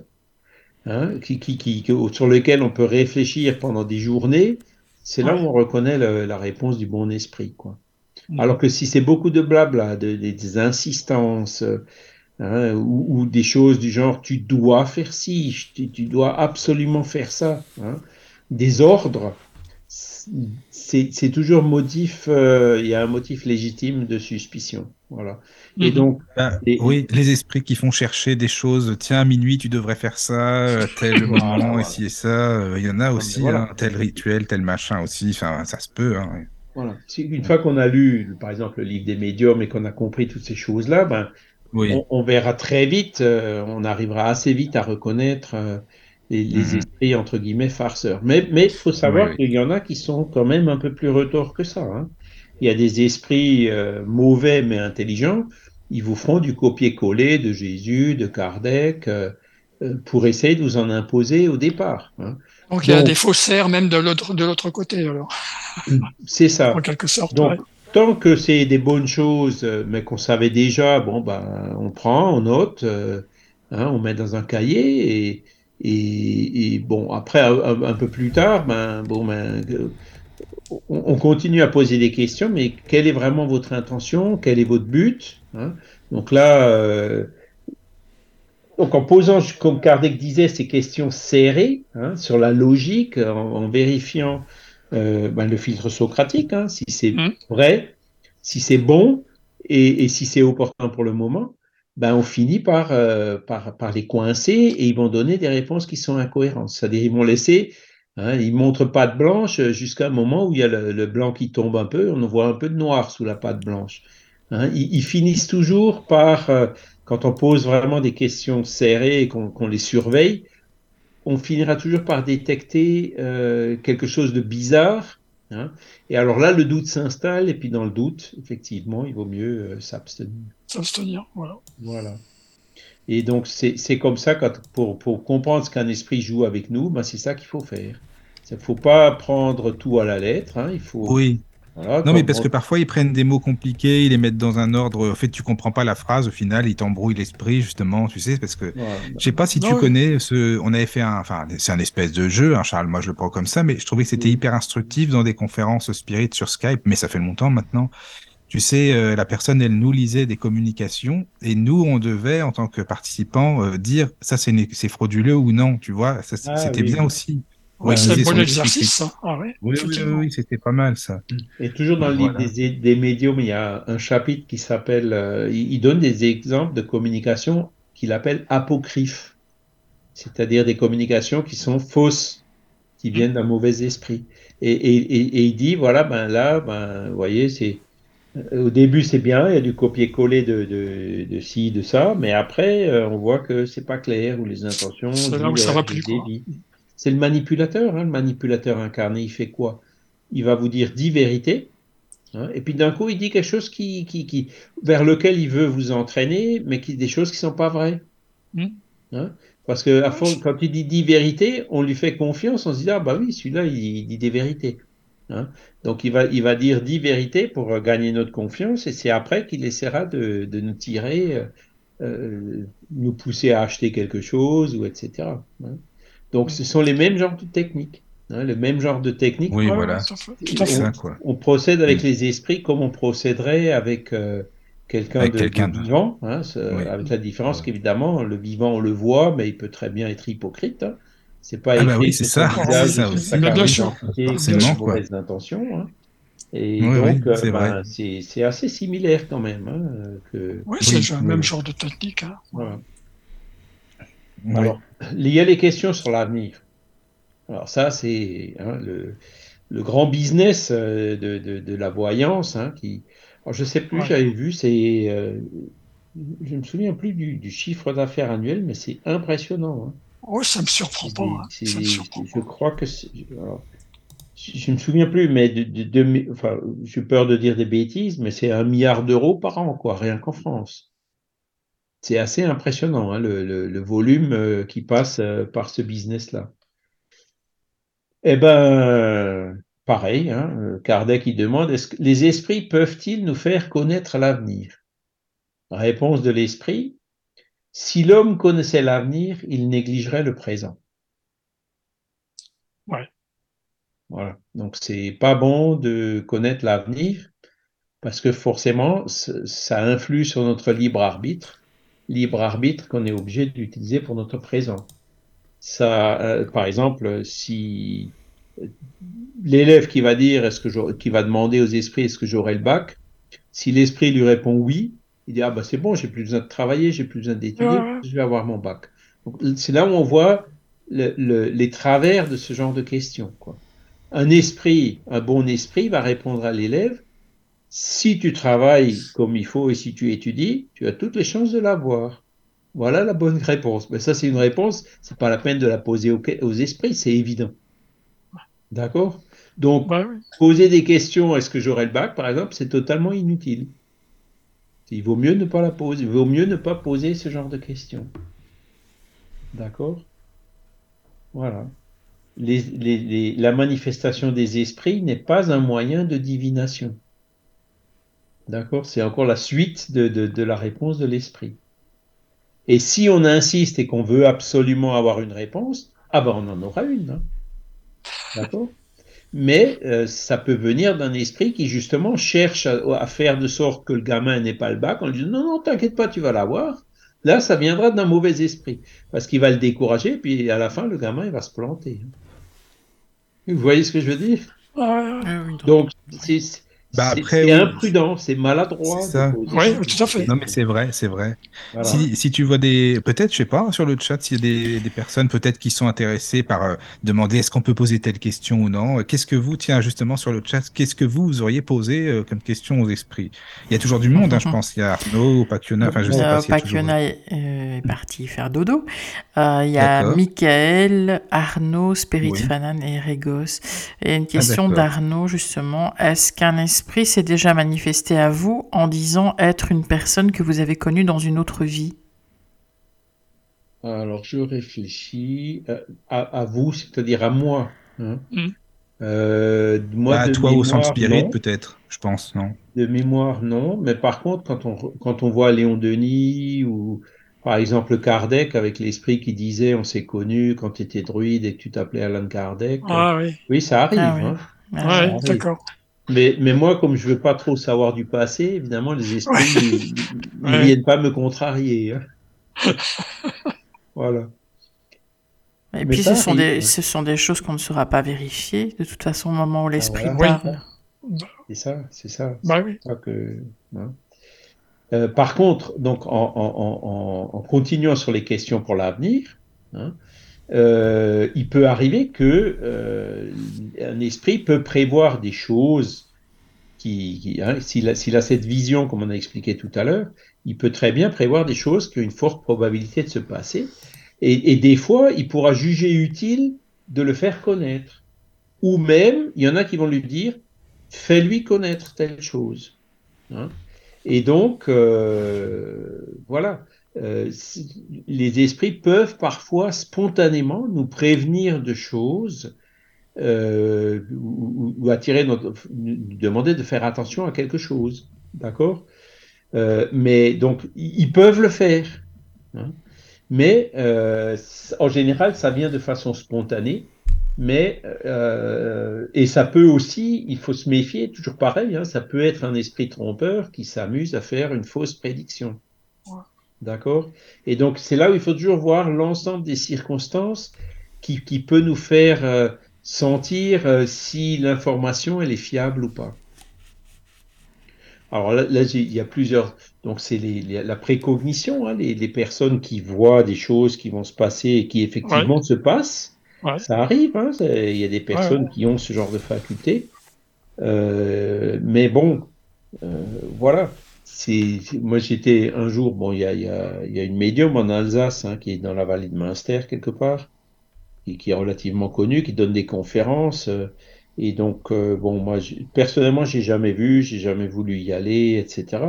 hein, qui, qui, qui, sur lesquelles on peut réfléchir pendant des journées. C'est là où on reconnaît la réponse du bon esprit. Quoi. Mmh. Alors que si c'est beaucoup de blabla, des insistances, hein, ou, des choses du genre tu dois faire ci, tu, dois absolument faire ça, hein, des ordres, c'est toujours motif, euh, il y a un motif légitime de suspicion. Voilà. Et mhm. donc, bah, oui, les esprits qui font chercher des choses. Tiens, à minuit, tu devrais faire ça, euh, tel moment, et ci et ça. Euh, il y en a aussi, hein, tel rituel, tel machin aussi. Enfin, ça se peut. Hein, voilà. Une fois qu'on a lu, par exemple, le livre des médiums et qu'on a compris toutes ces choses-là, ben, on, verra très vite, on arrivera assez vite à reconnaître les, mhm. esprits entre guillemets farceurs. Mais il faut savoir qu'il y en a qui sont quand même un peu plus retors que ça. Hein. Il y a des esprits euh, mauvais mais intelligents. Ils vous feront du copier-coller de Jésus, de Kardec, euh, euh, pour essayer de vous en imposer au départ. Hein. Donc il y a des faussaires même de l'autre de l'autre côté alors. C'est ça. en quelque sorte. Donc, tant que c'est des bonnes choses, mais qu'on savait déjà, bon ben on prend, on note, hein, on met dans un cahier et et, bon, après, un, peu plus tard, ben, bon, ben, on, continue à poser des questions, mais quelle est vraiment votre intention? Quel est votre but? Hein? Donc là, euh, donc en posant, comme Kardec disait, ces questions serrées hein, sur la logique, en, vérifiant euh, ben, le filtre socratique, hein, si c'est mmh. vrai, si c'est bon et, et si c'est opportun pour le moment, ben on finit par, euh, par, par, les coincer et ils vont donner des réponses qui sont incohérentes. C'est-à-dire ils vont laisser, hein, ils montrent pâte blanche jusqu'à un moment où il y a le, blanc qui tombe un peu, on voit un peu de noir sous la pâte blanche. Hein. Ils, finissent toujours par, euh, quand on pose vraiment des questions serrées et qu'on les surveille, on finira toujours par détecter euh, quelque chose de bizarre. Hein. Et alors là, le doute s'installe, et puis dans le doute, effectivement, il vaut mieux s'abstenir s'abstenir. Voilà. voilà. Et donc, c'est comme ça, quand, pour, pour comprendre ce qu'un esprit joue avec nous, ben, c'est ça qu'il faut faire. Il ne faut pas prendre tout à la lettre. Hein, il faut, oui. Non, mais parce que parfois, ils prennent des mots compliqués, ils les mettent dans un ordre. En fait, tu comprends pas la phrase, au final, ils t'embrouillent l'esprit, justement, tu sais, parce que je je sais pas si tu connais ce. On avait fait un. Enfin, c'est un espèce de jeu, hein, Charles, moi je le prends comme ça, mais je trouvais que c'était hyper instructif dans des conférences spirit sur Skype, mais ça fait longtemps maintenant. Tu sais, euh, la personne, elle nous lisait des communications et nous, on devait, en tant que participants, euh, dire ça, c'est frauduleux ou non, tu vois. Ah c'était bien aussi. Oui, c'est un bon exercice. Ah, oui, oui, c'était pas mal ça. Et toujours dans le livre des, des, médiums, il y a un chapitre qui s'appelle, euh, il, donne des exemples de communication qu'il appelle apocryphes, c'est-à-dire des communications qui sont fausses, qui viennent d'un mauvais esprit. Et, et, et, il dit, voilà, ben là, ben, vous voyez, c'est au début, c'est bien, il y a du copier-coller de, de, de, ci, de ça, mais après, euh, on voit que c'est pas clair ou les intentions. C'est là où ça va plus. C'est le manipulateur, hein, le manipulateur incarné, il fait quoi? Il va vous dire dix vérités, hein, et puis d'un coup, il dit quelque chose qui, qui, qui, vers lequel il veut vous entraîner, mais qui des choses qui sont pas vraies. Hmm. Hein? Parce que à fond, quand il dit dix vérités, on lui fait confiance, on se dit ah bah oui, celui-là il dit des vérités. Hein? Donc il va, il va dire dix vérités pour euh, gagner notre confiance et c'est après qu'il essaiera de, de, nous tirer, euh, euh, nous pousser à acheter quelque chose ou etc. Hein. Donc ce sont les mêmes genres de techniques. Hein, le même genre de technique. Oui, voilà. on, procède avec mm. les esprits comme on procéderait avec quelqu'un de, vivant, hein, avec la différence qu'évidemment, le vivant, on le voit, mais il peut très bien être hypocrite. Hein. C'est pas ah bah oui, c'est ça, c'est ça aussi. Forcément, quoi. intentions. Hein. Et donc, euh, ben, c'est assez similaire quand même. Hein, que... Oui, c'est le même genre de technique. Hein. Voilà. Alors, il y a les questions sur l'avenir. Alors ça, c'est hein, le, le, grand business euh, de, de, de la voyance. Hein, qui... Alors, je sais plus, j'avais vu, c'est... Euh, je ne me souviens plus du, du chiffre d'affaires annuel, mais c'est impressionnant. Hein. Oui, ça me surprend pas. Hein. je crois que je me souviens plus, mais de, de, enfin, j'ai peur de dire des bêtises, mais c'est un milliard d'euros par an, quoi, rien qu'en France. C'est assez impressionnant, hein, le, le, volume euh, qui passe euh, par ce business-là. Eh ben, pareil, hein, Kardec il demande est-ce que les esprits peuvent-ils nous faire connaître l'avenir? Réponse de l'esprit si l'homme connaissait l'avenir, il négligerait le présent. Ouais. Voilà. Donc c'est pas bon de connaître l'avenir parce que forcément, ça influe sur notre libre arbitre, libre arbitre qu'on est obligé d'utiliser pour notre présent. Ça, euh, par exemple, si l'élève qui va dire, est-ce que qui va demander aux esprits, est-ce que j'aurai le bac, si l'esprit lui répond oui, il dit ah bah c'est bon, j'ai plus besoin de travailler, j'ai plus besoin d'étudier, je vais avoir mon bac. C'est là où on voit les travers de ce genre de questions. Quoi. Un esprit, un bon esprit va répondre à l'élève si tu travailles comme il faut et si tu étudies, tu as toutes les chances de l'avoir. Voilà la bonne réponse. Mais ça, c'est une réponse, c'est pas la peine de la poser aux, esprits, c'est évident. D'accord? Donc, bah poser des questions, est-ce que j'aurai le bac, par exemple, c'est totalement inutile. Il vaut mieux ne pas la poser, il vaut mieux ne pas poser ce genre de questions. D'accord? Voilà. la manifestation des esprits n'est pas un moyen de divination. D'accord? C'est encore la suite de, la réponse de l'esprit. Et si on insiste et qu'on veut absolument avoir une réponse, ah ben on en aura une. Hein. D'accord? Mais euh, ça peut venir d'un esprit qui justement cherche à, faire de sorte que le gamin n'ait pas le bac en lui disant non, non, t'inquiète pas, tu vas l'avoir. Là, ça viendra d'un mauvais esprit. Parce qu'il va le décourager, puis à la fin, le gamin, il va se planter. Vous voyez ce que je veux dire? Donc, c'est bah c'est imprudent, c'est maladroit. Oui, tout à fait. Non, mais c'est vrai, c'est vrai. Si, si, tu vois des. Peut-être, je sais pas, sur le chat, s'il y a des, des personnes peut-être qui sont intéressées par euh, demander est-ce qu'on peut poser telle question ou non. Qu'est-ce que vous, tiens, justement, sur le chat, qu'est-ce que vous, vous auriez posé euh, comme question aux esprits? Il y a toujours du monde, hein, je pense. Il y a Arnaud, Paciona, enfin, je sais pas. Si Paciona est, est, parti faire dodo. Euh, il y a Michael, Arnaud, Spirit Fanan et Regos. Et une question ah, d'Arnaud, justement. Est-ce qu'un esprit l'esprit s'est déjà manifesté à vous en disant être une personne que vous avez connue dans une autre vie Alors, je réfléchis euh, à, vous, c'est-à-dire à moi. Hein. Mm. Euh, moi bah, à toi au sens spirit, peut-être, je pense, non De mémoire, non. Mais par contre, quand on, quand on voit Léon Denis ou par exemple Kardec avec l'esprit qui disait on s'est connu quand tu étais druide et que tu t'appelais Alan Kardec. Ah, oui. oui, ça arrive. Ah, Hein. Ah, d'accord. Mais, mais moi, comme je veux pas trop savoir du passé, évidemment, les esprits ne viennent pas me contrarier. Hein. voilà. Et puis, ce, sont des, ce sont des choses qu'on ne saura pas vérifier, de toute façon, au moment où ah, l'esprit parle. C'est ça, c'est ça. Bah, oui. que, hein. euh, par contre, donc, en, en, en, en, continuant sur les questions pour l'avenir, hein, euh, il peut arriver que euh, un esprit peut prévoir des choses qui, hein, s'il a, cette vision, comme on a expliqué tout à l'heure, il peut très bien prévoir des choses qui ont une forte probabilité de se passer. Et, et, des fois, il pourra juger utile de le faire connaître. Ou même, il y en a qui vont lui dire, fais-lui connaître telle chose. Hein. Et donc, euh, voilà. Euh, les esprits peuvent parfois spontanément nous prévenir de choses euh, ou, attirer notre, nous demander de faire attention à quelque chose, d'accord? Euh, Mais donc ils peuvent le faire, hein mais en général ça vient de façon spontanée. Mais et ça peut aussi, il faut se méfier, toujours pareil, hein, ça peut être un esprit trompeur qui s'amuse à faire une fausse prédiction. D'accord? Et donc, c'est là où il faut toujours voir l'ensemble des circonstances qui, qui peut nous faire euh, sentir euh, si l'information, elle est fiable ou pas. Alors là, il y a plusieurs. Donc, c'est la précognition, hein, les, les, personnes qui voient des choses qui vont se passer et qui effectivement se passent. Ça arrive, hein, il y a des personnes qui ont ce genre de faculté. Euh, mais bon, voilà moi j'étais un jour bon il y a, une médium en Alsace hein, qui est dans la vallée de Münster quelque part et qui est relativement connue qui donne des conférences euh, et donc euh, bon moi personnellement j'ai jamais vu j'ai jamais voulu y aller etc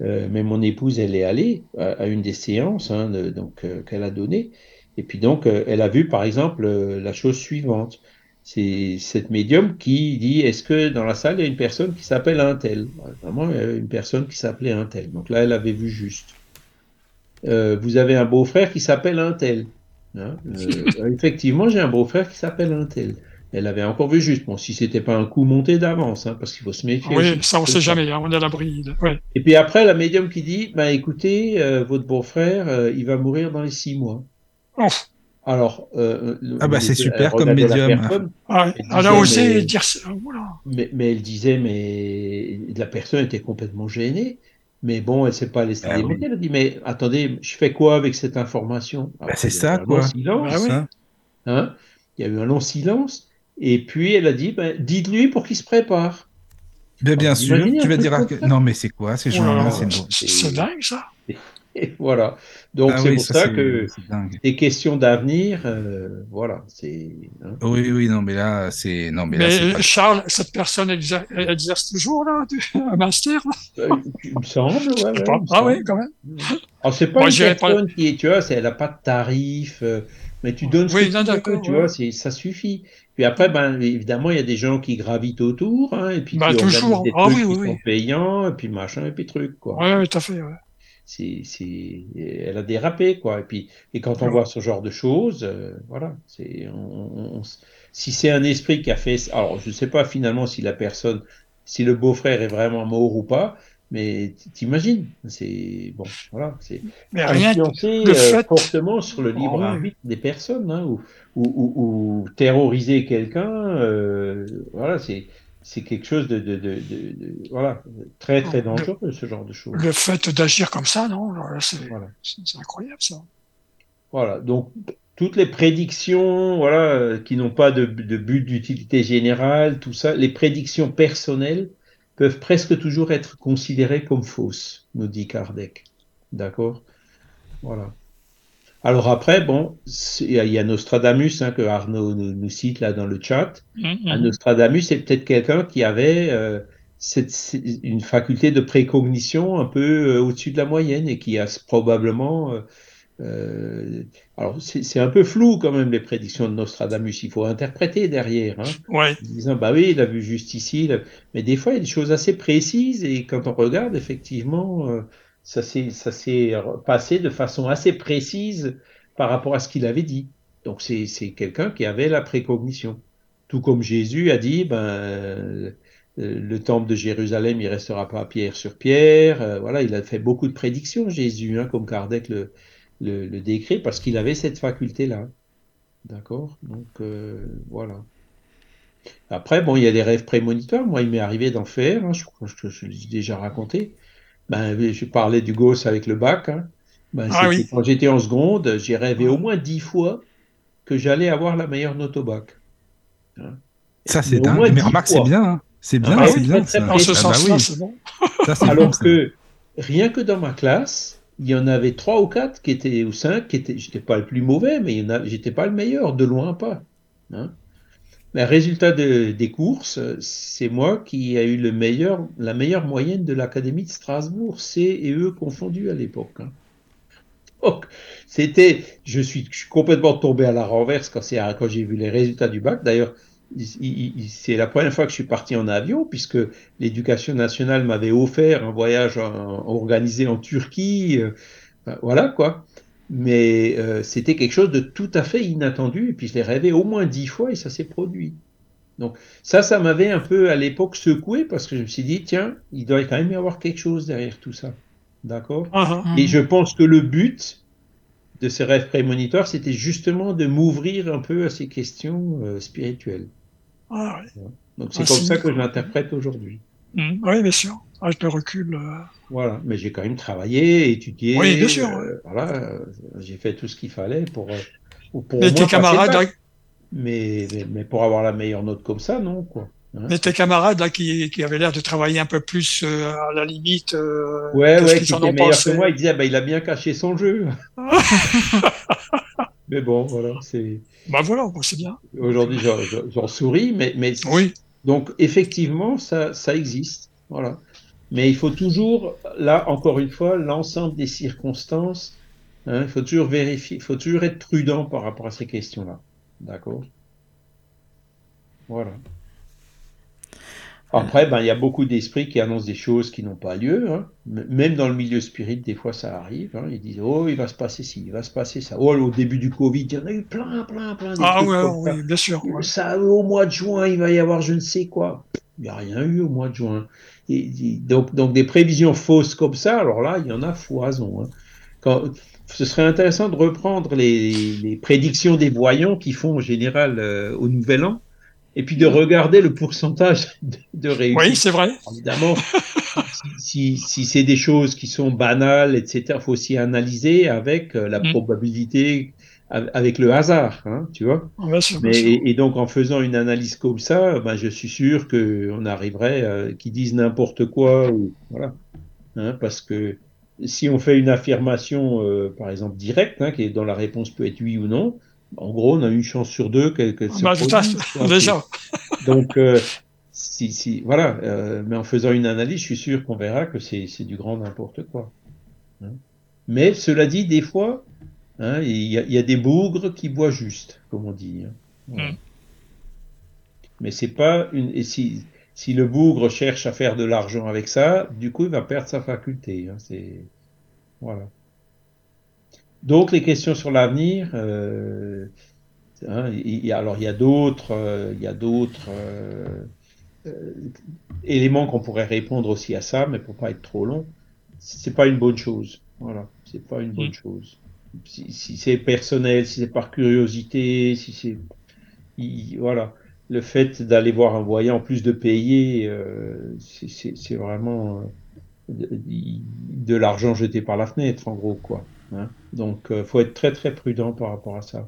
euh, mais mon épouse elle est allée à, une des séances hein, donc qu'elle a donné et puis donc elle a vu par exemple la chose suivante c'est cette médium qui dit est-ce que dans la salle il y a une personne qui s'appelle un tel? Vraiment, une personne qui s'appelait un tel. Donc là, elle avait vu juste. Euh, vous avez un beau-frère qui s'appelle un tel. Hein, euh, effectivement, j'ai un beau-frère qui s'appelle un tel. elle avait encore vu juste. Bon, si c'était pas un coup monté d'avance, hein, parce qu'il faut se méfier. Oui, ça on sait jamais, hein, on est à l'abri. Ouais. Et puis après, la médium qui dit, bah écoutez, euh, votre beau-frère, il va mourir dans les six mois. Alors, euh, ah bah c'est super comme médium. Ah, elle a osé dire ça. Mais, mais, elle disait, mais la personne était complètement gênée. Mais bon, elle s'est pas laissée ah, Elle a dit, mais attendez, je fais quoi avec cette information? Bah, C'est ça, quoi. Silence, ah hein il y a eu un long silence. Et puis elle a dit, ben, dites-lui pour qu'il se prépare. Ben, bien sûr, tu vas dire, non mais c'est quoi ces gens-là? C'est dingue ça. Et voilà. Donc ah c'est pour ça, que des questions d'avenir, euh, voilà, c'est. Hein. Oui, oui, non, mais là, c'est non, mais, mais Charles, cette personne exerce, exerce toujours là, un master. Là? Euh, il me semble, ouais. ah oui, quand même. Alors c'est pas Moi, une personne qui est, tu vois, elle n'a pas de tarif. Euh, mais tu donnes ce oui, que tu veux, tu vois, ça suffit. Puis après, ben, évidemment, il y a des gens qui gravitent autour, hein, et puis bah, toujours. des ah, trucs oui, qui sont payants, et puis machin, et puis truc, quoi. Oui, tout à fait, ouais. C'est, elle a dérapé, quoi. Et puis, et quand on voit ce genre de choses, euh, voilà, c'est, on, si c'est un esprit qui a fait, alors je ne sais pas finalement si la personne, si le beau-frère est vraiment mort ou pas, mais t'imagines, c'est bon, voilà, c'est influencer euh, fortement sur le libre arbitre des personnes, hein, ou, ou, ou, terroriser quelqu'un, euh, voilà, c'est c'est quelque chose de, de, de, de, voilà très très dangereux ce genre de choses. Le fait d'agir comme ça, non, c'est voilà. incroyable ça. Voilà, donc toutes les prédictions, voilà, qui n'ont pas de, de but d'utilité générale, tout ça, les prédictions personnelles peuvent presque toujours être considérées comme fausses, nous dit Kardec. D'accord? Voilà. Alors après, bon, il y, a Nostradamus hein, que Arnaud nous, cite là dans le chat. Mm-hmm. Nostradamus, c'est peut-être quelqu'un qui avait euh, cette, une faculté de précognition un peu euh, au-dessus de la moyenne et qui a probablement euh, euh, alors, c'est un peu flou quand même les prédictions de Nostradamus. Il faut interpréter derrière. Hein, ouais. En disant, bah oui, il a vu juste ici. Mais des fois, il y a des choses assez précises et quand on regarde, effectivement, euh, ça s'est passé de façon assez précise par rapport à ce qu'il avait dit. Donc, c'est quelqu'un qui avait la précognition. Tout comme Jésus a dit, ben, euh, le temple de Jérusalem, il restera pas pierre sur pierre. Euh, voilà, il a fait beaucoup de prédictions, Jésus, hein, comme Kardec le, le, décret parce qu'il avait cette faculté-là. D'accord? Donc, euh, voilà. Après, bon, il y a des rêves prémonitoires. Moi, il m'est arrivé d'en faire. Hein, je que je, l'ai déjà raconté. Ben, je parlais du gosse avec le bac. Hein. Ben, ah quand j'étais en seconde, j'ai rêvé au moins dix fois que j'allais avoir la meilleure note au bac. Hein. Ça, c'est dingue. Mais remarque, c'est bien. C'est bien, ah c'est bien. En ce sens-là, c'est bon. Alors que rien que dans ma classe, il y en avait trois ou quatre qui étaient, ou cinq, qui étaient, j'étais pas le plus mauvais, mais j'étais pas le meilleur, de loin pas. Hein. Mais résultat des courses, c'est moi qui ai eu le meilleur, la meilleure moyenne de l'Académie de Strasbourg, C et E confondus à l'époque. Hein. Donc, c'était, je suis, je suis complètement tombé à la renverse quand, quand j'ai vu les résultats du bac. D'ailleurs, c'est la première fois que je suis parti en avion, puisque l'éducation nationale m'avait offert un voyage organisé en Turquie. Euh, ben, voilà quoi. Mais euh, c'était quelque chose de tout à fait inattendu, et puis je l'ai rêvé au moins dix fois et ça s'est produit. Donc ça, ça m'avait un peu à l'époque secoué parce que je me suis dit, tiens, il doit quand même y avoir quelque chose derrière tout ça. D'accord? Ah, ah. Et je pense que le but de ces rêves prémonitoires, c'était justement de m'ouvrir un peu à ces questions euh, spirituelles. Ah, Donc c'est comme ça que je l'interprète aujourd'hui. Mmh. oui, bien sûr. Avec le recul. Euh. Voilà, mais j'ai quand même travaillé, étudié. Oui, bien sûr. Euh, voilà, euh, j'ai fait tout ce qu'il fallait pour. pour mais tes camarades. Mais, mais, pour avoir la meilleure note comme ça, non, quoi. Hein. mais tes camarades là qui, qui avaient l'air de travailler un peu plus à la limite. ouais, ouais, qui étaient meilleurs que moi, ils disaient bah, il a bien caché son jeu. mais bon, voilà, c'est. Bah voilà, c'est bien. Aujourd'hui, j'en souris, mais, mais oui. donc effectivement, ça, ça existe, voilà. Mais il faut toujours, là encore une fois, l'ensemble des circonstances. Hein, il faut toujours vérifier, il faut toujours être prudent par rapport à ces questions-là, d'accord? Voilà. Après, ben, il y a beaucoup d'esprits qui annoncent des choses qui n'ont pas lieu. Hein. Même dans le milieu spirit, des fois, ça arrive. Hein. Ils disent, oh, il va se passer ci, il va se passer ça. Oh, au début du Covid, il y en a eu plein, plein, plein. Ah ouais, oui, bien sûr. Ça, au mois de juin, il va y avoir je ne sais quoi. Il n'y a rien eu au mois de juin. Et, donc, donc, des prévisions fausses comme ça, alors là, il y en a foison. Hein. Quand, ce serait intéressant de reprendre les, les, prédictions des voyants qui font en général euh, au Nouvel An et puis de regarder le pourcentage de, réussite. Oui, c'est vrai. Évidemment, si, si, c'est des choses qui sont banales, etc., il faut aussi analyser avec euh, la mm. probabilité, avec le hasard, hein, tu vois. Mais, et, donc, en faisant une analyse comme ça, ben, je suis sûr qu'on arriverait, euh, qu'ils disent n'importe quoi, ou, voilà. Hein, parce que si on fait une affirmation, euh, par exemple, directe, hein, qui est, dont la réponse peut être oui ou non, en gros, on a une chance sur deux qu'elle qu bah, se déjà. Donc, euh, si, si, voilà. Euh, mais en faisant une analyse, je suis sûr qu'on verra que c'est du grand n'importe quoi. Hein. Mais cela dit, des fois, hein, il y, y, a des bougres qui boivent juste, comme on dit. Hein. Mm. Mais c'est pas une. Et si, si le bougre cherche à faire de l'argent avec ça, du coup, il va perdre sa faculté. Hein, c'est voilà. Donc les questions sur l'avenir, euh, hein, alors il y a d'autres, euh, il y a d'autres euh, éléments qu'on pourrait répondre aussi à ça, mais pour pas être trop long, c'est pas une bonne chose. Voilà, c'est pas une bonne mm. chose. Si, si c'est personnel, si c'est par curiosité, si c'est, voilà, le fait d'aller voir un voyant en plus de payer, euh, c'est vraiment de, de l'argent jeté par la fenêtre, en gros, quoi. Hein. Donc, il euh, faut être très très prudent par rapport à ça.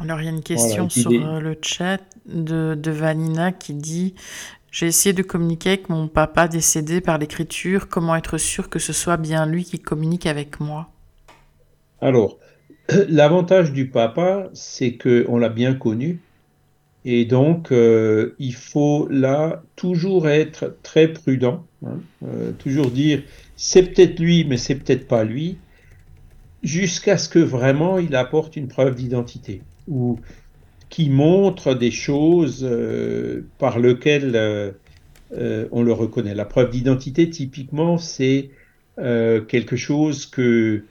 Alors, il y a une question sur euh, le chat de, de, Vanina qui dit J'ai essayé de communiquer avec mon papa décédé par l'écriture. Comment être sûr que ce soit bien lui qui communique avec moi? Alors, l'avantage du papa, c'est qu'on l'a bien connu. Et donc, euh, il faut là toujours être très prudent, hein, toujours dire c'est peut-être lui, mais c'est peut-être pas lui, jusqu'à ce que vraiment il apporte une preuve d'identité ou qui montre des choses euh, par lesquelles euh, euh, on le reconnaît. La preuve d'identité, typiquement, c'est quelque chose que,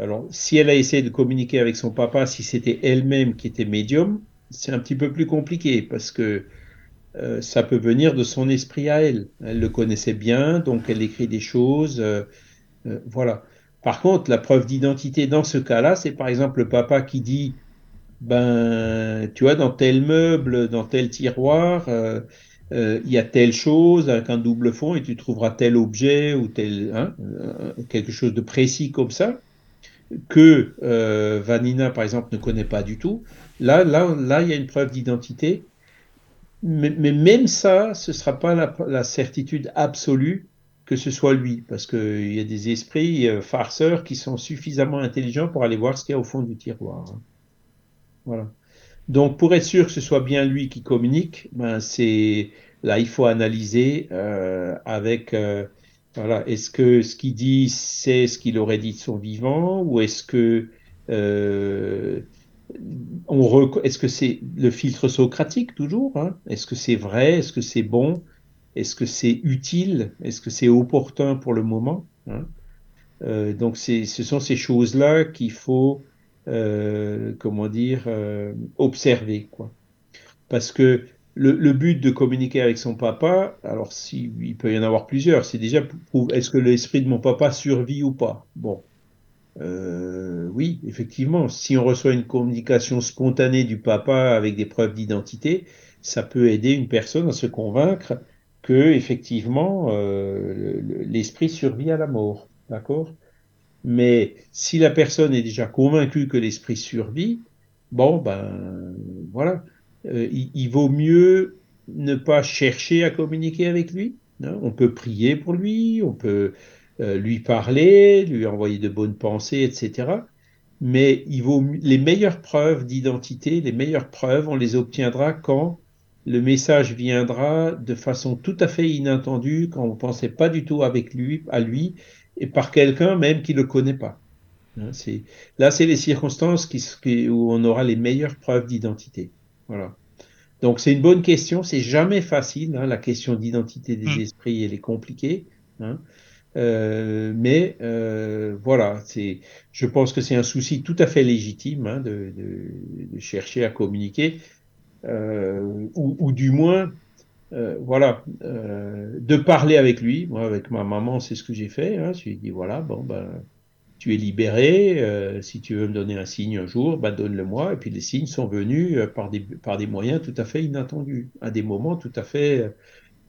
alors, si elle a essayé de communiquer avec son papa, si c'était elle-même qui était médium, c'est un petit peu plus compliqué parce que euh, ça peut venir de son esprit à elle. Elle le connaissait bien, donc elle écrit des choses. Euh, euh, voilà. Par contre, la preuve d'identité dans ce cas-là, c'est par exemple le papa qui dit, ben, tu vois, dans tel meuble, dans tel tiroir, il y a telle chose avec un double fond et tu trouveras tel objet ou tel, hein, quelque chose de précis comme ça que Vanina, par exemple, ne connaît pas du tout. Là, là, là, il y a une preuve d'identité mais, même ça, ce ne sera pas la, certitude absolue que ce soit lui, parce qu'il y a des esprits euh, farceurs qui sont suffisamment intelligents pour aller voir ce qu'il y a au fond du tiroir. Voilà. Donc, pour être sûr que ce soit bien lui qui communique, ben c'est là il faut analyser euh, avec euh, voilà, est-ce que ce qu'il dit c'est ce qu'il aurait dit de son vivant, ou est-ce que est-ce que c'est le filtre socratique toujours hein? Est-ce que c'est vrai? Est-ce que c'est bon? Est-ce que c'est utile? Est-ce que c'est opportun pour le moment hein? Euh, Donc ce sont ces choses-là qu'il faut, euh, comment dire, euh, observer, quoi. Parce que le, but de communiquer avec son papa, alors si il peut y en avoir plusieurs, c'est déjà est-ce que l'esprit de mon papa survit ou pas? Bon, euh, oui, effectivement, si on reçoit une communication spontanée du papa avec des preuves d'identité, ça peut aider une personne à se convaincre que effectivement euh, l'esprit survit à la mort, d'accord? Mais si la personne est déjà convaincue que l'esprit survit, bon ben voilà, euh, il, vaut mieux ne pas chercher à communiquer avec lui. Hein. on peut prier pour lui, on peut euh, lui parler, lui envoyer de bonnes pensées, etc. Mais il vaut les meilleures preuves d'identité, les meilleures preuves, on les obtiendra quand le message viendra de façon tout à fait inattendue, quand on ne pensait pas du tout avec lui, à lui, et par quelqu'un même qui ne le connaît pas. Hein, là, c'est les circonstances qui, où on aura les meilleures preuves d'identité. Voilà. Donc c'est une bonne question, c'est jamais facile, hein, la question d'identité des Mm. esprits, elle est compliquée. hein. Euh, mais euh, voilà, c'est, je pense que c'est un souci tout à fait légitime de, de- de chercher à communiquer, euh, ou, ou du moins, euh, voilà, euh, de parler avec lui. Moi, avec ma maman, c'est ce que j'ai fait. Hein, je lui ai dit voilà, bon ben, tu es libéré. euh, si tu veux me donner un signe un jour, ben, donne-le-moi. Et puis les signes sont venus par des par des moyens tout à fait inattendus, à des moments tout à fait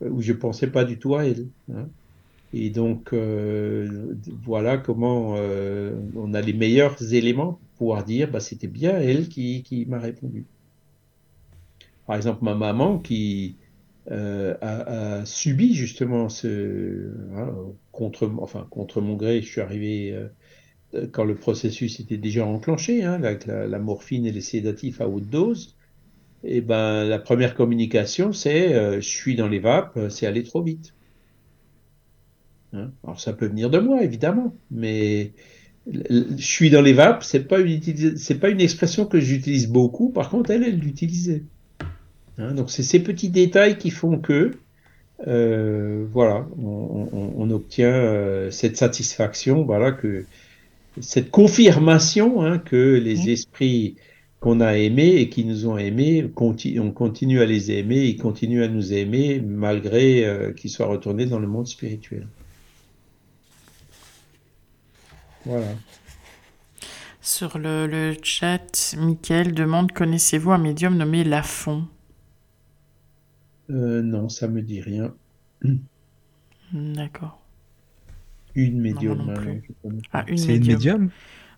où je pensais pas du tout à elle. hein. Et donc, voilà comment on a les meilleurs éléments pour pouvoir dire, bah, c'était bien elle qui, qui m'a répondu. Par exemple, ma maman qui euh, a, subi justement ce contre, enfin contre mon gré, je suis arrivé euh, quand le processus était déjà enclenché, hein, avec la, morphine et les sédatifs à haute dose. Et ben, la première communication, c'est euh, je suis dans les vapes, c'est aller trop vite. Hein? Alors ça peut venir de moi, évidemment, mais je suis dans les vapes, c'est pas une c'est pas une expression que j'utilise beaucoup. Par contre, elle, elle l'utilisait. Hein, donc c'est ces petits détails qui font que euh, voilà, on, on- on obtient euh, cette satisfaction, voilà que cette confirmation hein, que les Mhm. esprits qu'on a aimés et qui nous ont aimés, on continue à les aimer, ils continuent à nous aimer malgré euh, qu'ils soient retournés dans le monde spirituel. Voilà. Sur le, le chat, Mickaël demande Connaissez-vous un médium nommé Lafont Euh, non, ça me dit rien. D'accord. Une médium. pas. Ah, une C'est une médium.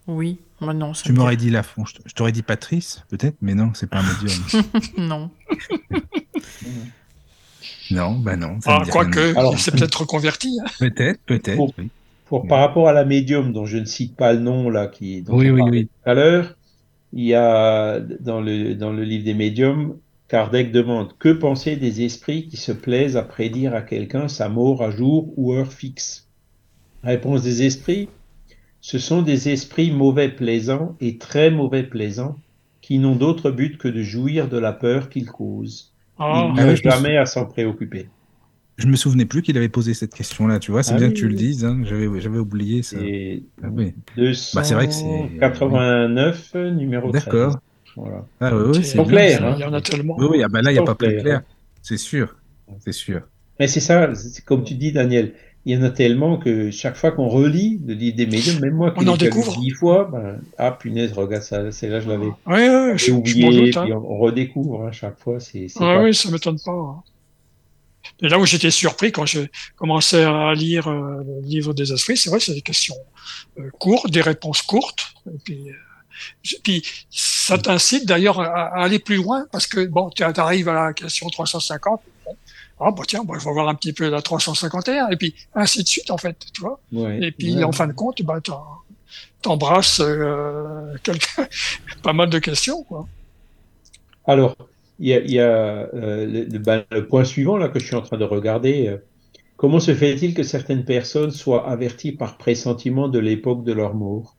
Oui, moi non, ça Tu m'aurais dit- Lafont. Je t'aurais dit Patrice, peut-être, mais non, c'est pas un médium. Non. non, bah non. ça Ah, quoique, Alors- il s'est peut-être reconverti. hein. Peut-être, peut-être. Pour- oui. Pour, par rapport à la médium dont je ne cite pas le nom là, qui dont Oui, on oui, oui. tout à l'heure, il y a dans le dans le livre des médiums, Kardec demande que penser des esprits qui se plaisent à prédire à quelqu'un sa mort à jour ou heure fixe? Réponse des esprits ce sont des esprits mauvais plaisants et très mauvais plaisants qui n'ont d'autre but que de jouir de la peur qu'ils causent. Ah, Ils Ah ouais, me jamais à s'en préoccuper. Je me souvenais plus qu'il avait posé cette question-là, tu vois. C'est Ah bien oui, que tu le dises. hein, J'avais, j'avais oublié ça. Ah oui. Bah, c'est vrai que c'est- 289, numéro 13. D'accord. Voilà. Ah ouais, ouais, c'est- clair, hein. il y en a tellement. Oui, oui, ah bah là, il n'y a pas plus clair. C'est sûr. C'est sûr. Mais c'est ça, c'est comme tu dis, Daniel. Il y en a tellement que chaque fois qu'on relit le livre des médiums, même moi qui On l'ai lu découvre. dix fois, ben, ah punaise, regarde ça, c'est là je l'avais Oui, oui, je, je oublié, doute. hein. puis on, redécouvre hein, chaque fois. C'est, Ah pas- oui, ça m'étonne pas. hein. Et là où j'étais surpris quand j'ai commencé à lire euh, le livre des esprits, c'est vrai, c'est des questions euh, courtes, des réponses courtes. Et puis, euh, puis ça t'incite d'ailleurs à, à aller plus loin parce que bon, tu arrives à la question 350. Bon, ah bah tiens, bah, je vais voir un petit peu la 351 et puis ainsi de suite en fait, tu vois. Ouais, Et puis ouais. en fin de compte, bah t'embrasses euh, pas mal de questions quoi. Alors, il y a, il y a, euh, le- ben, le point suivant là que je suis en train de regarder. euh, comment se fait-il que certaines personnes soient averties par pressentiment de l'époque de leur mort?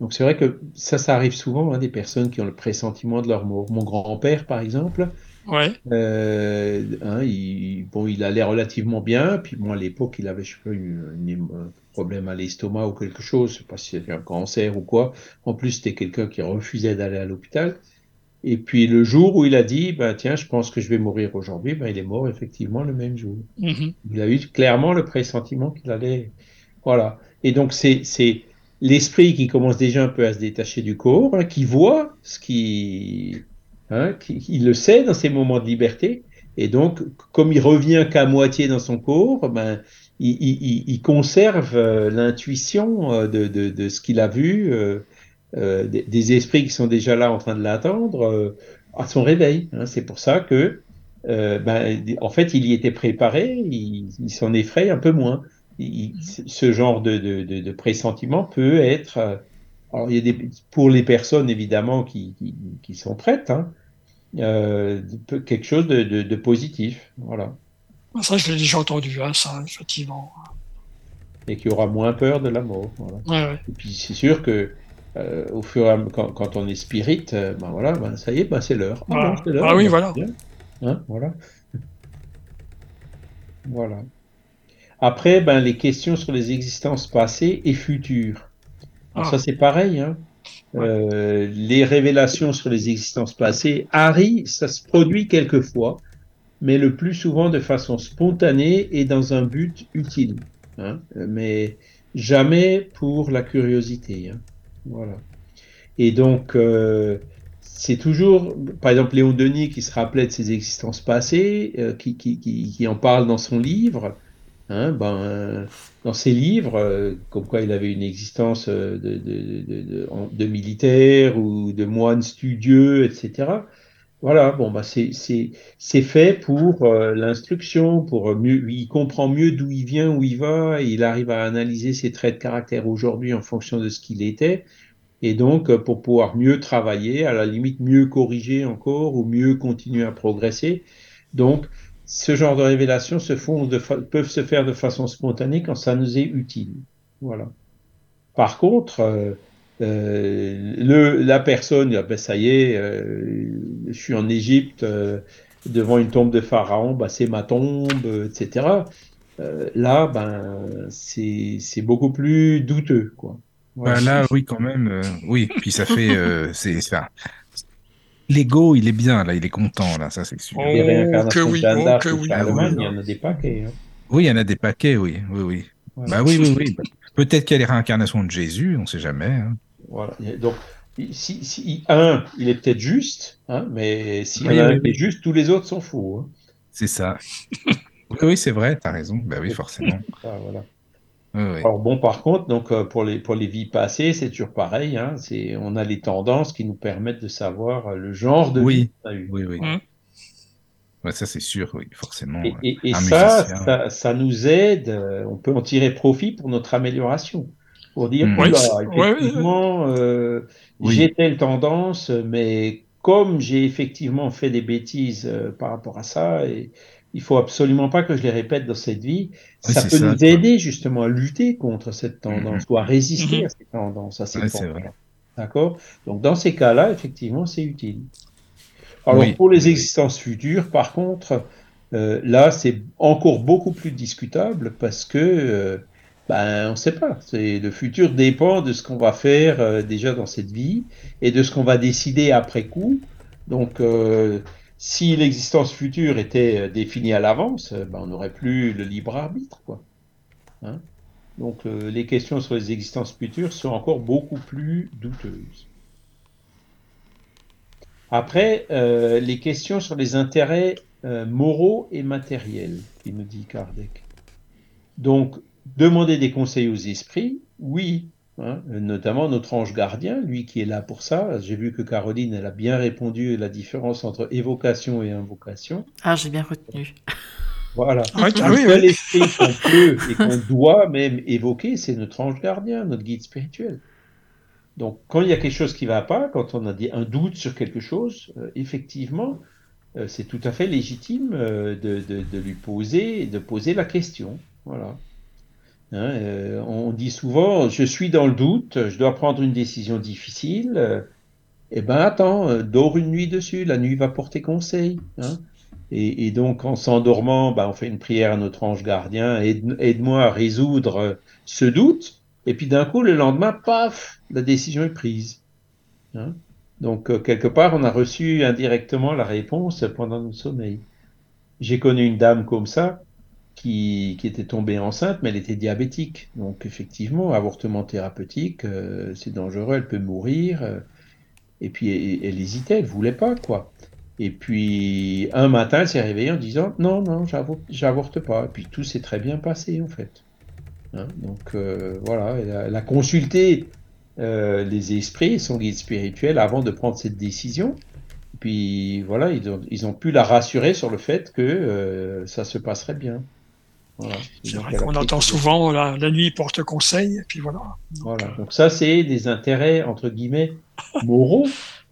Donc c'est vrai que ça, ça arrive souvent, hein, des personnes qui ont le pressentiment de leur mort. Mon grand-père, par exemple, Ouais. euh, hein, il, bon, il allait relativement bien. Puis bon, à l'époque, il avait, je sais pas, une- une- un problème à l'estomac ou quelque chose. Je sais pas si c'était un cancer ou quoi. En plus, c'était quelqu'un qui refusait d'aller à l'hôpital. Et puis le jour où il a dit, ben tiens, je pense que je vais mourir aujourd'hui, ben il est mort effectivement le même jour. Mhm. Il a eu clairement le pressentiment qu'il allait, voilà. Et donc c'est c'est l'esprit qui commence déjà un peu à se détacher du corps, hein, qui voit ce qui, hein, qui, il le sait dans ses moments de liberté. Et donc, comme il revient qu'à moitié dans son corps, ben il, il- il- conserve euh, l'intuition euh, de, de, de ce qu'il a vu. euh, euh, des, esprits qui sont déjà là en train de l'attendre euh, à son réveil. hein. C'est pour ça que, ben, en fait, il y était préparé, il s'en effraie un peu moins. Il- ce genre de, de, de, de pressentiment peut être, euh, alors il y a des, pour les personnes évidemment qui, qui, qui sont prêtes, hein, euh, quelque chose de, de, positif, voilà, Ça, je l'ai déjà entendu, hein, ça, effectivement. et qui aura moins peur de la mort. Voilà. Ouais, ouais. Et puis c'est sûr que au fur et à quand, quand on est spirit, ben voilà, ben ça y est, ben c'est l'heure. Ah, ah oui, voilà. Hein, voilà. voilà. Après, ben, les questions sur les existences passées et futures. Alors ça, c'est pareil. Hein. Euh, les révélations sur les existences passées, Harry, ça se produit quelquefois, mais le plus souvent de façon spontanée et dans un but utile. Hein. Mais jamais pour la curiosité. Hein. Voilà. Et donc, euh, c'est toujours, par exemple, Léon Denis qui se rappelait de ses existences passées, euh, qui, qui, qui, en parle dans son livre. Hein, ben, dans ses livres, euh, comme quoi il avait une existence euh, de, de, de, de, militaire ou de moine studieux, etc. Voilà, bon, bah c'est fait pour l'instruction, pour mieux, il comprend mieux d'où il vient, où il va, il arrive à analyser ses traits de caractère aujourd'hui en fonction de ce qu'il était et donc euh, pour pouvoir mieux travailler, à la limite mieux corriger encore ou mieux continuer à progresser. Donc, ce genre de révélations se font peuvent se faire de façon spontanée quand ça nous est utile. Voilà. Par contre, euh, euh, le, la personne, ah ben ça y est, je suis en Égypte devant une tombe de pharaon, bah c'est ma tombe, etc. là, ben c'est beaucoup plus douteux, quoi. Bah, là, oui, quand même. Euh, oui, puis ça fait. Euh, c'est ça. L'ego, il est bien, là, il est content, là, ça, c'est sûr. Oh, que oui, oh, que oui. il y en a des paquets. Hein. Oui, il y en a des paquets, oui, oui, oui. Bah oui, oui, oui. Peut-être qu'il y a les réincarnations de Jésus, on ne sait jamais. Hein. Voilà. Donc, si, si, un, il est peut-être juste, hein, mais si un est juste, tous les autres sont faux. Hein. C'est ça. oui, oui c'est vrai, tu as raison. Bah oui, forcément. Ah, voilà. Alors bon, par contre, donc euh, pour les pour les vies passées, c'est toujours pareil. Hein, c'est on a les tendances qui nous permettent de savoir euh, le genre de oui. vie qu'on a eu. Oui, oui. Mmh. Ouais, ça c'est sûr, oui, forcément. Et, et, ça, ça, nous aide. Euh, on peut en tirer profit pour notre amélioration. Pour dire, mmh. effectivement, euh, j'ai telle tendance, mais comme j'ai effectivement fait des bêtises par rapport à ça, et, il faut absolument pas que je les répète dans cette vie. ça peut nous aider justement à lutter contre cette tendance ou à résister mhm. à cette tendance, à ces D'accord? Donc dans ces cas-là, effectivement, c'est utile. Alors pour les existences futures, par contre, euh, là, c'est encore beaucoup plus discutable parce que euh, ben, on ne sait pas. Le futur dépend de ce qu'on va faire euh, déjà dans cette vie et de ce qu'on va décider après coup. Donc, si l'existence future était euh, définie à l'avance, euh, ben, on n'aurait plus le libre arbitre. Quoi. Hein? Donc euh, les questions sur les existences futures sont encore beaucoup plus douteuses. Après, les questions sur les intérêts moraux et matériels, il nous dit Kardec. Donc, demander des conseils aux esprits, oui, Hein, notamment notre ange gardien, lui qui est là pour ça. J'ai vu que Caroline, elle a bien répondu la différence entre évocation et invocation. Ah, j'ai bien retenu. Voilà. Ah, oui, esprit qu'on peut et qu'on doit même évoquer, c'est notre ange gardien, notre guide spirituel. Donc, quand il y a quelque chose qui ne va pas, quand on a un doute sur quelque chose, euh, effectivement, euh, c'est tout à fait légitime euh, de, de, lui poser, de poser la question. Voilà. Hein, euh, on dit souvent, je suis dans le doute, je dois prendre une décision difficile. eh ben attends, euh, dors une nuit dessus, la nuit va porter conseil. Hein. Et, donc en s'endormant, ben, on fait une prière à notre ange gardien, aide-moi à résoudre ce doute. Et puis d'un coup, le lendemain, paf, la décision est prise. Hein. Donc euh, quelque part, on a reçu indirectement la réponse pendant notre sommeil. J'ai connu une dame comme ça, qui, était tombée enceinte, mais elle était diabétique. Donc effectivement, avortement thérapeutique, euh, c'est dangereux, elle peut mourir. Euh, et puis elle, hésitait, elle voulait pas, quoi. Et puis un matin, elle s'est réveillée en disant non, non, j'avorte pas. Et puis tout s'est très bien passé, en fait. Hein, donc euh, voilà, elle a, consulté les esprits, son guide spirituel, avant de prendre cette décision. Puis voilà, ils ont, pu la rassurer sur le fait que ça se passerait bien. C'est vrai qu'on entend souvent la, nuit porte conseil, et puis voilà. voilà. Donc ça, c'est des intérêts entre guillemets moraux,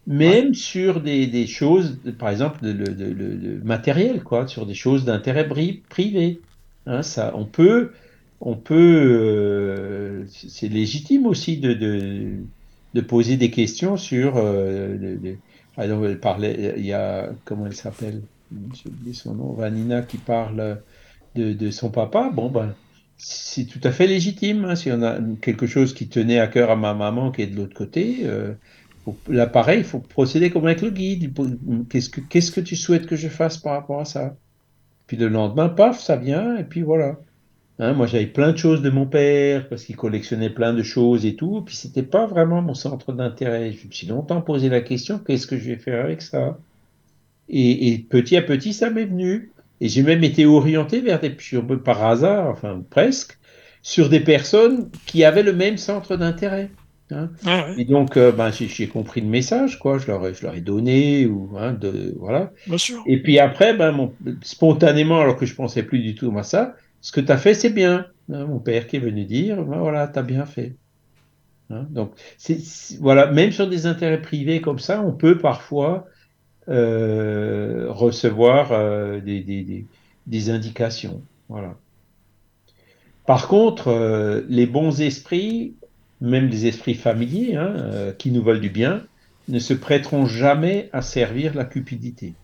même sur des, des, choses, par exemple, le, le, le, matériel, quoi, sur des choses d'intérêt privé. Hein, ça, on peut, on peut, euh, c'est légitime aussi de, de, de poser des questions sur. Euh, elle parlait, il y a, comment elle s'appelle? J'ai oublié son nom, Vanina qui parle de, son papa. Bon, ben, c'est tout à fait légitime. Hein, si on a quelque chose qui tenait à cœur à ma maman qui est de l'autre côté, euh, là pareil, il faut procéder comme avec le guide. Qu'est-ce que, que tu souhaites que je fasse par rapport à ça? Puis le lendemain, paf, ça vient, et puis voilà. Hein, moi, j'avais plein de choses de mon père parce qu'il collectionnait plein de choses et tout. Puis c'était pas vraiment mon centre d'intérêt. Je me suis longtemps posé la question qu'est-ce que je vais faire avec ça? Et, petit à petit, ça m'est venu. Et j'ai même été orienté vers des, par hasard, enfin presque, sur des personnes qui avaient le même centre d'intérêt. Hein. Ah et donc, euh, ben, j'ai compris le message, quoi. Je leur, je leur ai donné, ou hein, de, voilà. Bien sûr. Et puis après, ben, mon, spontanément, alors que je pensais plus du tout à ça, ce que tu as fait, c'est bien. Hein, mon père qui est venu dire, ben, voilà, tu as bien fait. Donc, voilà, même sur des intérêts privés comme ça, on peut parfois euh, recevoir euh, des, indications. Voilà. Par contre, euh, les bons esprits, même les esprits familiers, hein, qui nous veulent du bien, ne se prêteront jamais à servir la cupidité.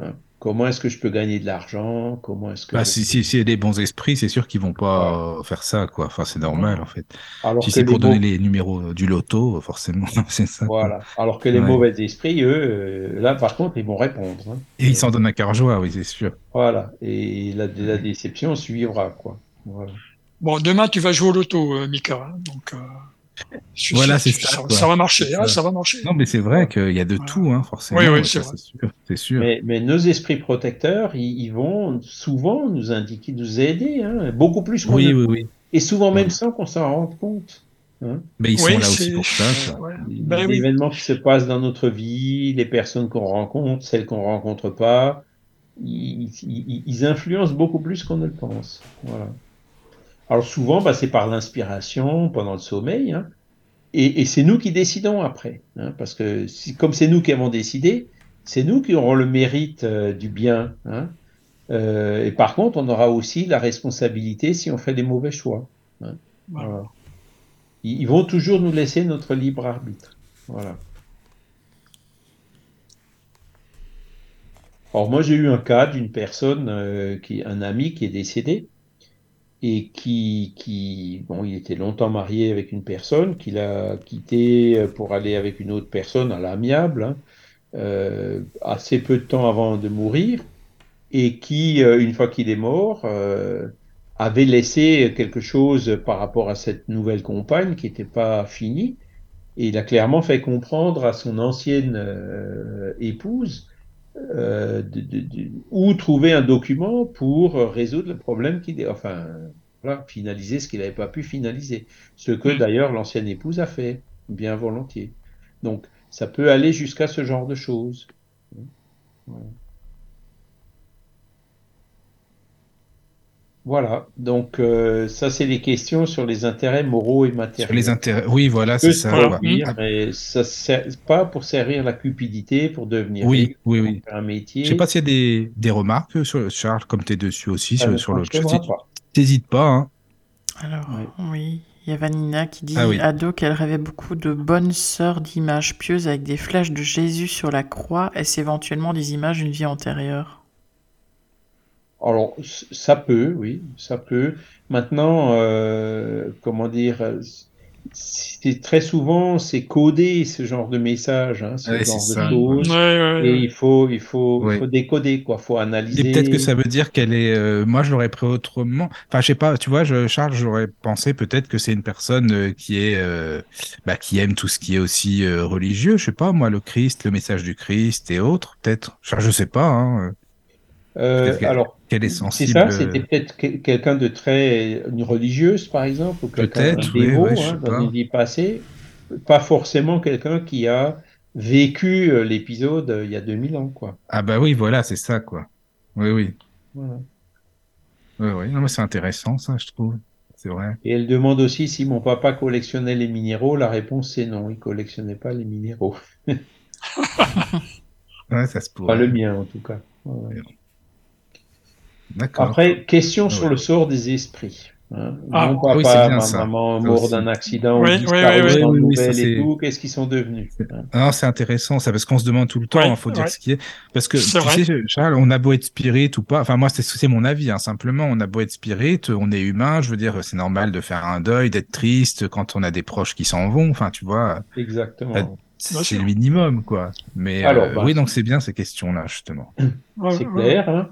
Hein. Comment est-ce que je peux gagner de l'argent? Comment est-ce que bah, si, si, si, des bons esprits, c'est sûr qu'ils vont pas faire ça, quoi. Enfin, c'est normal, en fait. Alors si c'est pour donner les numéros du loto, forcément, c'est ça. Voilà. Alors que les mauvais esprits, eux, euh, là, par contre, ils vont répondre. Hein. Et ils s'en donnent à cœur joie, oui, c'est sûr. Voilà. Et la, la déception suivra, quoi. Voilà. Bon, demain, tu vas jouer au loto, euh, Mika. Hein, donc. Euh, voilà, c'est ça. Ça, va marcher, hein, ça va marcher. Non, mais c'est vrai qu'il y a de tout, hein, forcément. Oui, oui, c'est sûr. sûr. Mais, mais, nos esprits protecteurs, ils, vont souvent nous indiquer, nous aider, hein, beaucoup plus qu'on oui, oui, oui. Et souvent même sans qu'on s'en rende compte. Hein. Mais ils sont là aussi pour ça. Ben les événements qui se passent dans notre vie, les personnes qu'on rencontre, celles qu'on rencontre pas, ils, ils, ils, influencent beaucoup plus qu'on ne le pense. Voilà. Alors souvent, bah, c'est par l'inspiration pendant le sommeil, hein, et, et c'est nous qui décidons après, hein, parce que si, comme c'est nous qui avons décidé, c'est nous qui aurons le mérite euh, du bien. Hein, euh, et par contre, on aura aussi la responsabilité si on fait des mauvais choix. Voilà. ils, ils vont toujours nous laisser notre libre arbitre. Voilà. Alors moi j'ai eu un cas d'une personne, euh, qui, un ami qui est décédé, et qui, qui, bon, il était longtemps marié avec une personne, qu'il a quitté pour aller avec une autre personne à l'amiable, hein, euh, assez peu de temps avant de mourir, et qui, euh, une fois qu'il est mort, euh, avait laissé quelque chose par rapport à cette nouvelle compagne qui n'était pas finie, et il a clairement fait comprendre à son ancienne euh, épouse euh, de, de, de, ou trouver un document pour résoudre le problème qui, enfin, voilà, finaliser ce qu'il n'avait pas pu finaliser. Ce que d'ailleurs l'ancienne épouse a fait, bien volontiers. Donc, ça peut aller jusqu'à ce genre de choses. Voilà. Voilà, donc euh, ça c'est les questions sur les intérêts moraux et matériels. Sur les intérêts, oui, voilà, c'est ça. Servir, mais ça sert pas pour servir la cupidité, pour devenir oui, riche, oui, oui. faire un métier. Je sais pas s'il y a des, des remarques sur Charles, comme tu es dessus aussi sur, sur le chat. T'hésites pas. Hein. Alors, oui. oui. Il y a Vanina qui dit ah, oui. ado qu'elle rêvait beaucoup de bonnes sœurs d'images pieuses avec des flèches de Jésus sur la croix. Est-ce éventuellement des images d'une vie antérieure? Alors, ça peut, oui, ça peut. Maintenant, euh, comment dire, c'est très souvent c'est codé ce genre de message, hein, ce ouais, genre de ça. choses, Ouais, ouais, et il faut, il faut, Ouais. il faut décoder quoi, faut analyser. Et peut-être que ça veut dire qu'elle est. euh, moi, je l'aurais pris autrement. Enfin, je sais pas. Tu vois, je, Charles, j'aurais pensé peut-être que c'est une personne euh, qui est, euh, bah, qui aime tout ce qui est aussi euh, religieux. Je sais pas, moi, le Christ, le message du Christ et autres. Peut-être. Enfin, je sais pas. Hein. Euh, alors, Qu'elle est c'est sensible. ça, c'était peut-être que- quelqu'un de très une religieuse par exemple, ou quelqu'un de oui, sais hein, dans une vie passée, pas forcément quelqu'un qui a vécu euh, l'épisode euh, il y a 2000 ans quoi. Ah bah oui, voilà, c'est ça, quoi. Oui, oui. Voilà. Oui, oui. Non, mais c'est intéressant, ça, je trouve. C'est vrai. Et elle demande aussi si mon papa collectionnait les minéraux. La réponse c'est non, il collectionnait pas les minéraux. Ouais, ça se Pas le mien en tout cas. Voilà. Après, question sur Ouais. le sort des esprits. Hein. Ah, Mon papa, ma maman mort d'un accident, oui, oui, oui, oui, et tout, qu'est-ce qu'ils sont devenus hein. ah, C'est intéressant ça, parce qu'on se demande tout le temps, il faut dire ce qui est. Parce que, tu sais, Charles, on a beau être spirit ou pas, enfin moi c'est mon avis, hein, simplement, on a beau être spirit, on est humain, je veux dire, c'est normal de faire un deuil, d'être triste quand on a des proches qui s'en vont, enfin tu vois. Exactement. Euh, c'est le minimum, quoi. Mais Alors, euh, bah, oui, donc c'est bien ces questions-là, justement. C'est clair, hein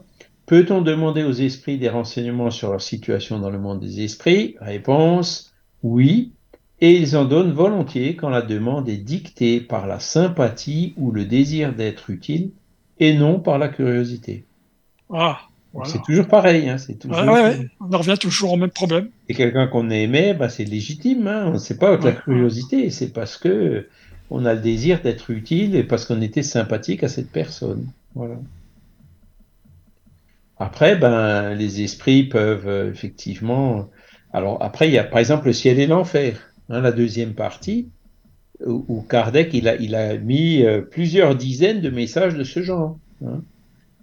Peut-on demander aux esprits des renseignements sur leur situation dans le monde des esprits? Réponse oui, et ils en donnent volontiers quand la demande est dictée par la sympathie ou le désir d'être utile et non par la curiosité. Ah, C'est toujours pareil, hein, c'est toujours. On en revient toujours au même problème. Et quelqu'un qu'on aimait, bah, c'est légitime. Hein, c'est pas la curiosité, c'est parce que on a le désir d'être utile et parce qu'on était sympathique à cette personne. Voilà. Après, ben, les esprits peuvent euh, effectivement. Alors après, il y a par exemple le ciel et l'enfer, hein, la deuxième partie, où, Kardec il a, il a mis euh, plusieurs dizaines de messages de ce genre. Hein.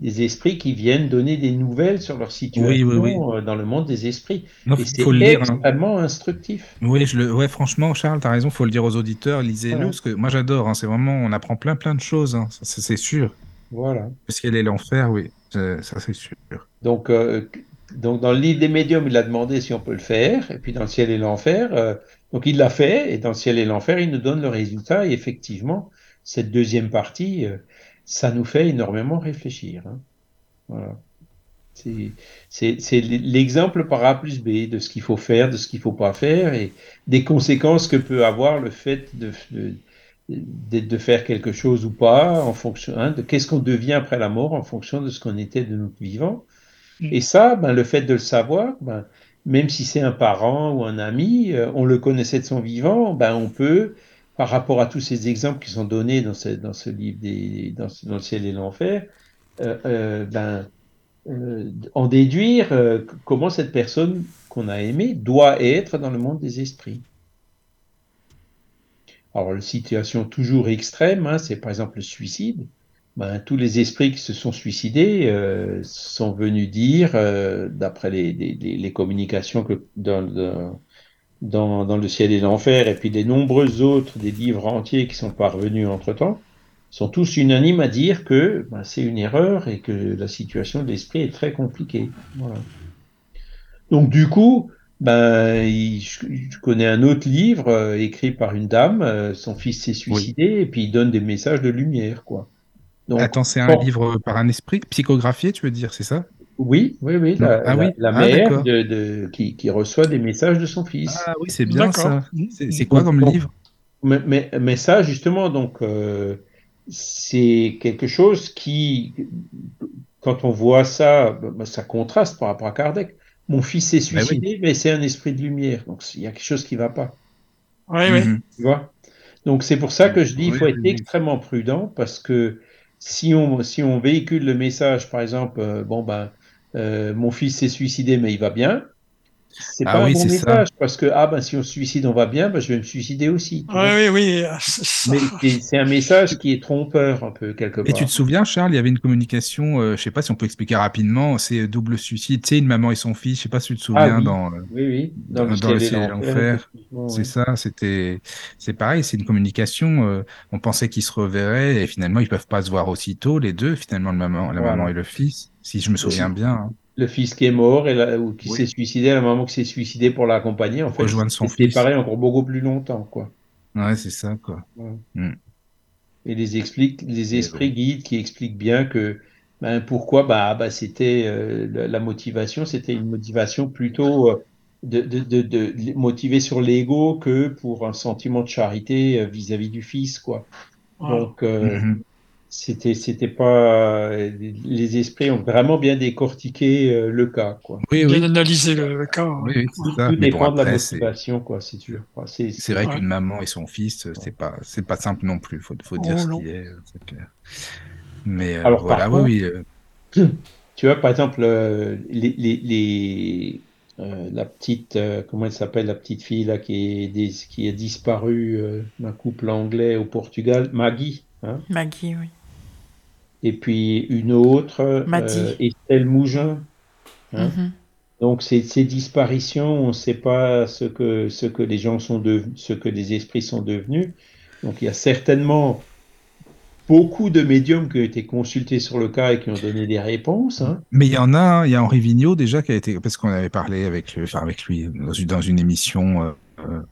Des esprits qui viennent donner des nouvelles sur leur situation euh, dans le monde des esprits. et c'est hein. extrêmement instructif. Oui, je le... ouais, franchement, Charles, tu as raison, il faut le dire aux auditeurs, lisez-le, parce que moi j'adore, c'est vraiment, on apprend plein plein de choses, c'est sûr. Voilà. Le ciel et l'enfer, oui. Ça, c'est sûr. Donc, euh, donc, dans le livre des médiums, il a demandé si on peut le faire. Et puis, dans le ciel et l'enfer, euh, donc il l'a fait. Et dans le ciel et l'enfer, il nous donne le résultat. Et effectivement, cette deuxième partie, euh, ça nous fait énormément réfléchir. Hein. Voilà. C'est l'exemple par A plus B de ce qu'il faut faire, de ce qu'il ne faut pas faire et des conséquences que peut avoir le fait de, de, faire quelque chose ou pas, en fonction hein, de qu'est-ce qu'on devient après la mort, en fonction de ce qu'on était de notre vivant. Mm. Et ça, ben, le fait de le savoir, ben, même si c'est un parent ou un ami, euh, on le connaissait de son vivant, ben, on peut, par rapport à tous ces exemples qui sont donnés dans ce, dans ce livre des, dans, le ciel et l'enfer, euh, euh, ben, en déduire comment cette personne qu'on a aimée doit être dans le monde des esprits. Alors, la situation toujours extrême, hein, c'est par exemple le suicide. Ben, tous les esprits qui se sont suicidés euh, sont venus dire, euh, d'après les, communications que dans, le ciel et l'enfer, et puis les nombreux autres des livres entiers qui sont parvenus entre-temps, sont tous unanimes à dire que ben, c'est une erreur et que la situation de l'esprit est très compliquée. Donc du coup, ben, je, connais un autre livre euh, écrit par une dame, euh, son fils s'est suicidé, et puis il donne des messages de lumière, quoi. Donc, Attends, c'est un livre par un esprit psychographié, tu veux dire, c'est ça? Oui, oui, oui. La, ah, oui. la, ah, mère de, qui, qui, reçoit des messages de son fils. Ah oui, c'est bien ça. C'est quoi comme livre? Mais, mais, ça, justement, donc, euh, c'est quelque chose qui, quand on voit ça, ben, ça contraste par rapport à Kardec. Mon fils s'est ben suicidé, mais c'est un esprit de lumière. Donc il y a quelque chose qui ne va pas. Oui, oui. Mhm. Tu vois? Donc c'est pour ça que je dis qu'il faut être extrêmement prudent parce que si on, si on véhicule le message, par exemple, euh, bon ben, euh, mon fils s'est suicidé, mais il va bien, c'est ah pas un bon message parce que ah ben si on se suicide on va bien, ben je vais me suicider aussi. Oui, oui, oui, Mais c'est un message qui est trompeur un peu quelque part. Et tu te souviens Charles, il y avait une communication, euh, je sais pas si on peut expliquer rapidement, c'est double suicide, tu sais une maman et son fils, je sais pas si tu te ah souviens dans oui, oui, dans, le ciel et l'enfer. C'est ça, c'était c'est pareil, c'est une communication. Euh, on pensait qu'ils se reverraient et finalement ils peuvent pas se voir aussitôt les deux, finalement le maman, la maman et le fils, si je me souviens bien. Hein le fils qui est mort et ou qui s'est suicidé, la maman qui s'est suicidée pour l'accompagner, en fait, rejoindre son fils. pareil encore beaucoup plus longtemps, quoi. Ouais, c'est ça, quoi. Mm. Et les explique, les esprits guides qui expliquent bien que ben, pourquoi bah, bah c'était euh, la motivation, c'était une motivation plutôt euh, de, de, de, de, motivée sur l'ego que pour un sentiment de charité euh, vis-à-vis du fils, quoi. Donc, mm-hmm c'était c'était pas les esprits ont vraiment bien décortiqué euh, le cas quoi. Oui, bien analysé le, cas. Oui, ça. Tout dépend de la motivation quoi, c'est sûr. C'est vrai qu'une maman et son fils, c'est pas c'est pas simple non plus. Faut faut dire oh, ce qui est, c'est clair. Mais euh, Alors, voilà, oui. Euh. Tu vois par exemple les, les, les la petite, comment elle s'appelle, la petite fille là qui est, qui est disparue d'un couple anglais au Portugal, Maggie. Hein Maggie, oui et puis une autre, euh, Estelle Mougin. Hein. Mhm. Donc ces, disparitions, on ne sait pas ce que, ce que les gens sont devenus, ce que les esprits sont devenus. Donc il y a certainement beaucoup de médiums qui ont été consultés sur le cas et qui ont donné des réponses. Hein. Mais il y en a, il y a Henri Vigneault déjà qui a été, parce qu'on avait parlé avec, enfin avec lui dans une émission euh,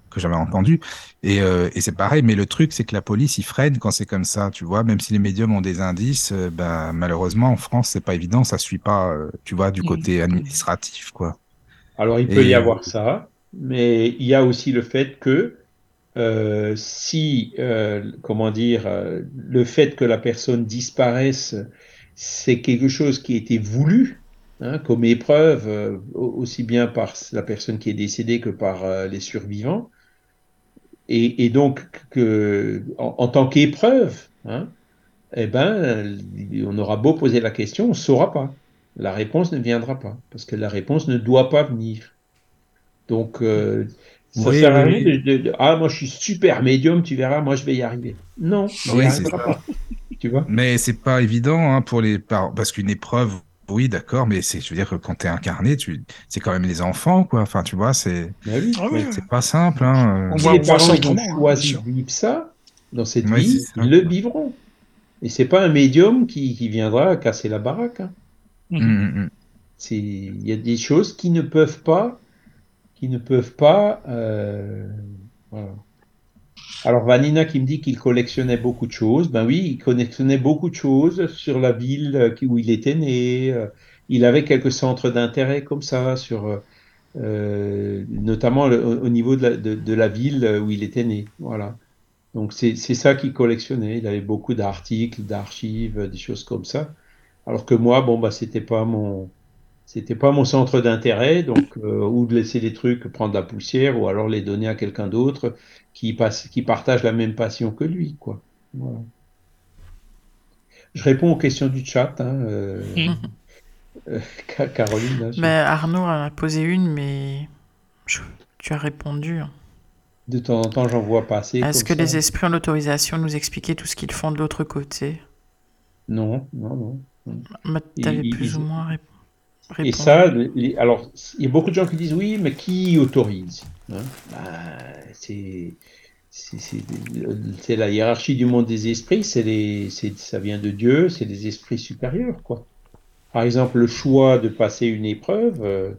que j'avais entendue, et, euh, et c'est pareil. Mais le truc, c'est que la police, ils freine quand c'est comme ça, tu vois. Même si les médiums ont des indices, ben malheureusement en France, c'est pas évident, ça suit pas, tu vois, du mmh. côté administratif, quoi. Alors il peut y avoir ça, mais il y a aussi le fait que euh, si, euh, comment dire, euh, le fait que la personne disparaisse, c'est quelque chose qui a été voulu hein, comme épreuve, aussi bien par la personne qui est décédée que par les survivants, et, donc que, en, tant qu'épreuve, hein, eh ben, on aura beau poser la question, on ne saura pas. La réponse ne viendra pas, parce que la réponse ne doit pas venir. Donc, ça sert à rien de, Ah, moi je suis super médium, tu verras, moi je vais y arriver. Non, oui, pas. tu vois? Mais c'est pas évident hein, pour les parce qu'une épreuve, oui, d'accord, mais c'est, je veux dire que quand t'es incarné, tu, c'est quand même les enfants, quoi. Enfin, tu vois, c'est, bah ah c'est pas simple. Hein. On voit, les parents qui ont choisi de vivre ça dans cette vie, ils le vivront. Et c'est pas un médium qui, qui viendra casser la baraque. Hein. Mmh, mmh, mmh. C'est, il y a des choses qui ne peuvent pas ne peuvent pas. Euh, Alors Vanina qui me dit qu'il collectionnait beaucoup de choses. Ben oui, il collectionnait beaucoup de choses sur la ville où il était né. Euh, il avait quelques centres d'intérêt comme ça, sur, euh, notamment au, niveau de la, ville où il était né. Voilà. Donc c'est ça qu'il collectionnait. Il avait beaucoup d'articles, d'archives, des choses comme ça. Alors que moi, bon, bah, c'était pas mon, c'était pas mon centre d'intérêt, donc euh, ou de laisser les trucs prendre la poussière, ou alors les donner à quelqu'un d'autre qui passe, qui partage la même passion que lui, quoi. Je réponds aux questions du chat, hein, euh, euh, Caroline. mais Arnaud en a posé une, mais tu as répondu. Hein. De temps en temps, j'en vois passer. Est-ce que les esprits ont l'autorisation de nous expliquer tout ce qu'ils font de l'autre côté? Non, non, non. tu avais plus ou moins répondu. Et ça, alors, il y a beaucoup de gens qui disent oui, mais qui autorise? Hein bah, C'est la hiérarchie du monde des esprits, c'est les, ça vient de Dieu, c'est des esprits supérieurs, quoi. Par exemple, le choix de passer une épreuve, euh,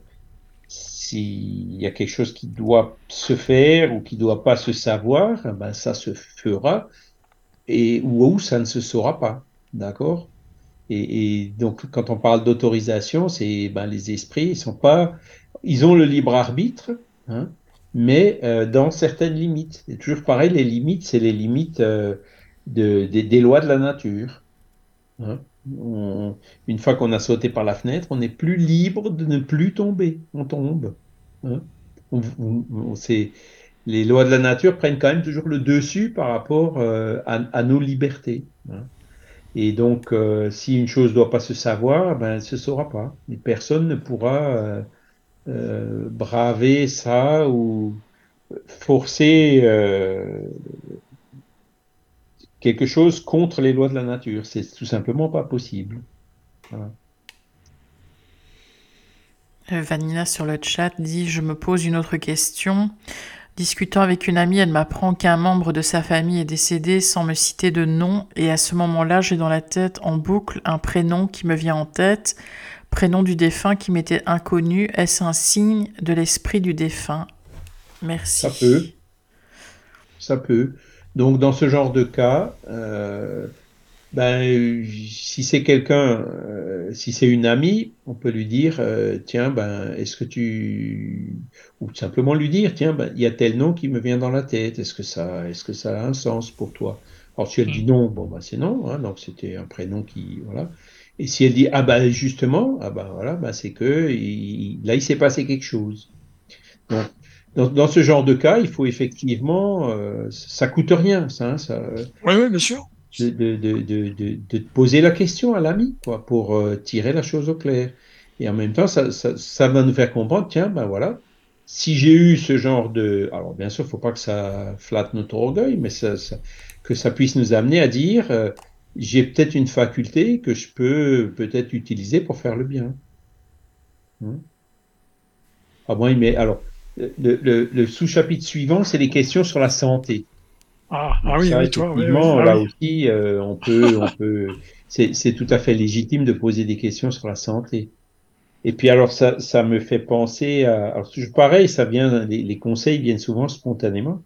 s'il y a quelque chose qui doit se faire ou qui ne doit pas se savoir, ben ça se fera, et ou ça ne se saura pas, d'accord? Et, donc, quand on parle d'autorisation, c'est ben, les esprits, ils sont pas, ils ont le libre arbitre, hein, mais euh, dans certaines limites. Et toujours pareil, les limites, c'est les limites euh, de, des lois de la nature. Hein? une fois qu'on a sauté par la fenêtre, on n'est plus libre de ne plus tomber. On tombe. Hein? les lois de la nature prennent quand même toujours le dessus par rapport euh, à, nos libertés. Hein? Et donc, si une chose ne doit pas se savoir, ben, elle ne se saura pas. Personne ne pourra euh, euh, braver ça ou forcer quelque chose contre les lois de la nature. C'est tout simplement pas possible. Vanina sur le chat dit Je me pose une autre question. Discutant avec une amie, elle m'apprend qu'un membre de sa famille est décédé sans me citer de nom, et à ce moment-là, j'ai dans la tête en boucle un prénom qui me vient en tête, prénom du défunt qui m'était inconnu. Est-ce un signe de l'esprit du défunt? Merci. Ça peut. Ça peut. Donc, dans ce genre de cas, euh, ben, si c'est quelqu'un, euh, si c'est une amie, on peut lui dire, euh, tiens, ben, est-ce que tu, ou simplement lui dire, tiens, ben, il y a tel nom qui me vient dans la tête, est-ce que ça, est-ce que ça a un sens pour toi? Alors si elle dit mm. non, bon ben c'est non, hein, donc c'était un prénom qui, voilà. Et si elle dit ah ben justement, ah ben voilà, ben c'est que là il s'est passé quelque chose. Donc dans, dans, ce genre de cas, il faut effectivement, euh, ça coûte rien, ça. Hein, ça oui, oui, bien sûr de, de, de, de, poser la question à l'ami, quoi, pour euh, tirer la chose au clair. Et en même temps, ça, ça, ça, va nous faire comprendre, tiens, ben voilà, si j'ai eu ce genre de... Alors bien sûr, il faut pas que ça flatte notre orgueil, mais ça, que ça puisse nous amener à dire, euh, j'ai peut-être une faculté que je peux peut-être utiliser pour faire le bien. Hein Ah bon, mais alors, le, sous-chapitre suivant, c'est les questions sur la santé. Ah, ah oui, oui, toi, oui, oui, là aussi, euh, on peut, on peut, c'est tout à fait légitime de poser des questions sur la santé. Et puis alors ça, ça me fait penser à, alors, pareil, ça vient, les, conseils viennent souvent spontanément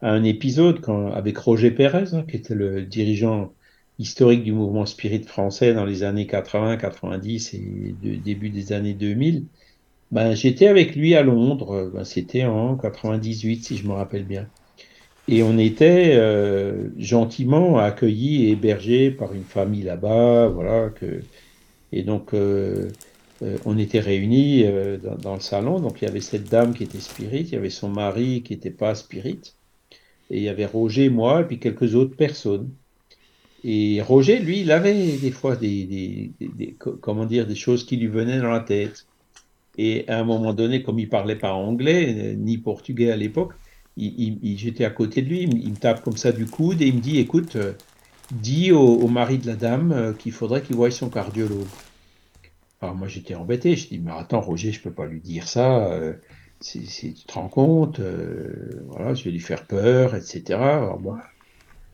à un épisode quand, avec Roger Pérez, hein, qui était le dirigeant historique du mouvement spirit français dans les années 80, 90 et de, début des années 2000. Ben, j'étais avec lui à Londres, ben, c'était en 98 si je me rappelle bien. Et on était euh, gentiment accueillis et hébergés par une famille là-bas, voilà. Que... Et donc, euh, euh, on était réunis euh, dans, le salon, donc il y avait cette dame qui était spirit, il y avait son mari qui n'était pas spirit, et il y avait Roger, moi, et puis quelques autres personnes. Et Roger, lui, il avait des fois des, comment dire, des choses qui lui venaient dans la tête. Et à un moment donné, comme il parlait pas anglais euh, ni portugais à l'époque, j'étais à côté de lui, il, me tape comme ça du coude et il me dit, écoute, dis au, mari de la dame qu'il faudrait qu'il voie son cardiologue. Alors moi j'étais embêté, je dis mais attends Roger, je peux pas lui dire ça, euh, tu te rends compte, euh, voilà, je vais lui faire peur, etc. Alors moi,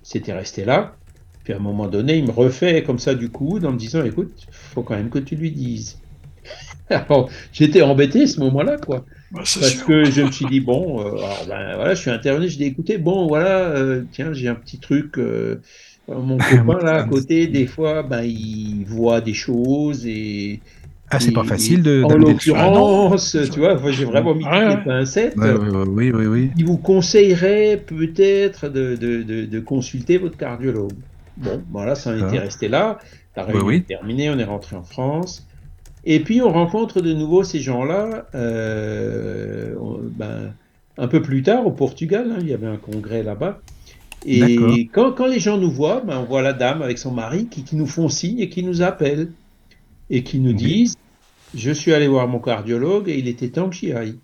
c'était resté là. Puis à un moment donné, il me refait comme ça du coup, en me disant écoute, faut quand même que tu lui dises. Alors j'étais embêté à ce moment-là, quoi. Bah, Parce que je me suis dit bon, euh, alors, ben, voilà, je suis intervenu, je dis écoutez, bon voilà, euh, tiens, j'ai un petit truc. mon copain là à côté, des fois, ben, il voit des choses et ah, c'est pas facile de. En l'occurrence, tu vois, j'ai vraiment mis ouais, des pincettes. oui, oui, oui. Il vous conseillerait peut-être de, de, de, consulter votre cardiologue. Bon, voilà, ça en était resté là. La réunion est terminée, on est rentré en France. Et puis on rencontre de nouveau ces gens-là euh, ben, un peu plus tard au Portugal. Hein, il y avait un congrès là-bas. Et quand, quand, les gens nous voient, ben, on voit la dame avec son mari qui, qui nous font signe et qui nous appellent et qui nous disent Je suis allé voir mon cardiologue et il était temps que j'y aille.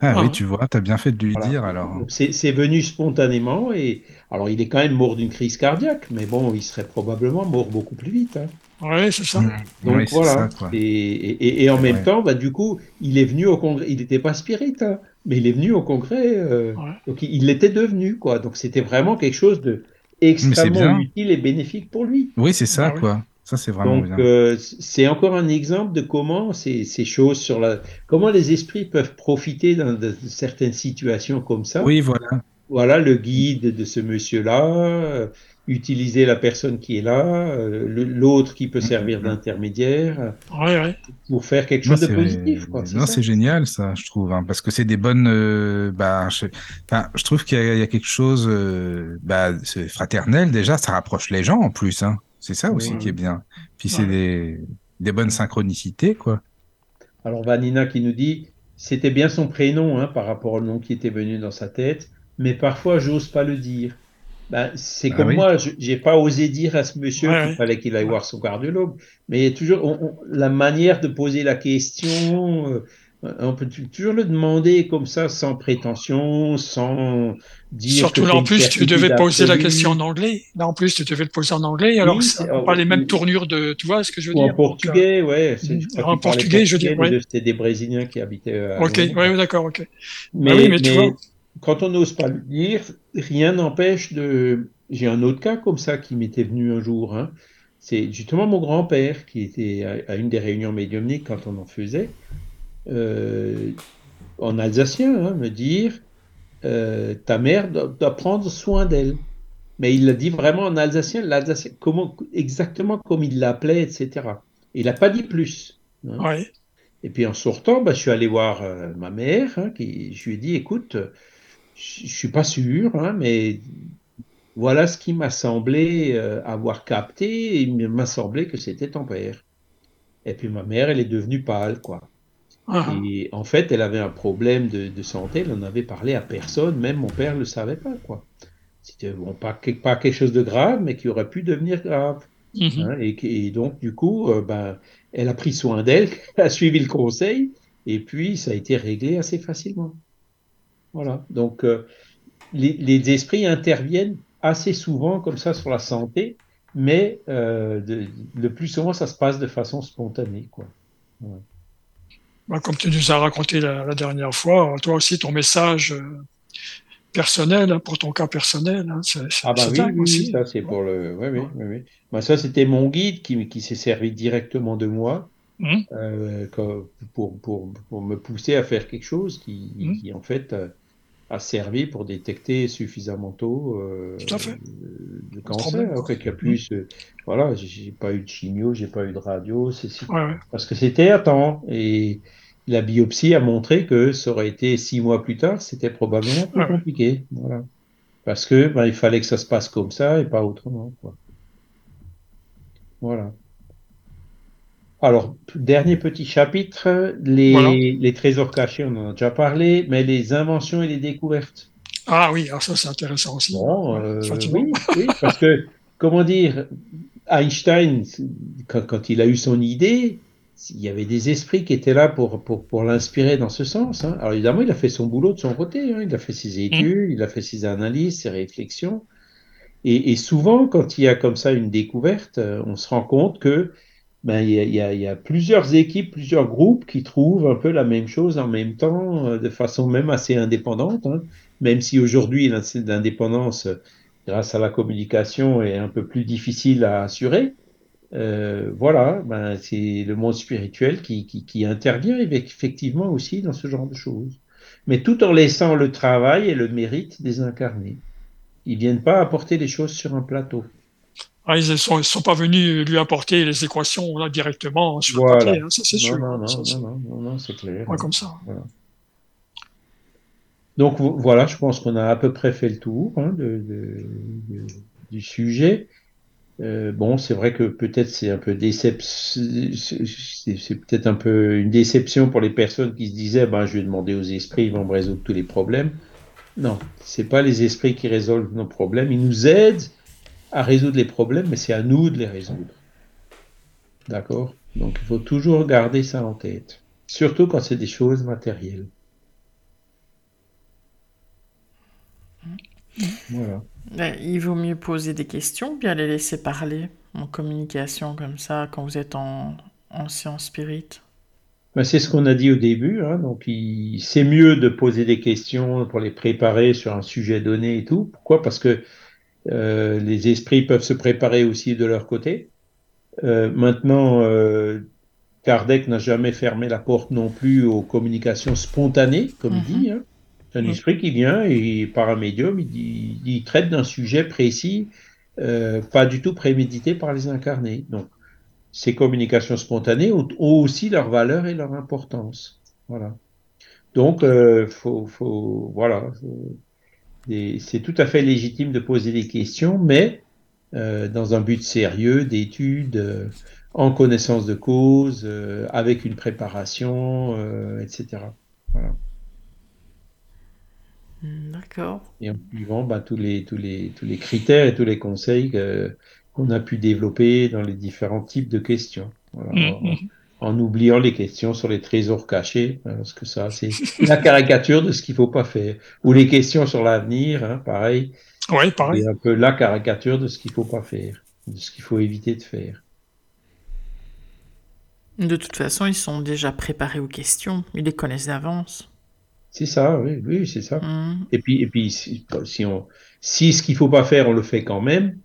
Ah, oui, ah. tu vois, tu as bien fait de lui dire alors. C'est venu spontanément et alors il est quand même mort d'une crise cardiaque, mais bon, il serait probablement mort beaucoup plus vite. Hein. Oui, c'est ça. Donc voilà. et, et, en même temps, bah, du coup, il est venu au congrès. Il n'était pas spirit, hein, mais il est venu au congrès. Euh, donc il l'était devenu, quoi. Donc c'était vraiment quelque chose de extrêmement utile et bénéfique pour lui. Oui, c'est ça, ah quoi. Ça, c'est vraiment Donc, euh, c'est encore un exemple de comment ces, ces, choses sur la, comment les esprits peuvent profiter dans de, certaines situations comme ça. Oui, voilà. Voilà le guide de ce monsieur-là, euh, utiliser la personne qui est là, euh, l'autre qui peut servir d'intermédiaire ouais, ouais. pour faire quelque chose de positif. Quoi, non, c'est génial ça, je trouve, hein, parce que c'est des bonnes. bah, je, je trouve qu'il y, y, a quelque chose, bah, fraternel déjà, ça rapproche les gens en plus. Hein. C'est ça aussi qui est bien. Puis c'est des, des, bonnes synchronicités, quoi. Alors, Vanina qui nous dit c'était bien son prénom hein, par rapport au nom qui était venu dans sa tête, mais parfois j'ose pas le dire. Ben, c'est ah comme moi, j'ai pas osé dire à ce monsieur qu'il fallait qu'il aille voir son cardiologue, mais toujours la manière de poser la question, euh, on peut toujours le demander comme ça, sans prétention, sans dire. Surtout là, en plus, tu devais poser la question en anglais. Là, en plus, tu devais le poser en anglais. Alors, oui, pas les mêmes tournures de. Tu vois ce que je veux dire En portugais, ouais. En portugais, je veux dire. C'était des Brésiliens qui habitaient. À ok, oui, d'accord, ok. Mais, ah oui, mais, tu vois... quand on n'ose pas le dire, rien n'empêche de. J'ai un autre cas comme ça qui m'était venu un jour. Hein. C'est justement mon grand-père qui était à une des réunions médiumniques quand on en faisait euh, en alsacien, hein, me dire euh, ta mère doit, prendre soin d'elle. Mais il l'a dit vraiment en alsacien, l'alsacien comment, exactement comme il l'appelait, etc. Il n'a pas dit plus. Hein. Et puis en sortant, bah, je suis allé voir euh, ma mère, hein, qui, je lui ai dit, écoute, je ne suis pas sûr, hein, mais voilà ce qui m'a semblé avoir capté, il m'a semblé que c'était ton père. Et puis ma mère, elle est devenue pâle, quoi. Ah. Et en fait, elle avait un problème de, santé, elle n'en avait parlé à personne, même mon père ne le savait pas. quoi. C'était bon, pas, pas, quelque chose de grave, mais qui aurait pu devenir grave. Mhm. Hein, et, donc, du coup, euh, ben, elle a pris soin d'elle, elle a suivi le conseil, et puis ça a été réglé assez facilement. Voilà. Donc, euh, les, esprits interviennent assez souvent comme ça sur la santé, mais euh, le plus souvent, ça se passe de façon spontanée. Quoi. bah, comme tu nous as raconté la, dernière fois, toi aussi ton message personnel hein, pour ton cas personnel. Hein, ah bah oui, oui, ça c'est pour le. Oui, oui, oui. Bah, ça c'était mon guide qui, qui s'est servi directement de moi. Mmh. pour, pour, pour, me pousser à faire quelque chose qui, mmh. qui en fait a servi pour détecter suffisamment tôt euh, le cancer. En fait, plus, euh, voilà, j'ai pas eu de chimio, j'ai pas eu de radio, c'est parce que c'était à temps et la biopsie a montré que ça aurait été six mois plus tard, c'était probablement plus compliqué, voilà, parce que ben, il fallait que ça se passe comme ça et pas autrement, quoi. Voilà. Alors, dernier petit chapitre, les, trésors cachés, on en a déjà parlé, mais les inventions et les découvertes. Ah oui, alors ça c'est intéressant aussi. Bon, euh, oui, oui, parce que, comment dire, Einstein, quand, il a eu son idée, il y avait des esprits qui étaient là pour, pour, l'inspirer dans ce sens. Hein. Alors évidemment, il a fait son boulot de son côté, hein. il a fait ses mmh. études, il a fait ses analyses, ses réflexions. Et, et, souvent, quand il y a comme ça une découverte, euh, on se rend compte que ben, il, y a, il, y a, plusieurs équipes, plusieurs groupes qui trouvent un peu la même chose en même temps, euh, de façon même assez indépendante, hein. même si aujourd'hui l'indépendance, grâce à la communication, est un peu plus difficile à assurer. Euh, voilà, ben, c'est le monde spirituel qui, qui, qui, intervient effectivement aussi dans ce genre de choses. Mais tout en laissant le travail et le mérite des incarnés. Ils viennent pas apporter les choses sur un plateau. Ah, ils ne sont, sont, pas venus lui apporter les équations là, directement sur le papier, hein, ça c'est sûr. Non, non, non, non, non, c'est clair. Ouais, comme ça. Donc voilà, je pense qu'on a à peu près fait le tour hein, de, de, de, du sujet. Euh, bon, c'est vrai que peut-être c'est un peu déception, c'est peut-être un peu une déception pour les personnes qui se disaient, ben je vais demander aux esprits, ils vont me résoudre tous les problèmes. Non, c'est pas les esprits qui résolvent nos problèmes, ils nous aident à résoudre les problèmes, mais c'est à nous de les résoudre. D'accord? Donc il faut toujours garder ça en tête, surtout quand c'est des choses matérielles. Voilà. Ben, il vaut mieux poser des questions, bien les laisser parler en communication comme ça quand vous êtes en, en séance spirit. Ben, c'est ce qu'on a dit au début, hein, donc c'est mieux de poser des questions pour les préparer sur un sujet donné et tout. Pourquoi? Parce que euh, les esprits peuvent se préparer aussi de leur côté. Euh, maintenant, euh, Kardec n'a jamais fermé la porte non plus aux communications spontanées, comme il dit. Mhm. Hein. C'est un esprit qui vient et par un médium, il, traite d'un sujet précis, pas du tout prémédité par les incarnés. Donc, ces communications spontanées ont, aussi leur valeur et leur importance. Voilà. Donc, faut, faut, voilà, c'est tout à fait légitime de poser des questions, mais euh, dans un but sérieux, d'études, euh, en connaissance de cause, euh, avec une préparation, etc. Voilà. Hmm, d'accord. Et en suivant bah, tous, les, tous, les, tous les critères et tous les conseils qu'on a pu développer dans les différents types de questions. Voilà. Hmm, hmm en oubliant les questions sur les trésors cachés, hein, parce que ça, c'est la caricature de ce qu'il faut pas faire. Ou les questions sur l'avenir, hein, pareil. Oui, pareil. C'est un peu la caricature de ce qu'il faut pas faire, de ce qu'il faut éviter de faire. De toute façon, ils sont déjà préparés aux questions, ils les connaissent d'avance. C'est ça, oui, oui, c'est ça. Mmh. Et puis, et puis, si, on, si ce qu'il faut pas faire, on le fait quand même,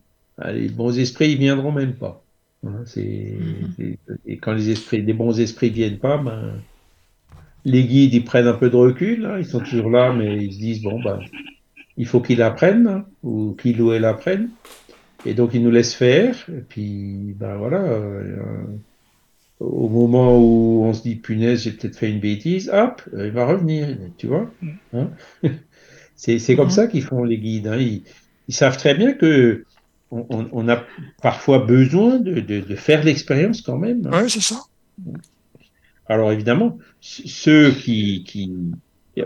les bons esprits, ils viendront même pas. Hein, mhm. et quand les esprits, les bons esprits viennent pas, ben, les guides ils prennent un peu de recul, hein, ils sont toujours là, mais ils se disent bon ben, il faut qu'ils apprennent hein, ou qu'ils ou elles apprennent, et donc ils nous laissent faire. Et puis ben voilà, euh, au moment où on se dit punaise j'ai peut-être fait une bêtise, hop, il va revenir, tu vois. C'est comme mhm. ça qu'ils font les guides. ils, savent très bien que on, a parfois besoin de, faire l'expérience quand même. Hein. Oui, c'est ça. Alors évidemment, ceux qui,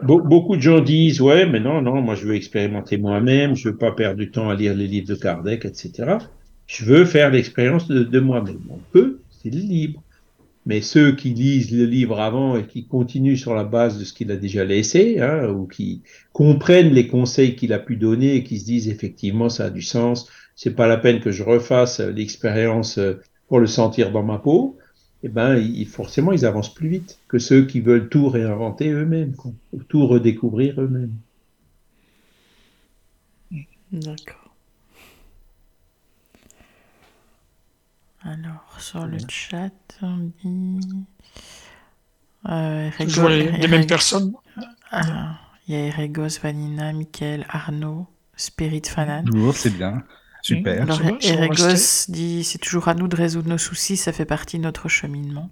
beaucoup de gens disent ouais, mais non, non, moi je veux expérimenter moi-même, je veux pas perdre du temps à lire les livres de Kardec, etc. Je veux faire l'expérience de, moi-même. On peut, c'est libre. Mais ceux qui lisent le livre avant et qui continuent sur la base de ce qu'il a déjà laissé, hein, ou qui comprennent les conseils qu'il a pu donner et qui se disent effectivement ça a du sens, c'est pas la peine que je refasse l'expérience pour le sentir dans ma peau. eh ben, forcément, ils avancent plus vite que ceux qui veulent tout réinventer eux-mêmes, ou tout redécouvrir eux-mêmes. D'accord. Alors, sur le chat, on dit. Euh, Toujours les, mêmes personnes. Ah, il y a Eregos, Vanina, Michael, Arnaud, Spirit Fanan. c'est bien. Super. Alors, Eregos dit c'est toujours à nous de résoudre nos soucis, ça fait partie de notre cheminement.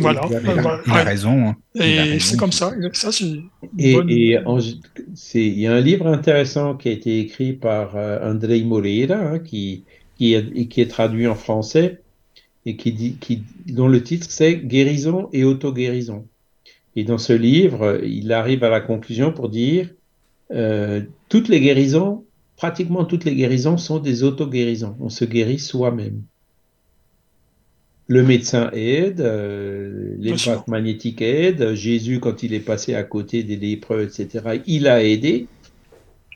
Voilà. Il a, raison. Hein. Et c'est comme ça. ça et, et il y a un livre intéressant qui a été écrit par euh, André Moreira, hein, qui, qui, est, qui est traduit en français et qui dit, qui, dont le titre c'est Guérison et auto-guérison. Et dans ce livre, il arrive à la conclusion pour dire euh, toutes les guérisons, pratiquement toutes les guérisons sont des auto-guérisons. On se guérit soi-même. Le médecin aide, euh, les magnétiques aident, Jésus, quand il est passé à côté des lépreux, etc., il a aidé,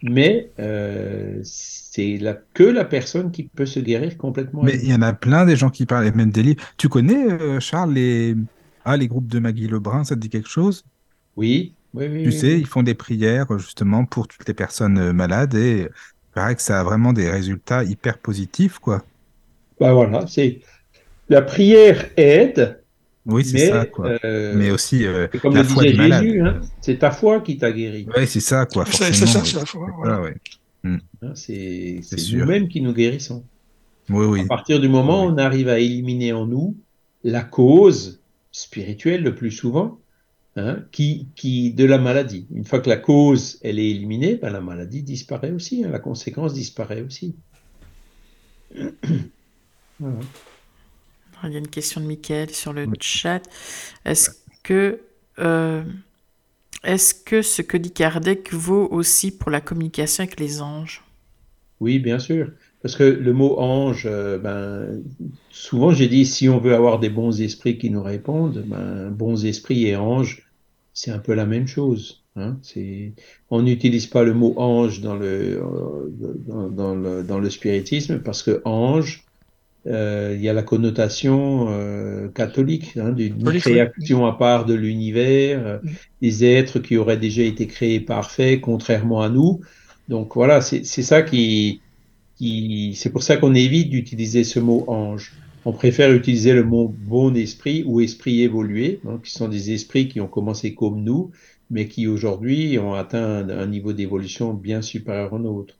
mais euh, c'est la, que la personne qui peut se guérir complètement. Mais il y en a plein des gens qui parlent, même des livres. Tu connais, euh, Charles, les, ah, les groupes de Maggie Lebrun, ça te dit quelque chose? Oui, oui, oui. Tu sais, ils font des prières justement pour toutes les personnes euh, malades et il paraît que ça a vraiment des résultats hyper positifs, quoi. Bah voilà, c'est la prière aide. Oui, c'est ça, quoi. Euh, mais aussi euh, comme la foi du malade. Hein, c'est ta foi qui t'a guéri. Oui, c'est ça, quoi. C'est ça, c'est la foi. Hmm. Hein, c'est nous-mêmes qui nous guérissons. Oui, oui. À partir du moment où on arrive à éliminer en nous la cause spirituelle le plus souvent, hein, qui, qui, de la maladie. Une fois que la cause elle est éliminée, ben, la maladie disparaît aussi, la conséquence disparaît aussi. voilà. Il y a une question de Michael sur le chat. Est-ce que, euh, est-ce que ce que dit Kardec vaut aussi pour la communication avec les anges? Oui, bien sûr. Parce que le mot ange, euh, ben, souvent j'ai dit, si on veut avoir des bons esprits qui nous répondent, ben, bons esprits et anges, c'est un peu la même chose. Hein. on n'utilise pas le mot ange dans le, dans, le, dans le spiritisme parce que ange, euh, il y a la connotation euh, catholique hein, d'une création à part de l'univers, euh, des êtres qui auraient déjà été créés parfaits, contrairement à nous. Donc voilà, c'est ça qui, c'est pour ça qu'on évite d'utiliser ce mot ange. On préfère utiliser le mot bon esprit ou esprit évolué, qui sont des esprits qui ont commencé comme nous, mais qui aujourd'hui ont atteint un niveau d'évolution bien supérieur au nôtre.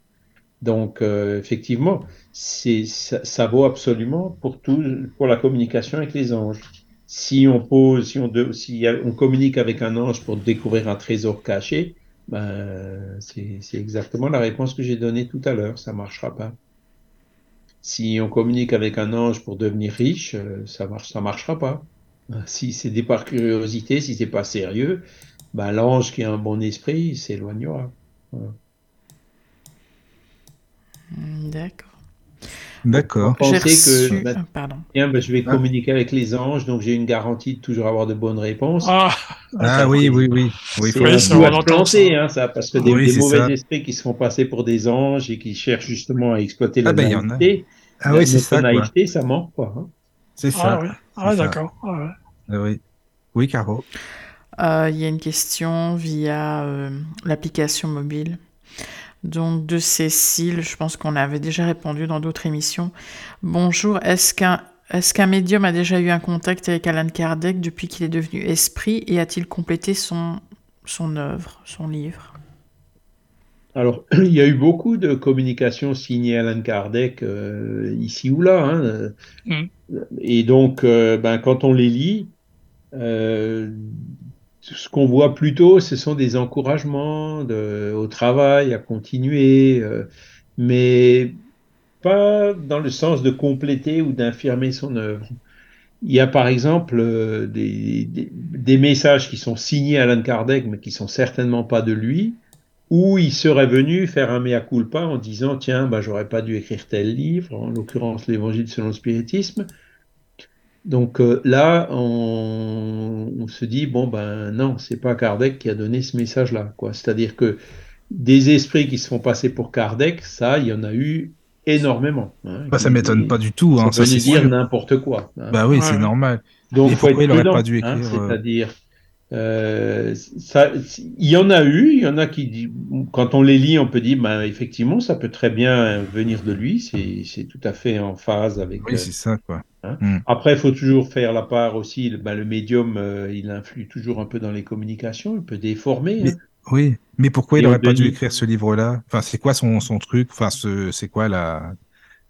Donc, euh, effectivement, ça, vaut absolument pour tout, pour la communication avec les anges. Si on pose, si on communique avec un ange pour découvrir un trésor caché, ben, c'est, exactement la réponse que j'ai donnée tout à l'heure. Ça marchera pas. Si on communique avec un ange pour devenir riche, euh, ça ça marchera pas. Si c'est des par curiosité, si c'est pas sérieux, ben, l'ange qui a un bon esprit s'éloignera. D'accord. D'accord. Pensez que bah, Pardon. Bah, je vais ah. communiquer avec les anges, donc j'ai une garantie de toujours avoir de bonnes réponses. Ah, ah oui, oui, oui, oui. C'est un ça, planter, hein, ça, parce que des, mauvais esprits qui se font passer pour des anges et qui cherchent justement à exploiter la ben, naïveté. Ah oui, c'est ça. naïveté, ça manque pas. Hein. C'est ça. Ah, oui. ah d'accord. Ah, oui. Oui, Caro. Euh, il y a une question via euh, l'application mobile. Donc de Cécile, je pense qu'on avait déjà répondu dans d'autres émissions. Bonjour, est-ce qu'un médium a déjà eu un contact avec Alan Kardec depuis qu'il est devenu esprit et a-t-il complété son, son œuvre, son livre? Alors, il y a eu beaucoup de communications signées Alan Kardec euh, ici ou là. Hein. Mm. Et donc, euh, ben, quand on les lit, euh, ce qu'on voit plutôt, ce sont des encouragements au travail, à continuer, euh, mais pas dans le sens de compléter ou d'infirmer son œuvre. Il y a par exemple euh, des, messages qui sont signés Alan Kardec, mais qui sont certainement pas de lui, où il serait venu faire un mea culpa en disant tiens, bah, j'aurais pas dû écrire tel livre, en l'occurrence l'Évangile selon le spiritisme, donc euh, là, on, se dit bon ben non, c'est pas Kardec qui a donné ce message-là, quoi. C'est-à-dire que des esprits qui se font passer pour Kardec, ça, il y en a eu énormément. Hein, bah, ça m'étonne pas du tout. Hein, ça veut dire n'importe quoi. Hein. Bah oui, c'est normal. Donc, il faut être prudent, pas dû hein, écrire. C'est-à-dire, euh, ça, il y en a eu, il y en a qui, quand on les lit, on peut dire, ben, effectivement, ça peut très bien venir de lui, c'est tout à fait en phase avec. Oui, c'est ça, quoi. Hein. Hmm. Après, il faut toujours faire la part aussi, ben, le médium, euh, il influe toujours un peu dans les communications, il peut déformer. Hein. Oui, mais pourquoi il n'aurait pas dû écrire ce livre-là? Enfin, c'est quoi son, son truc? Enfin, c'est quoi la,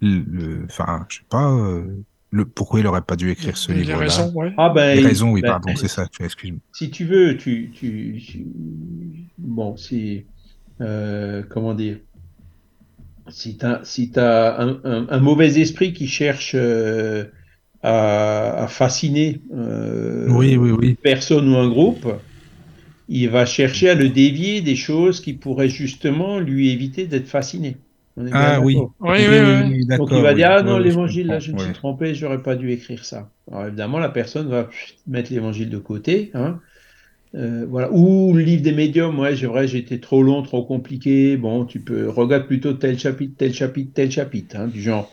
le, enfin, je sais pas. Le, pourquoi il aurait pas dû écrire ce livre-là Les raisons, ouais. Ah ben, les raisons, oui, ben, pardon, c'est ça. Excuse-moi. Si tu veux, tu, tu, bon, si, euh, comment dire, si tu as, si as un, un, mauvais esprit qui cherche euh, à, à, fasciner euh, oui, oui, oui. une personne ou un groupe, il va chercher à le dévier des choses qui pourraient justement lui éviter d'être fasciné. Ah oui. Oui, oui, Donc il va dire Ah non, l'évangile, là, je me suis trompé, j'aurais pas dû écrire ça. Alors évidemment, la personne va mettre l'évangile de côté. Hein. Euh, voilà. Ou le livre des médiums, ouais, c'est vrai, j'étais trop long, trop compliqué. Bon, tu peux regarder plutôt tel chapitre, tel chapitre, tel chapitre, hein, du genre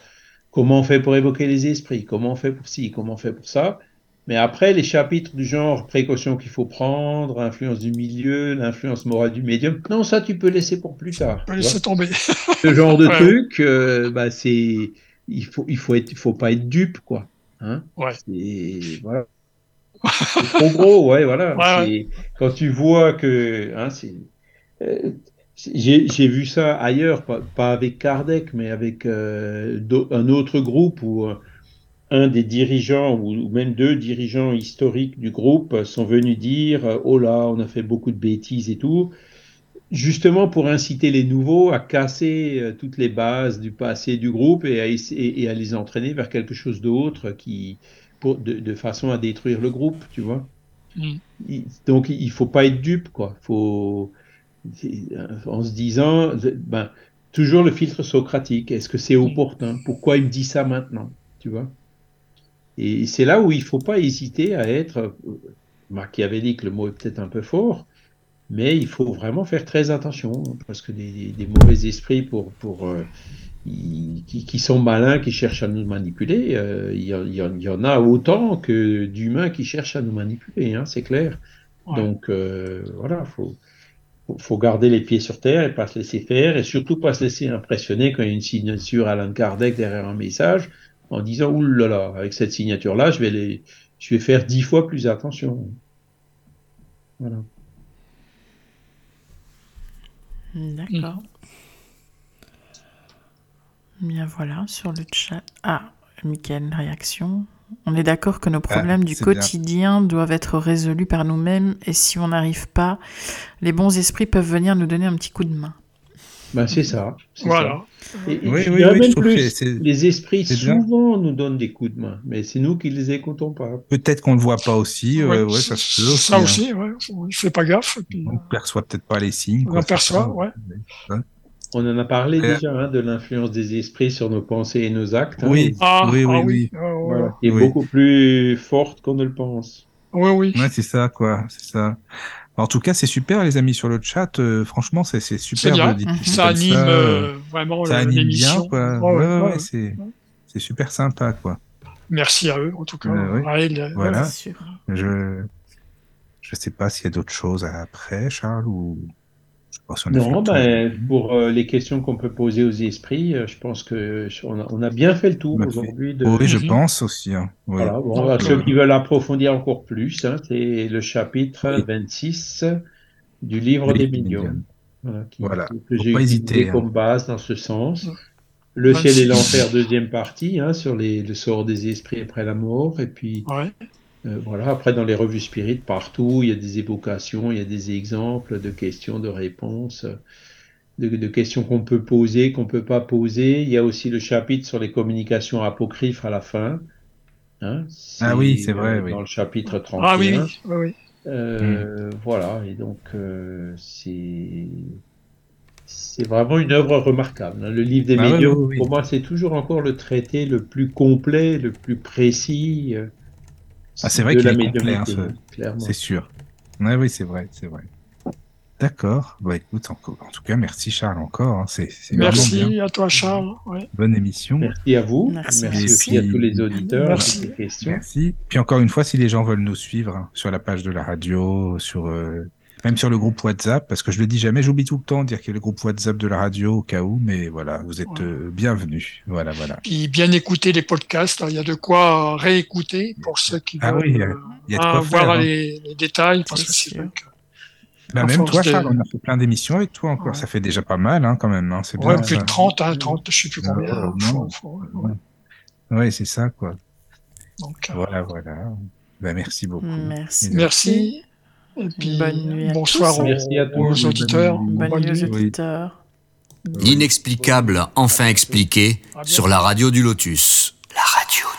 comment on fait pour évoquer les esprits, comment on fait pour ci, comment on fait pour ça. Mais après, les chapitres du genre précautions qu'il faut prendre, influence du milieu, l'influence morale du médium, non, ça tu peux laisser pour plus tard. Tu peux laisser tomber. Ce genre de truc, euh, bah, c'est, il faut, il faut être, faut pas être dupe, quoi. Hein ouais. C'est, voilà. trop gros, ouais, voilà. Quand tu vois que, hein, c'est, euh, j'ai vu ça ailleurs, pas, pas, avec Kardec, mais avec euh, un autre groupe où un des dirigeants ou même deux dirigeants historiques du groupe sont venus dire oh là on a fait beaucoup de bêtises et tout justement pour inciter les nouveaux à casser euh, toutes les bases du passé du groupe et à, et, à les entraîner vers quelque chose d'autre qui pour, de, façon à détruire le groupe tu vois. Mm. donc il faut pas être dupe quoi. Faut en se disant ben toujours le filtre socratique. Est-ce que c'est mm. opportun? Pourquoi il me dit ça maintenant? Tu vois? Et c'est là où il ne faut pas hésiter à être euh, machiavélique, le mot est peut-être un peu fort, mais il faut vraiment faire très attention, parce que des, mauvais esprits pour, pour, euh, qui, sont malins, qui cherchent à nous manipuler, euh, il, y en, a autant que d'humains qui cherchent à nous manipuler, hein, c'est clair. Donc voilà, il faut, faut garder les pieds sur terre et pas se laisser faire, et surtout pas se laisser impressionner quand il y a une signature Alain Kardec derrière un message en disant oulala, là là, avec cette signature-là, je vais les, je vais faire dix fois plus attention. Voilà. D'accord. Bien voilà, sur le chat. Ah, Michael, réaction. On est d'accord que nos ah, problèmes du quotidien doivent être résolus par nous-mêmes et si on n'arrive pas, les bons esprits peuvent venir nous donner un petit coup de main. Ben, c'est ça. Voilà. Et, oui, oui, oui, plus, les esprits souvent nous donnent des coups de main, mais c'est nous qui les écoutons pas. Peut-être qu'on le voit pas aussi. Ouais, ça se aussi. Ça aussi, hein. ouais. fait pas gaffe. On ne perçoit peut-être pas les signes. On perçoit, ouais. On en a parlé euh. déjà hein, de l'influence des esprits sur nos pensées et nos actes. Hein. Oui, ah, oui, ah oui, oui. est beaucoup plus forte qu'on ne le pense. Oui, oui. Ouais, c'est ça, quoi. C'est ça. En tout cas, c'est super, les amis, sur le chat. Euh, franchement, c'est super. De mhm. ça anime euh, vraiment ça anime bien, quoi. ouais, ouais, c'est super sympa, quoi. Merci à eux, en tout cas. Euh, voilà. Je je sais pas s'il y a d'autres choses après, Charles, ou non, ben, pour euh, les questions qu'on peut poser aux esprits, euh, je pense que on a, bien fait le tour aujourd'hui. De... Oui, je pense aussi. Hein. Voilà, bon, ceux qui veulent approfondir encore plus, hein, c'est le chapitre 26 du livre des médiums. Voilà, que j'ai utilisé hein. comme base dans ce sens. Le ciel et l'enfer, deuxième partie, hein, sur les, le sort des esprits après la mort, et puis ouais. Euh, voilà. Après, dans les revues spirites, partout, il y a des évocations, il y a des exemples de questions, de réponses, de, questions qu'on peut poser, qu'on peut pas poser. Il y a aussi le chapitre sur les communications apocryphes à la fin. Hein. ah oui, c'est vrai. Dans oui. le chapitre 31. Ah oui, oui. oui. Euh, Voilà. Et donc, euh, c'est c'est vraiment une œuvre remarquable. Hein. Le livre des ah médiums, pour moi, c'est toujours encore le traité le plus complet, le plus précis. Euh, ah, c'est vrai qu'il est complet, hein, c'est sûr. oui, c'est vrai, c'est vrai. D'accord. Bah écoute, en, en, tout cas, merci Charles encore. Hein. C'est, merci à toi Charles. Bonne émission. Merci à vous. Merci, aussi à tous les auditeurs. Merci. merci. Puis encore une fois, si les gens veulent nous suivre hein, sur la page de la radio, sur euh, même sur le groupe WhatsApp, parce que je le dis jamais, j'oublie tout le temps de dire qu'il y a le groupe WhatsApp de la radio au cas où, mais voilà, vous êtes euh, bienvenus. Voilà, voilà. Puis bien écouter les podcasts, hein. il y a de quoi réécouter pour ceux qui ah veulent oui, il y a, de quoi voir faire, hein. les, les, détails, parce que c'est vrai que bah même toi, Charles, on a fait plein d'émissions avec toi encore. Ouais. Ça fait déjà pas mal, hein, quand même. Hein. C'est ouais, bien, plus ça. de 30, hein, 30, je sais plus combien. Ah, ouais, ouais c'est ça, quoi. Donc, euh... Voilà, voilà. Ben, merci beaucoup. Merci. Merci. Et puis, bonne nuit bonsoir tous. aux, Merci à tous. aux auditeurs. Bonne, bonne nuit aux auditeurs. L'inexplicable, enfin expliqué, sur la radio du Lotus. La radio du Lotus.